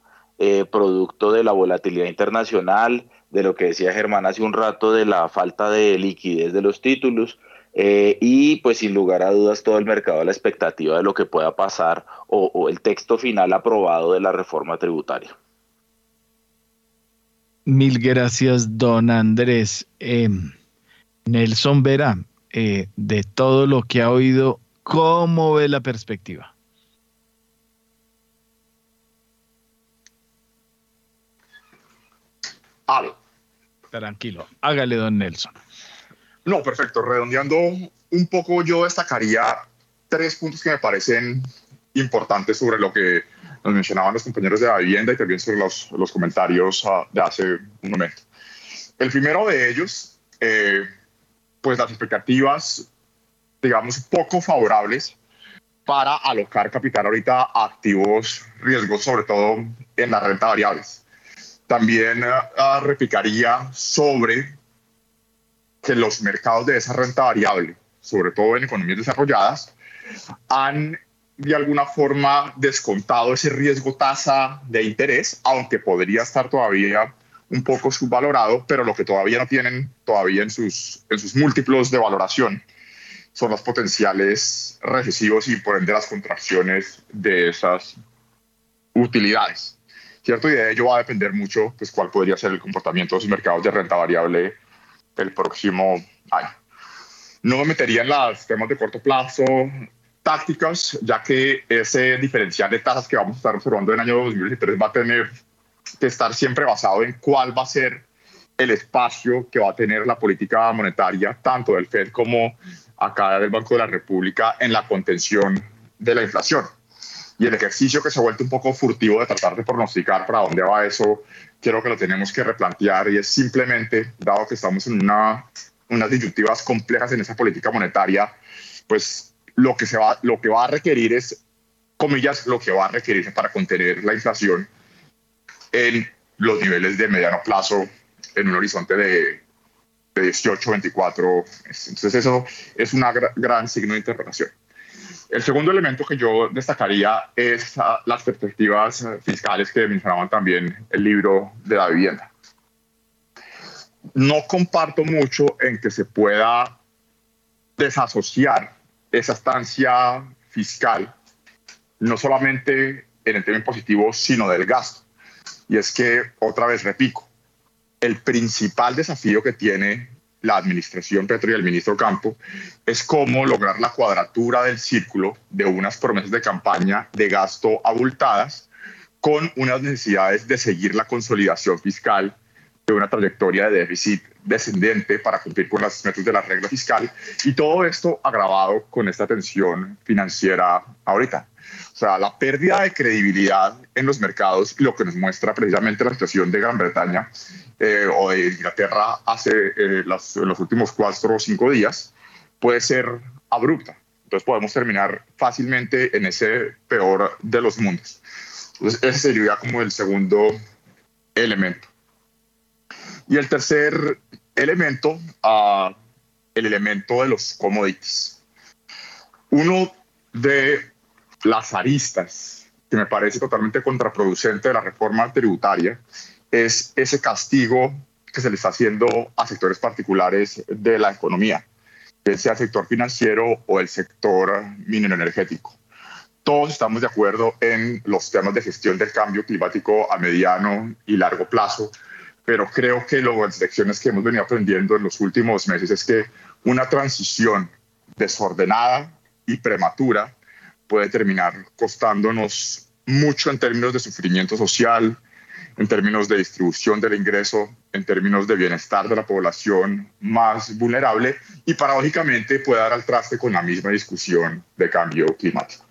producto de la volatilidad internacional, de lo que decía Germán hace un rato de la falta de liquidez de los títulos eh, y pues sin lugar a dudas todo el mercado a la expectativa de lo que pueda pasar o, el texto final aprobado de la reforma tributaria. Mil gracias, don Andrés. Em, Nelson Vera, eh, de todo lo que ha oído, ¿cómo ve la perspectiva? Tranquilo, hágale, don Nelson. No, perfecto. Redondeando un poco, yo destacaría tres puntos que me parecen importantes sobre lo que nos mencionaban los compañeros de la vivienda y también sobre los, los comentarios ah, de hace un momento. El primero de ellos, eh, pues las expectativas, digamos, poco favorables para alocar capital ahorita a activos riesgos, sobre todo en las renta variables. También uh, replicaría sobre que los mercados de esa renta variable, sobre todo en economías desarrolladas, han de alguna forma descontado ese riesgo tasa de interés, aunque podría estar todavía un poco subvalorado, pero lo que todavía no tienen todavía en sus, en sus múltiplos de valoración son los potenciales recesivos y por ende las contracciones de esas utilidades. ¿cierto? Y de ello va a depender mucho, pues, cuál podría ser el comportamiento de los mercados de renta variable el próximo año. No me metería en los temas de corto plazo tácticas, ya que ese diferencial de tasas que vamos a estar observando en el año 2023 va a tener que estar siempre basado en cuál va a ser el espacio que va a tener la política monetaria, tanto del Fed como acá del Banco de la República, en la contención de la inflación. Y el ejercicio que se ha vuelto un poco furtivo de tratar de pronosticar para dónde va eso, creo que lo tenemos que replantear y es simplemente, dado que estamos en una, unas disyuntivas complejas en esa política monetaria, pues lo que, se va, lo que va a requerir es, comillas, lo que va a requerirse para contener la inflación en los niveles de mediano plazo en un horizonte de, de 18, 24. Entonces eso es un gran signo de interrogación. El segundo elemento que yo destacaría es ah, las perspectivas eh, fiscales que mencionaban también el libro de la vivienda. No comparto mucho en que se pueda desasociar esa estancia fiscal, no solamente en el tema impositivo, sino del gasto. Y es que, otra vez repito, el principal desafío que tiene la administración Petro y el ministro Campo es cómo lograr la cuadratura del círculo de unas promesas de campaña de gasto abultadas con unas necesidades de seguir la consolidación fiscal de una trayectoria de déficit descendente para cumplir con las metas de la regla fiscal y todo esto agravado con esta tensión financiera ahorita. O sea, la pérdida de credibilidad en los mercados, lo que nos muestra precisamente la situación de Gran Bretaña eh, o de Inglaterra hace eh, los últimos cuatro o cinco días, puede ser abrupta. Entonces podemos terminar fácilmente en ese peor de los mundos. Entonces ese sería como el segundo elemento. Y el tercer elemento, uh, el elemento de los commodities. Uno de las aristas que me parece totalmente contraproducente de la reforma tributaria es ese castigo que se le está haciendo a sectores particulares de la economía, que sea el sector financiero o el sector minero energético. Todos estamos de acuerdo en los temas de gestión del cambio climático a mediano y largo plazo, pero creo que las lecciones que hemos venido aprendiendo en los últimos meses es que una transición desordenada y prematura puede terminar costándonos mucho en términos de sufrimiento social, en términos de distribución del ingreso, en términos de bienestar de la población más vulnerable y paradójicamente puede dar al traste con la misma discusión de cambio climático.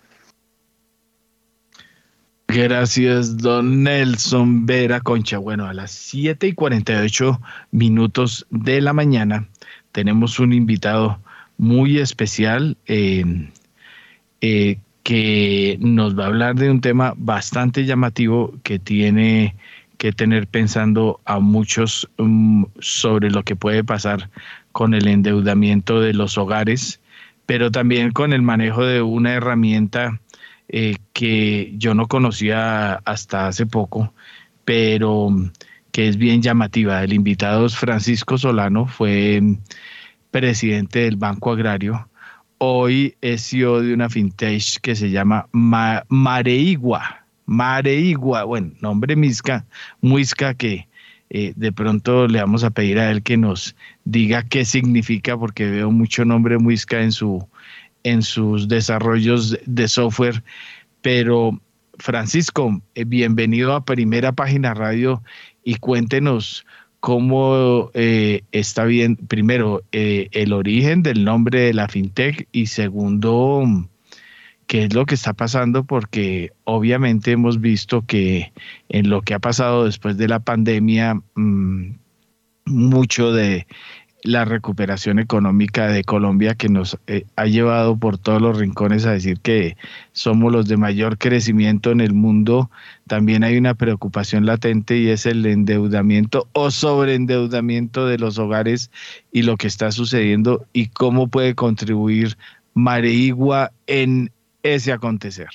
Gracias, don Nelson Vera Concha. Bueno, a las 7 y 48 minutos de la mañana tenemos un invitado muy especial eh, eh, que nos va a hablar de un tema bastante llamativo que tiene que tener pensando a muchos mm, sobre lo que puede pasar con el endeudamiento de los hogares, pero también con el manejo de una herramienta eh, que yo no conocía hasta hace poco, pero que es bien llamativa. El invitado es Francisco Solano, fue presidente del Banco Agrario hoy es CEO de una fintech que se llama Mareigua. Mareigua, bueno, nombre Misca, Muisca, que eh, de pronto le vamos a pedir a él que nos diga qué significa, porque veo mucho nombre Muisca en, su, en sus desarrollos de software. Pero, Francisco, eh, bienvenido a Primera Página Radio y cuéntenos cómo eh, está bien, primero, eh, el origen del nombre de la fintech y segundo, qué es lo que está pasando, porque obviamente hemos visto que en lo que ha pasado después de la pandemia, mm, mucho de la recuperación económica de Colombia que nos eh, ha llevado por todos los rincones a decir que somos los de mayor crecimiento en el mundo, también hay una preocupación latente y es el endeudamiento o sobreendeudamiento de los hogares y lo que está sucediendo y cómo puede contribuir Mareigua en ese acontecer.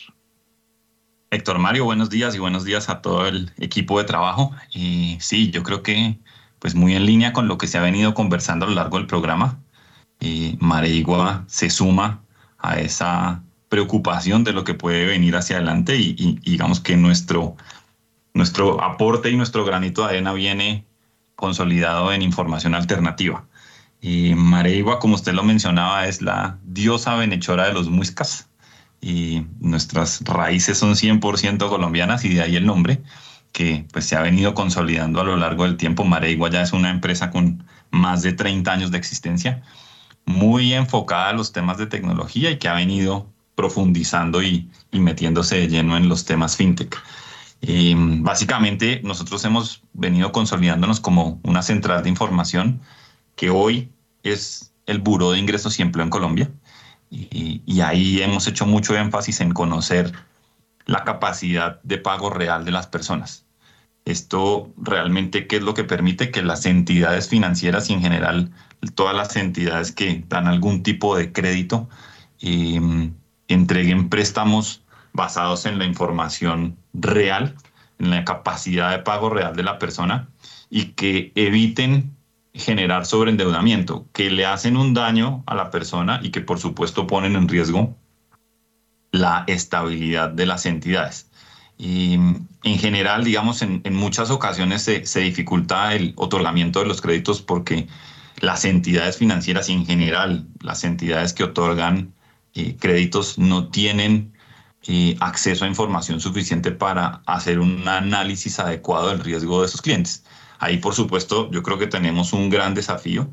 Héctor Mario, buenos días y buenos días a todo el equipo de trabajo. Y sí, yo creo que pues muy en línea con lo que se ha venido conversando a lo largo del programa. Y Mareigua se suma a esa preocupación de lo que puede venir hacia adelante y, digamos que nuestro, nuestro aporte y nuestro granito de arena viene consolidado en información alternativa. Y Mareigua, como usted lo mencionaba, es la diosa benechora de los muiscas y nuestras raíces son 100% colombianas y de ahí el nombre que pues, se ha venido consolidando a lo largo del tiempo. Mareigua ya es una empresa con más de 30 años de existencia, muy enfocada a los temas de tecnología y que ha venido profundizando y, metiéndose de lleno en los temas fintech. Y básicamente nosotros hemos venido consolidándonos como una central de información que hoy es el Buró de Ingresos y en Colombia y, ahí hemos hecho mucho énfasis en conocer la capacidad de pago real de las personas. Esto realmente, ¿qué es lo que permite que las entidades financieras y en general todas las entidades que dan algún tipo de crédito em, entreguen préstamos basados en la información real, en la capacidad de pago real de la persona y que eviten generar sobreendeudamiento, que le hacen un daño a la persona y que por supuesto ponen en riesgo la estabilidad de las entidades. Y en general, digamos, en, muchas ocasiones se, dificulta el otorgamiento de los créditos porque las entidades financieras en general las entidades que otorgan eh, créditos no tienen eh, acceso a información suficiente para hacer un análisis adecuado del riesgo de sus clientes. Ahí, por supuesto, yo creo que tenemos un gran desafío,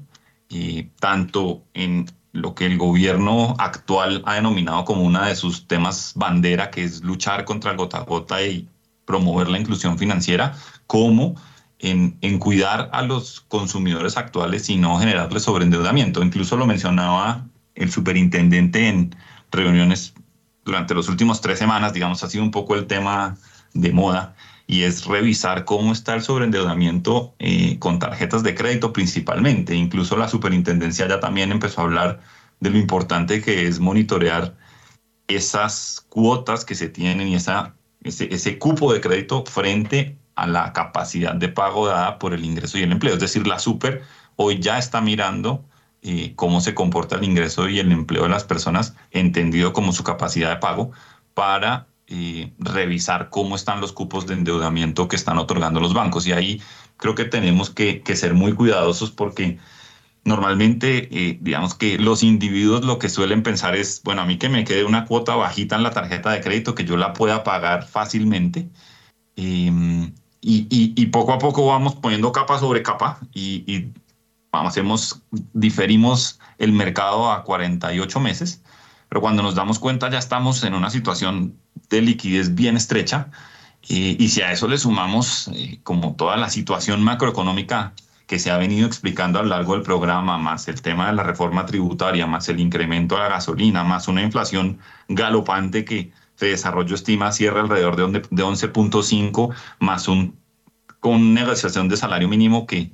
y tanto en lo que el gobierno actual ha denominado como uno de sus temas bandera, que es luchar contra el gota a gota y promover la inclusión financiera, como en, en, cuidar a los consumidores actuales y no generarles sobreendeudamiento. Incluso lo mencionaba el superintendente en reuniones durante los últimos tres semanas, digamos, ha sido un poco el tema de moda y es revisar cómo está el sobreendeudamiento eh, con tarjetas de crédito principalmente. Incluso la superintendencia ya también empezó a hablar de lo importante que es monitorear esas cuotas que se tienen y esa, ese, cupo de crédito frente a la capacidad de pago dada por el ingreso y el empleo. Es decir, la super hoy ya está mirando eh, cómo se comporta el ingreso y el empleo de las personas, entendido como su capacidad de pago, para eh, revisar cómo están los cupos de endeudamiento que están otorgando los bancos. Y ahí creo que tenemos que, ser muy cuidadosos porque normalmente, eh, digamos que los individuos lo que suelen pensar es, bueno, a mí que me quede una cuota bajita en la tarjeta de crédito que yo la pueda pagar fácilmente. Em, y, poco a poco vamos poniendo capa sobre capa y vamos, hemos, diferimos el mercado a 48 meses, pero cuando nos damos cuenta ya estamos en una situación de liquidez bien estrecha y, si a eso le sumamos eh, como toda la situación macroeconómica que se ha venido explicando a lo largo del programa, más el tema de la reforma tributaria, más el incremento de la gasolina, más una inflación galopante que se desarrollo estima cierra alrededor de 11.5, más un, con negociación de salario mínimo que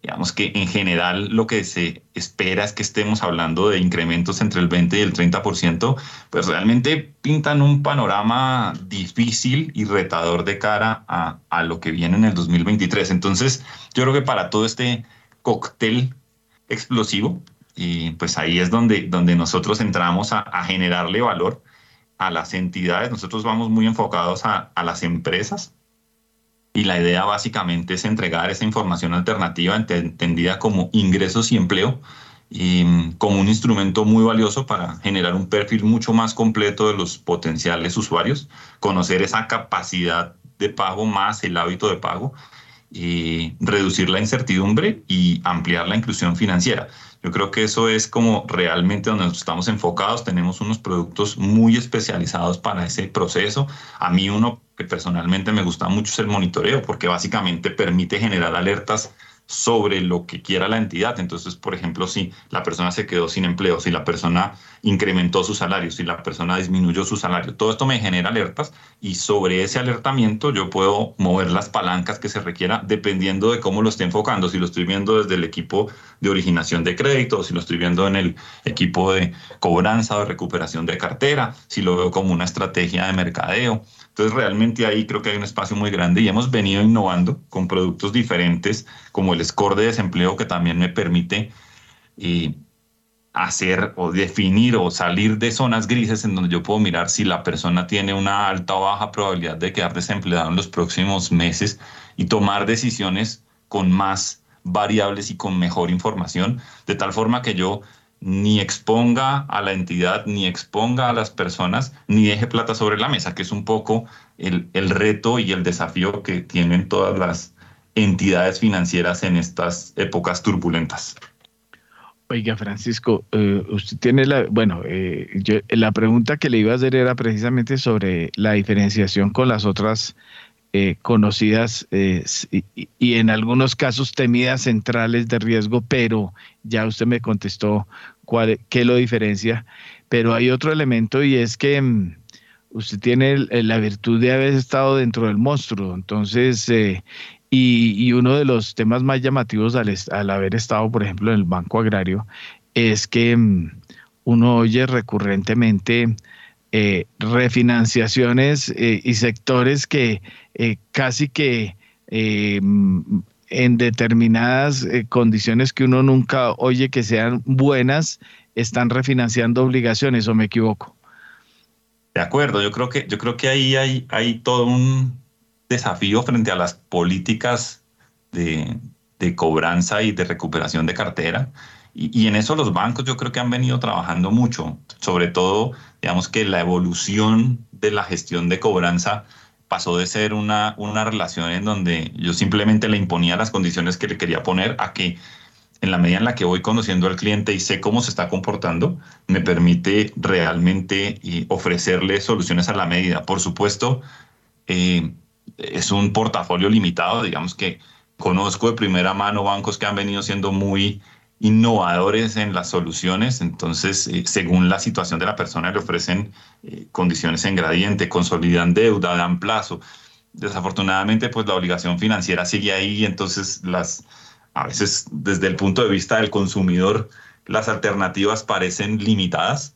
digamos que en general lo que se espera es que estemos hablando de incrementos entre el 20 y el 30%, pues realmente pintan un panorama difícil y retador de cara a, a lo que viene en el 2023. Entonces, yo creo que para todo este cóctel explosivo, y pues ahí es donde, donde nosotros entramos a, a generarle valor a las entidades. Nosotros vamos muy enfocados a, a las empresas, y la idea básicamente es entregar esa información alternativa entendida como ingresos y empleo mm, como un instrumento muy valioso para generar un perfil mucho más completo de los potenciales usuarios, conocer esa capacidad de pago más el hábito de pago y reducir la incertidumbre y ampliar la inclusión financiera. Yo creo que eso es como realmente donde nos estamos enfocados. Tenemos unos productos muy especializados para ese proceso. A mí uno que personalmente me gusta mucho es el monitoreo porque básicamente permite generar alertas sobre lo que quiera la entidad. Entonces, por ejemplo, si la persona se quedó sin empleo, si la persona incrementó su salario, si la persona disminuyó su salario, todo esto me genera alertas y sobre ese alertamiento yo puedo mover las palancas que se requiera dependiendo de cómo lo esté enfocando. Si lo estoy viendo desde el equipo de originación de crédito, si lo estoy viendo en el equipo de cobranza o recuperación de cartera, si lo veo como una estrategia de mercadeo. Entonces realmente ahí creo que hay un espacio muy grande y hemos venido innovando con productos diferentes como el score de desempleo que también me permite eh, hacer o definir o salir de zonas grises en donde yo puedo mirar si la persona tiene una alta o baja probabilidad de quedar desempleado en los próximos meses y tomar decisiones con más variables y con mejor información, de tal forma que yo ni exponga a la entidad, ni exponga a las personas, ni deje plata sobre la mesa, que es un poco el, reto y el desafío que tienen todas las entidades financieras en estas épocas turbulentas. Oiga, Francisco, eh, usted tiene la, bueno, eh, la pregunta que le iba a hacer era precisamente sobre la diferenciación con las otras eh, conocidas eh, y, en algunos casos temidas centrales de riesgo, pero ya usted me contestó cuál, qué lo diferencia. Pero hay otro elemento y es que mm, usted tiene la virtud de haber estado dentro del monstruo, entonces, eh, y, uno de los temas más llamativos al, haber estado, por ejemplo, en el Banco Agrario, es que mm, uno oye recurrentemente eh, refinanciaciones eh, y sectores que casi que en determinadas condiciones que uno nunca oye que sean buenas, están refinanciando obligaciones, ¿o me equivoco? De acuerdo, yo creo que, yo creo que ahí hay, hay todo un desafío frente a las políticas de, de cobranza y de recuperación de cartera. Y, en eso los bancos yo creo que han venido trabajando mucho, sobre todo, digamos que la evolución de la gestión de cobranza pasó de ser una, una relación en donde yo simplemente le imponía las condiciones que le quería poner a que en la medida en la que voy conociendo al cliente y sé cómo se está comportando, me permite realmente eh, ofrecerle soluciones a la medida. Por supuesto, eh, es un portafolio limitado, digamos que conozco de primera mano bancos que han venido siendo muy innovadores en las soluciones, entonces eh, según la situación de la persona le ofrecen eh, condiciones en gradiente, consolidan deuda, dan plazo. Desafortunadamente, pues la obligación financiera sigue ahí, entonces las, a veces desde el punto de vista del consumidor, las alternativas parecen limitadas,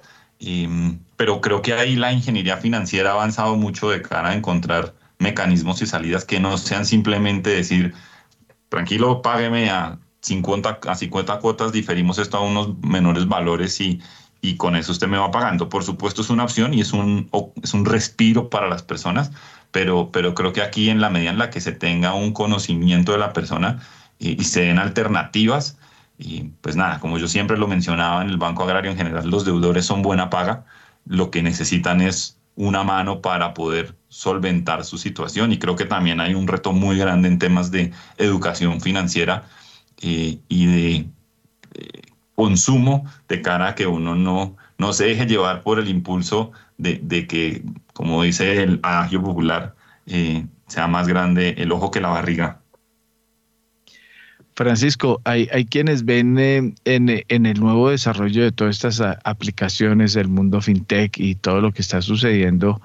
pero creo que ahí la ingeniería financiera ha avanzado mucho de cara a encontrar mecanismos y salidas que no sean simplemente decir, tranquilo, págueme a 50, a 50 cuotas diferimos esto a unos menores valores y, y con eso usted me va pagando. Por supuesto es una opción y es un, es un respiro para las personas, pero, pero creo que aquí en la medida en la que se tenga un conocimiento de la persona y, y se den alternativas, y pues nada, como yo siempre lo mencionaba en el Banco Agrario en general, los deudores son buena paga, lo que necesitan es una mano para poder solventar su situación y creo que también hay un reto muy grande en temas de educación financiera eh, y de eh, consumo de cara a que uno no, no se deje llevar por el impulso de, de que, como dice el adagio popular, eh, sea más grande el ojo que la barriga. Francisco, hay, hay quienes ven en, en, el nuevo desarrollo de todas estas aplicaciones del mundo fintech y todo lo que está sucediendo,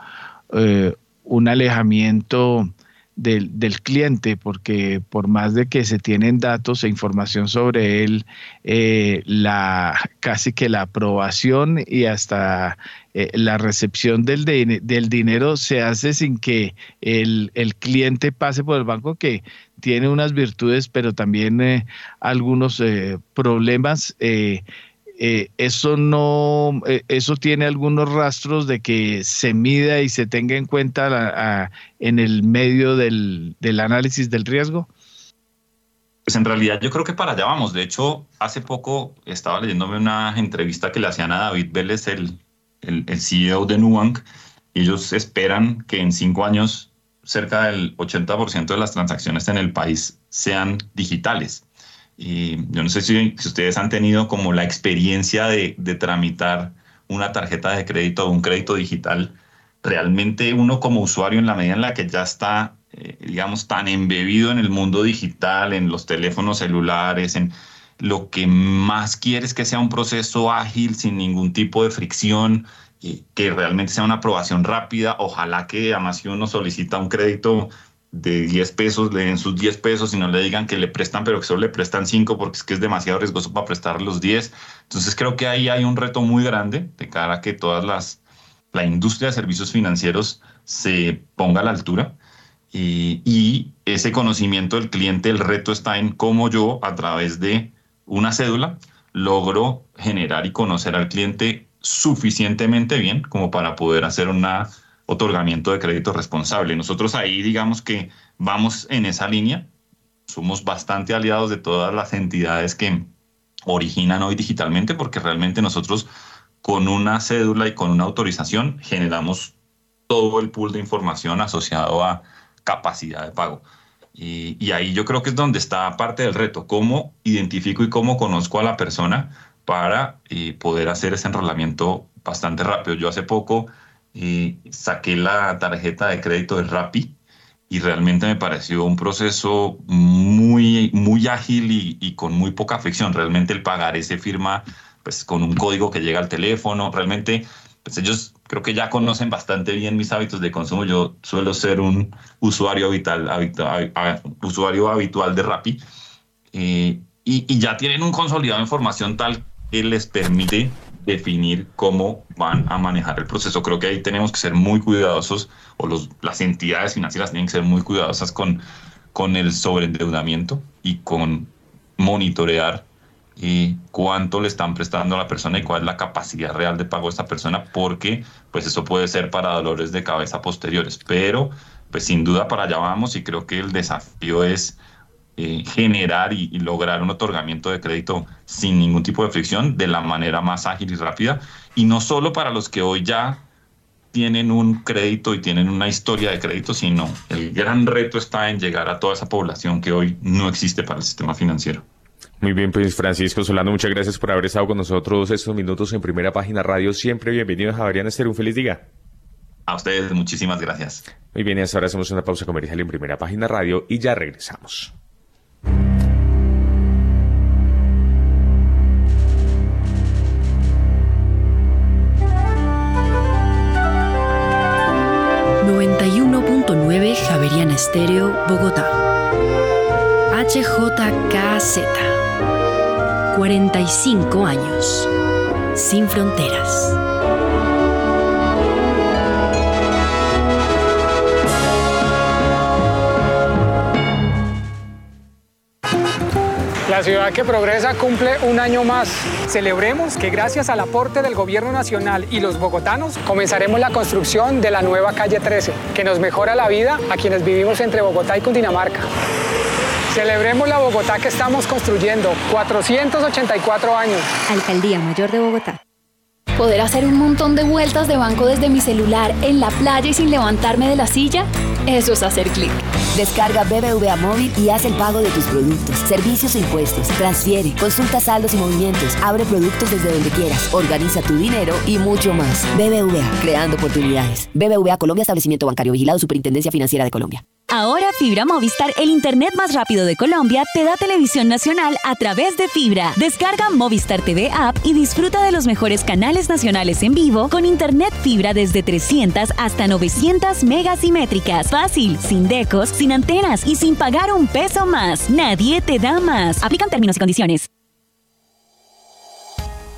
un alejamiento del, cliente, porque por más de que se tienen datos e información sobre él, eh, la, casi que la aprobación y hasta eh, la recepción del, del dinero se hace sin que el, el, cliente pase por el banco que tiene unas virtudes, pero también eh, algunos problemas eh, eso no, eh, eso tiene algunos rastros de que se mida y se tenga en cuenta en el medio del, análisis del riesgo. Pues en realidad yo creo que para allá vamos. De hecho, hace poco estaba leyéndome una entrevista que le hacían a David Vélez, el, el, CEO de Nubank. Ellos esperan que en cinco años cerca del 80% de las transacciones en el país sean digitales. Y yo no sé si, ustedes han tenido como la experiencia de, tramitar una tarjeta de crédito o un crédito digital. Realmente uno como usuario en la medida en la que ya está, eh, digamos, tan embebido en el mundo digital, en los teléfonos celulares, en lo que más quiere es que sea un proceso ágil, sin ningún tipo de fricción, que realmente sea una aprobación rápida. Ojalá que además si uno solicita un crédito de 10 pesos, le den sus 10 pesos y no le digan que le prestan, pero que solo le prestan 5 porque es que es demasiado riesgoso para prestar los 10. Entonces creo que ahí hay un reto muy grande de cara a que todas las, la industria de servicios financieros se ponga a la altura. Y, y ese conocimiento del cliente, el reto está en cómo yo a través de una cédula logro generar y conocer al cliente suficientemente bien como para poder hacer una otorgamiento de crédito responsable. Nosotros ahí digamos que vamos en esa línea, somos bastante aliados de todas las entidades que originan hoy digitalmente porque realmente nosotros con una cédula y con una autorización generamos todo el pool de información asociado a capacidad de pago. Y, ahí yo creo que es donde está parte del reto, cómo identifico y cómo conozco a la persona para eh, poder hacer ese enrolamiento bastante rápido. Yo hace poco saqué la tarjeta de crédito de Rappi y realmente me pareció un proceso muy, muy ágil y, y, con muy poca fricción. Realmente el pagaré se firma pues, con un código que llega al teléfono. Realmente pues ellos creo que ya conocen bastante bien mis hábitos de consumo. Yo suelo ser un usuario habitual, habitual, usuario habitual de Rappi eh, y, y, ya tienen un consolidado de información tal que les permite definir cómo van a manejar el proceso. Creo que ahí tenemos que ser muy cuidadosos, o los, las entidades financieras tienen que ser muy cuidadosas con, con el sobreendeudamiento y con monitorear eh, cuánto le están prestando a la persona y cuál es la capacidad real de pago de esta persona, porque pues eso puede ser para dolores de cabeza posteriores. Pero pues sin duda para allá vamos y creo que el desafío es eh, generar y, lograr un otorgamiento de crédito sin ningún tipo de fricción de la manera más ágil y rápida. Y no solo para los que hoy ya tienen un crédito y tienen una historia de crédito, sino el gran reto está en llegar a toda esa población que hoy no existe para el sistema financiero. Muy bien, pues Francisco Solano, muchas gracias por haber estado con nosotros estos minutos en Primera Página Radio. Siempre bienvenido a Javeriana Esther, un feliz día. A ustedes, muchísimas gracias. Muy bien, y hasta ahora hacemos una pausa comercial en Primera Página Radio y ya regresamos. Javeriana Estéreo, Bogotá. HJKZ. 45 años. Sin fronteras. La ciudad que progresa cumple un año más. Celebremos que gracias al aporte del gobierno nacional y los bogotanos comenzaremos la construcción de la nueva calle 13, que nos mejora la vida a quienes vivimos entre Bogotá y Cundinamarca. Celebremos la Bogotá que estamos construyendo, 484 años. Alcaldía Mayor de Bogotá. ¿Poder hacer un montón de vueltas de banco desde mi celular en la playa y sin levantarme de la silla? Eso es hacer clic. Descarga BBVA Móvil y haz el pago de tus productos, servicios e impuestos. Transfiere, consulta saldos y movimientos, abre productos desde donde quieras, organiza tu dinero y mucho más. BBVA, creando oportunidades. BBVA Colombia, establecimiento bancario vigilado, Superintendencia Financiera de Colombia. Ahora Fibra Movistar, el internet más rápido de Colombia, te da televisión nacional a través de Fibra. Descarga Movistar TV App y disfruta de los mejores canales nacionales en vivo con internet fibra desde 300 hasta 900 megas y métricas. Fácil, sin decos, sin antenas y sin pagar un peso más. Nadie te da más. Aplican términos y condiciones.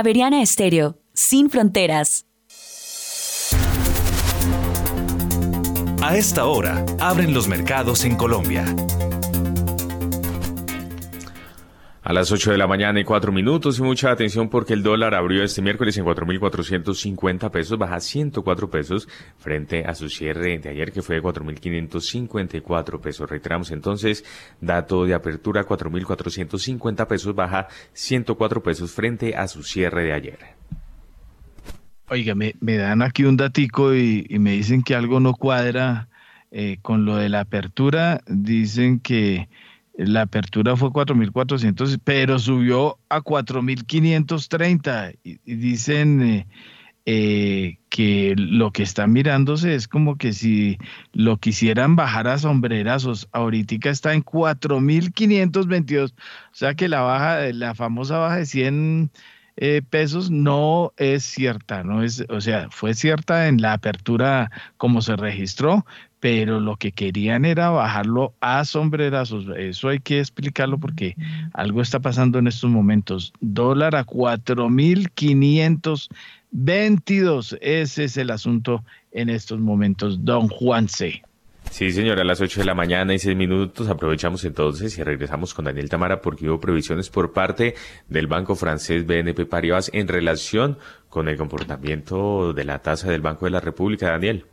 Javeriana Estéreo, sin fronteras. A esta hora, abren los mercados en Colombia. A las 8 de la mañana y 4 minutos y mucha atención porque el dólar abrió este miércoles en 4.450 pesos, baja 104 pesos frente a su cierre de ayer que fue de 4.554 pesos. Reiteramos entonces, dato de apertura 4.450 pesos, baja 104 pesos frente a su cierre de ayer. Oiga, me, dan aquí un datico y, me dicen que algo no cuadra eh, con lo de la apertura. Dicen que la apertura fue 4.400, pero subió a 4.530. Y, y dicen eh, eh, que lo que está mirándose es como que si lo quisieran bajar a sombrerazos, ahorita está en 4.522. O sea que la baja, la famosa baja de 100 eh, pesos no es cierta, no es, o sea, fue cierta en la apertura como se registró, pero lo que querían era bajarlo a sombrerazos. Eso hay que explicarlo porque algo está pasando en estos momentos. Dólar a 4.522. Ese es el asunto en estos momentos, don Juan C. Sí, señora, a las 8 de la mañana y 6 minutos aprovechamos entonces y regresamos con Daniel Tamara porque hubo previsiones por parte del banco francés BNP Paribas en relación con el comportamiento de la tasa del Banco de la República. Daniel.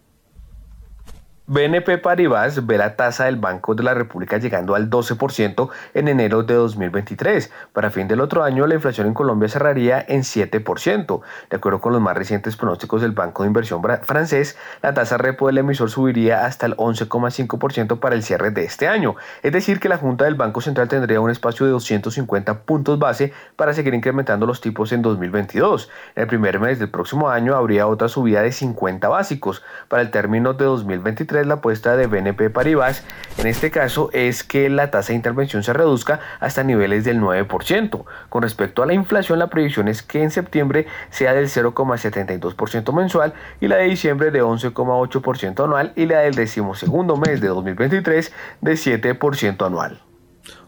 BNP Paribas ve la tasa del Banco de la República llegando al 12% en enero de 2023. Para fin del otro año, la inflación en Colombia cerraría en 7%. De acuerdo con los más recientes pronósticos del Banco de Inversión francés, la tasa repo del emisor subiría hasta el 11,5% para el cierre de este año. Es decir, que la Junta del Banco Central tendría un espacio de 250 puntos base para seguir incrementando los tipos en 2022. En el primer mes del próximo año habría otra subida de 50 básicos. Para el término de 2023, la apuesta de BNP Paribas, en este caso, es que la tasa de intervención se reduzca hasta niveles del 9%. Con respecto a la inflación, la previsión es que en septiembre sea del 0,72% mensual y la de diciembre de 11,8% anual y la del decimosegundo mes de 2023 de 7% anual.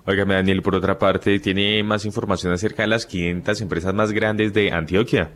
Óigame, Daniel, por otra parte, ¿tiene más información acerca de las 500 empresas más grandes de Antioquia?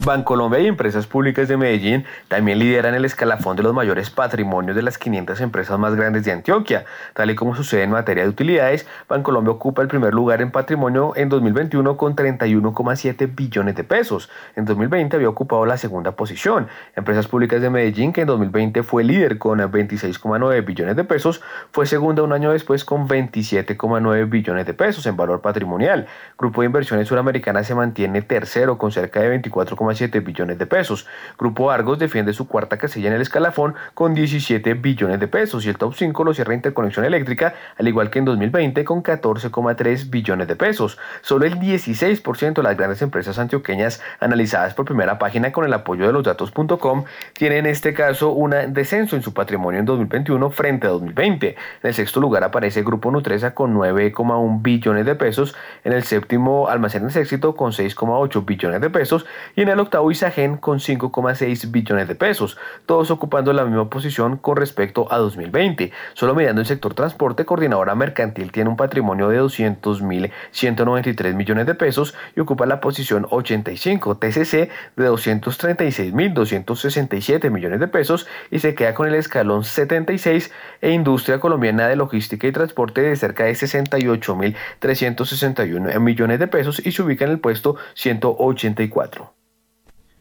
Bancolombia y Empresas Públicas de Medellín también lideran el escalafón de los mayores patrimonios de las 500 empresas más grandes de Antioquia. Tal y como sucede en materia de utilidades, Bancolombia ocupa el primer lugar en patrimonio en 2021 con 31,7 billones de pesos. En 2020 había ocupado la segunda posición. Empresas Públicas de Medellín, que en 2020 fue líder con 26,9 billones de pesos, fue segunda un año después con 27,9 billones de pesos en valor patrimonial. Grupo de Inversiones Suramericanas se mantiene tercero con cerca de 24, 7 billones de pesos. Grupo Argos defiende su cuarta casilla en el escalafón con 17 billones de pesos y el top 5 lo cierra Interconexión Eléctrica, al igual que en 2020 con 14,3 billones de pesos. Solo el 16% de las grandes empresas antioqueñas analizadas por primera página con el apoyo de los datos.com tienen en este caso un descenso en su patrimonio en 2021 frente a 2020. En el sexto lugar aparece Grupo Nutresa con 9,1 billones de pesos, en el séptimo Almacenes Éxito con 6,8 billones de pesos y en el octavo Isagen con 5,6 billones de pesos, todos ocupando la misma posición con respecto a 2020. Solo mirando el sector transporte, Coordinadora Mercantil tiene un patrimonio de 200.193 millones de pesos y ocupa la posición 85, TCC de 236.267 millones de pesos y se queda con el escalón 76 e Industria Colombiana de Logística y Transporte de cerca de 68.361 millones de pesos y se ubica en el puesto 184.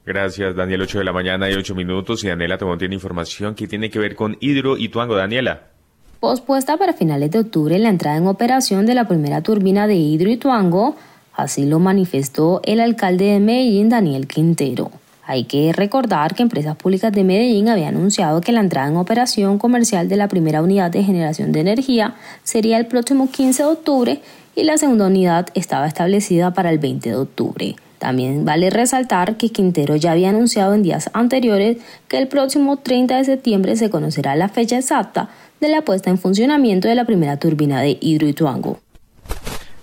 Gracias, Daniel. 8 de la mañana y 8 minutos. Y Daniela Tomón tiene información que tiene que ver con Hidro y Tuango. Daniela. Pospuesta para finales de octubre la entrada en operación de la primera turbina de Hidro y Tuango, así lo manifestó el alcalde de Medellín, Daniel Quintero. Hay que recordar que Empresas Públicas de Medellín había anunciado que la entrada en operación comercial de la primera unidad de generación de energía sería el próximo 15 de octubre y la segunda unidad estaba establecida para el 20 de octubre. También vale resaltar que Quintero ya había anunciado en días anteriores que el próximo 30 de septiembre se conocerá la fecha exacta de la puesta en funcionamiento de la primera turbina de Hidroituango.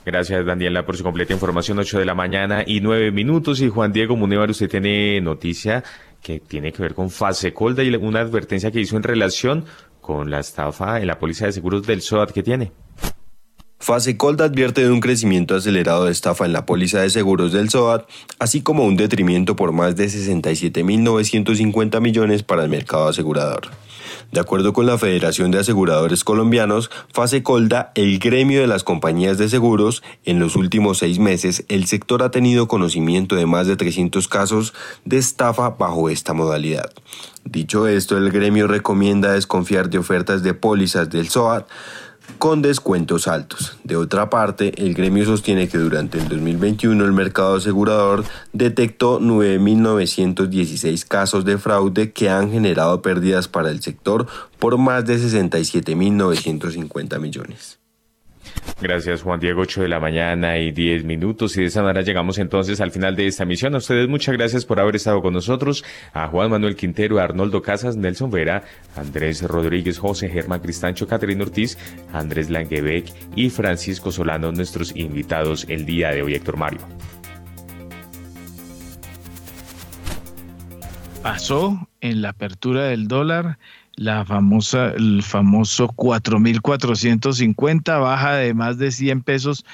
Gracias, Daniela, por su completa información. 8 de la mañana y 9 minutos. Y Juan Diego Munevar, usted tiene noticia que tiene que ver con Fase Colda y una advertencia que hizo en relación con la estafa en la póliza de seguros del SOAT que tiene. Fasecolda advierte de un crecimiento acelerado de estafa en la póliza de seguros del SOAT, así como un detrimento por más de 67.950 millones para el mercado asegurador. De acuerdo con la Federación de Aseguradores Colombianos, Fasecolda, el gremio de las compañías de seguros, en los últimos seis meses el sector ha tenido conocimiento de más de 300 casos de estafa bajo esta modalidad. Dicho esto, el gremio recomienda desconfiar de ofertas de pólizas del SOAT con descuentos altos. De otra parte, el gremio sostiene que durante el 2021 el mercado asegurador detectó 9.916 casos de fraude que han generado pérdidas para el sector por más de 67.950 millones. Gracias Juan Diego, 8 de la mañana y 10 minutos. Y de esa manera llegamos entonces al final de esta misión. A ustedes muchas gracias por haber estado con nosotros. A Juan Manuel Quintero, a Arnoldo Casas, Nelson Vera, Andrés Rodríguez, José Germán Cristancho, Catherine Ortiz, Andrés Langebeck y Francisco Solano, nuestros invitados el día de hoy, Héctor Mario. Pasó en la apertura del dólar la famosa, el famoso 4.450, baja de más de 100 pesos,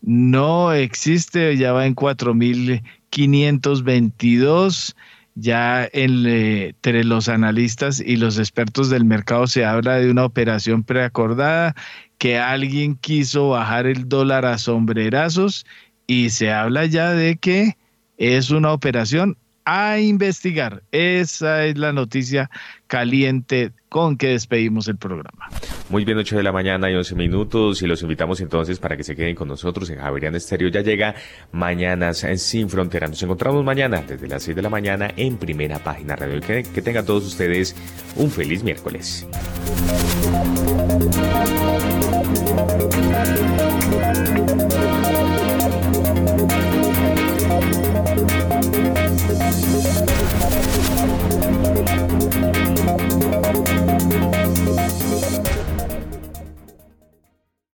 no existe, ya va en 4.522. Ya entre los analistas y los expertos del mercado se habla de una operación preacordada, que alguien quiso bajar el dólar a sombrerazos y se habla ya de que es una operación a investigar. Esa es la noticia caliente con que despedimos el programa. Muy bien, 8 de la mañana y 11 minutos y los invitamos entonces para que se queden con nosotros en Javerian Estéreo. Ya llega Mañanas Sin Frontera. Nos encontramos mañana desde las 6 de la mañana en primera página radio. Que, que tengan todos ustedes un feliz miércoles.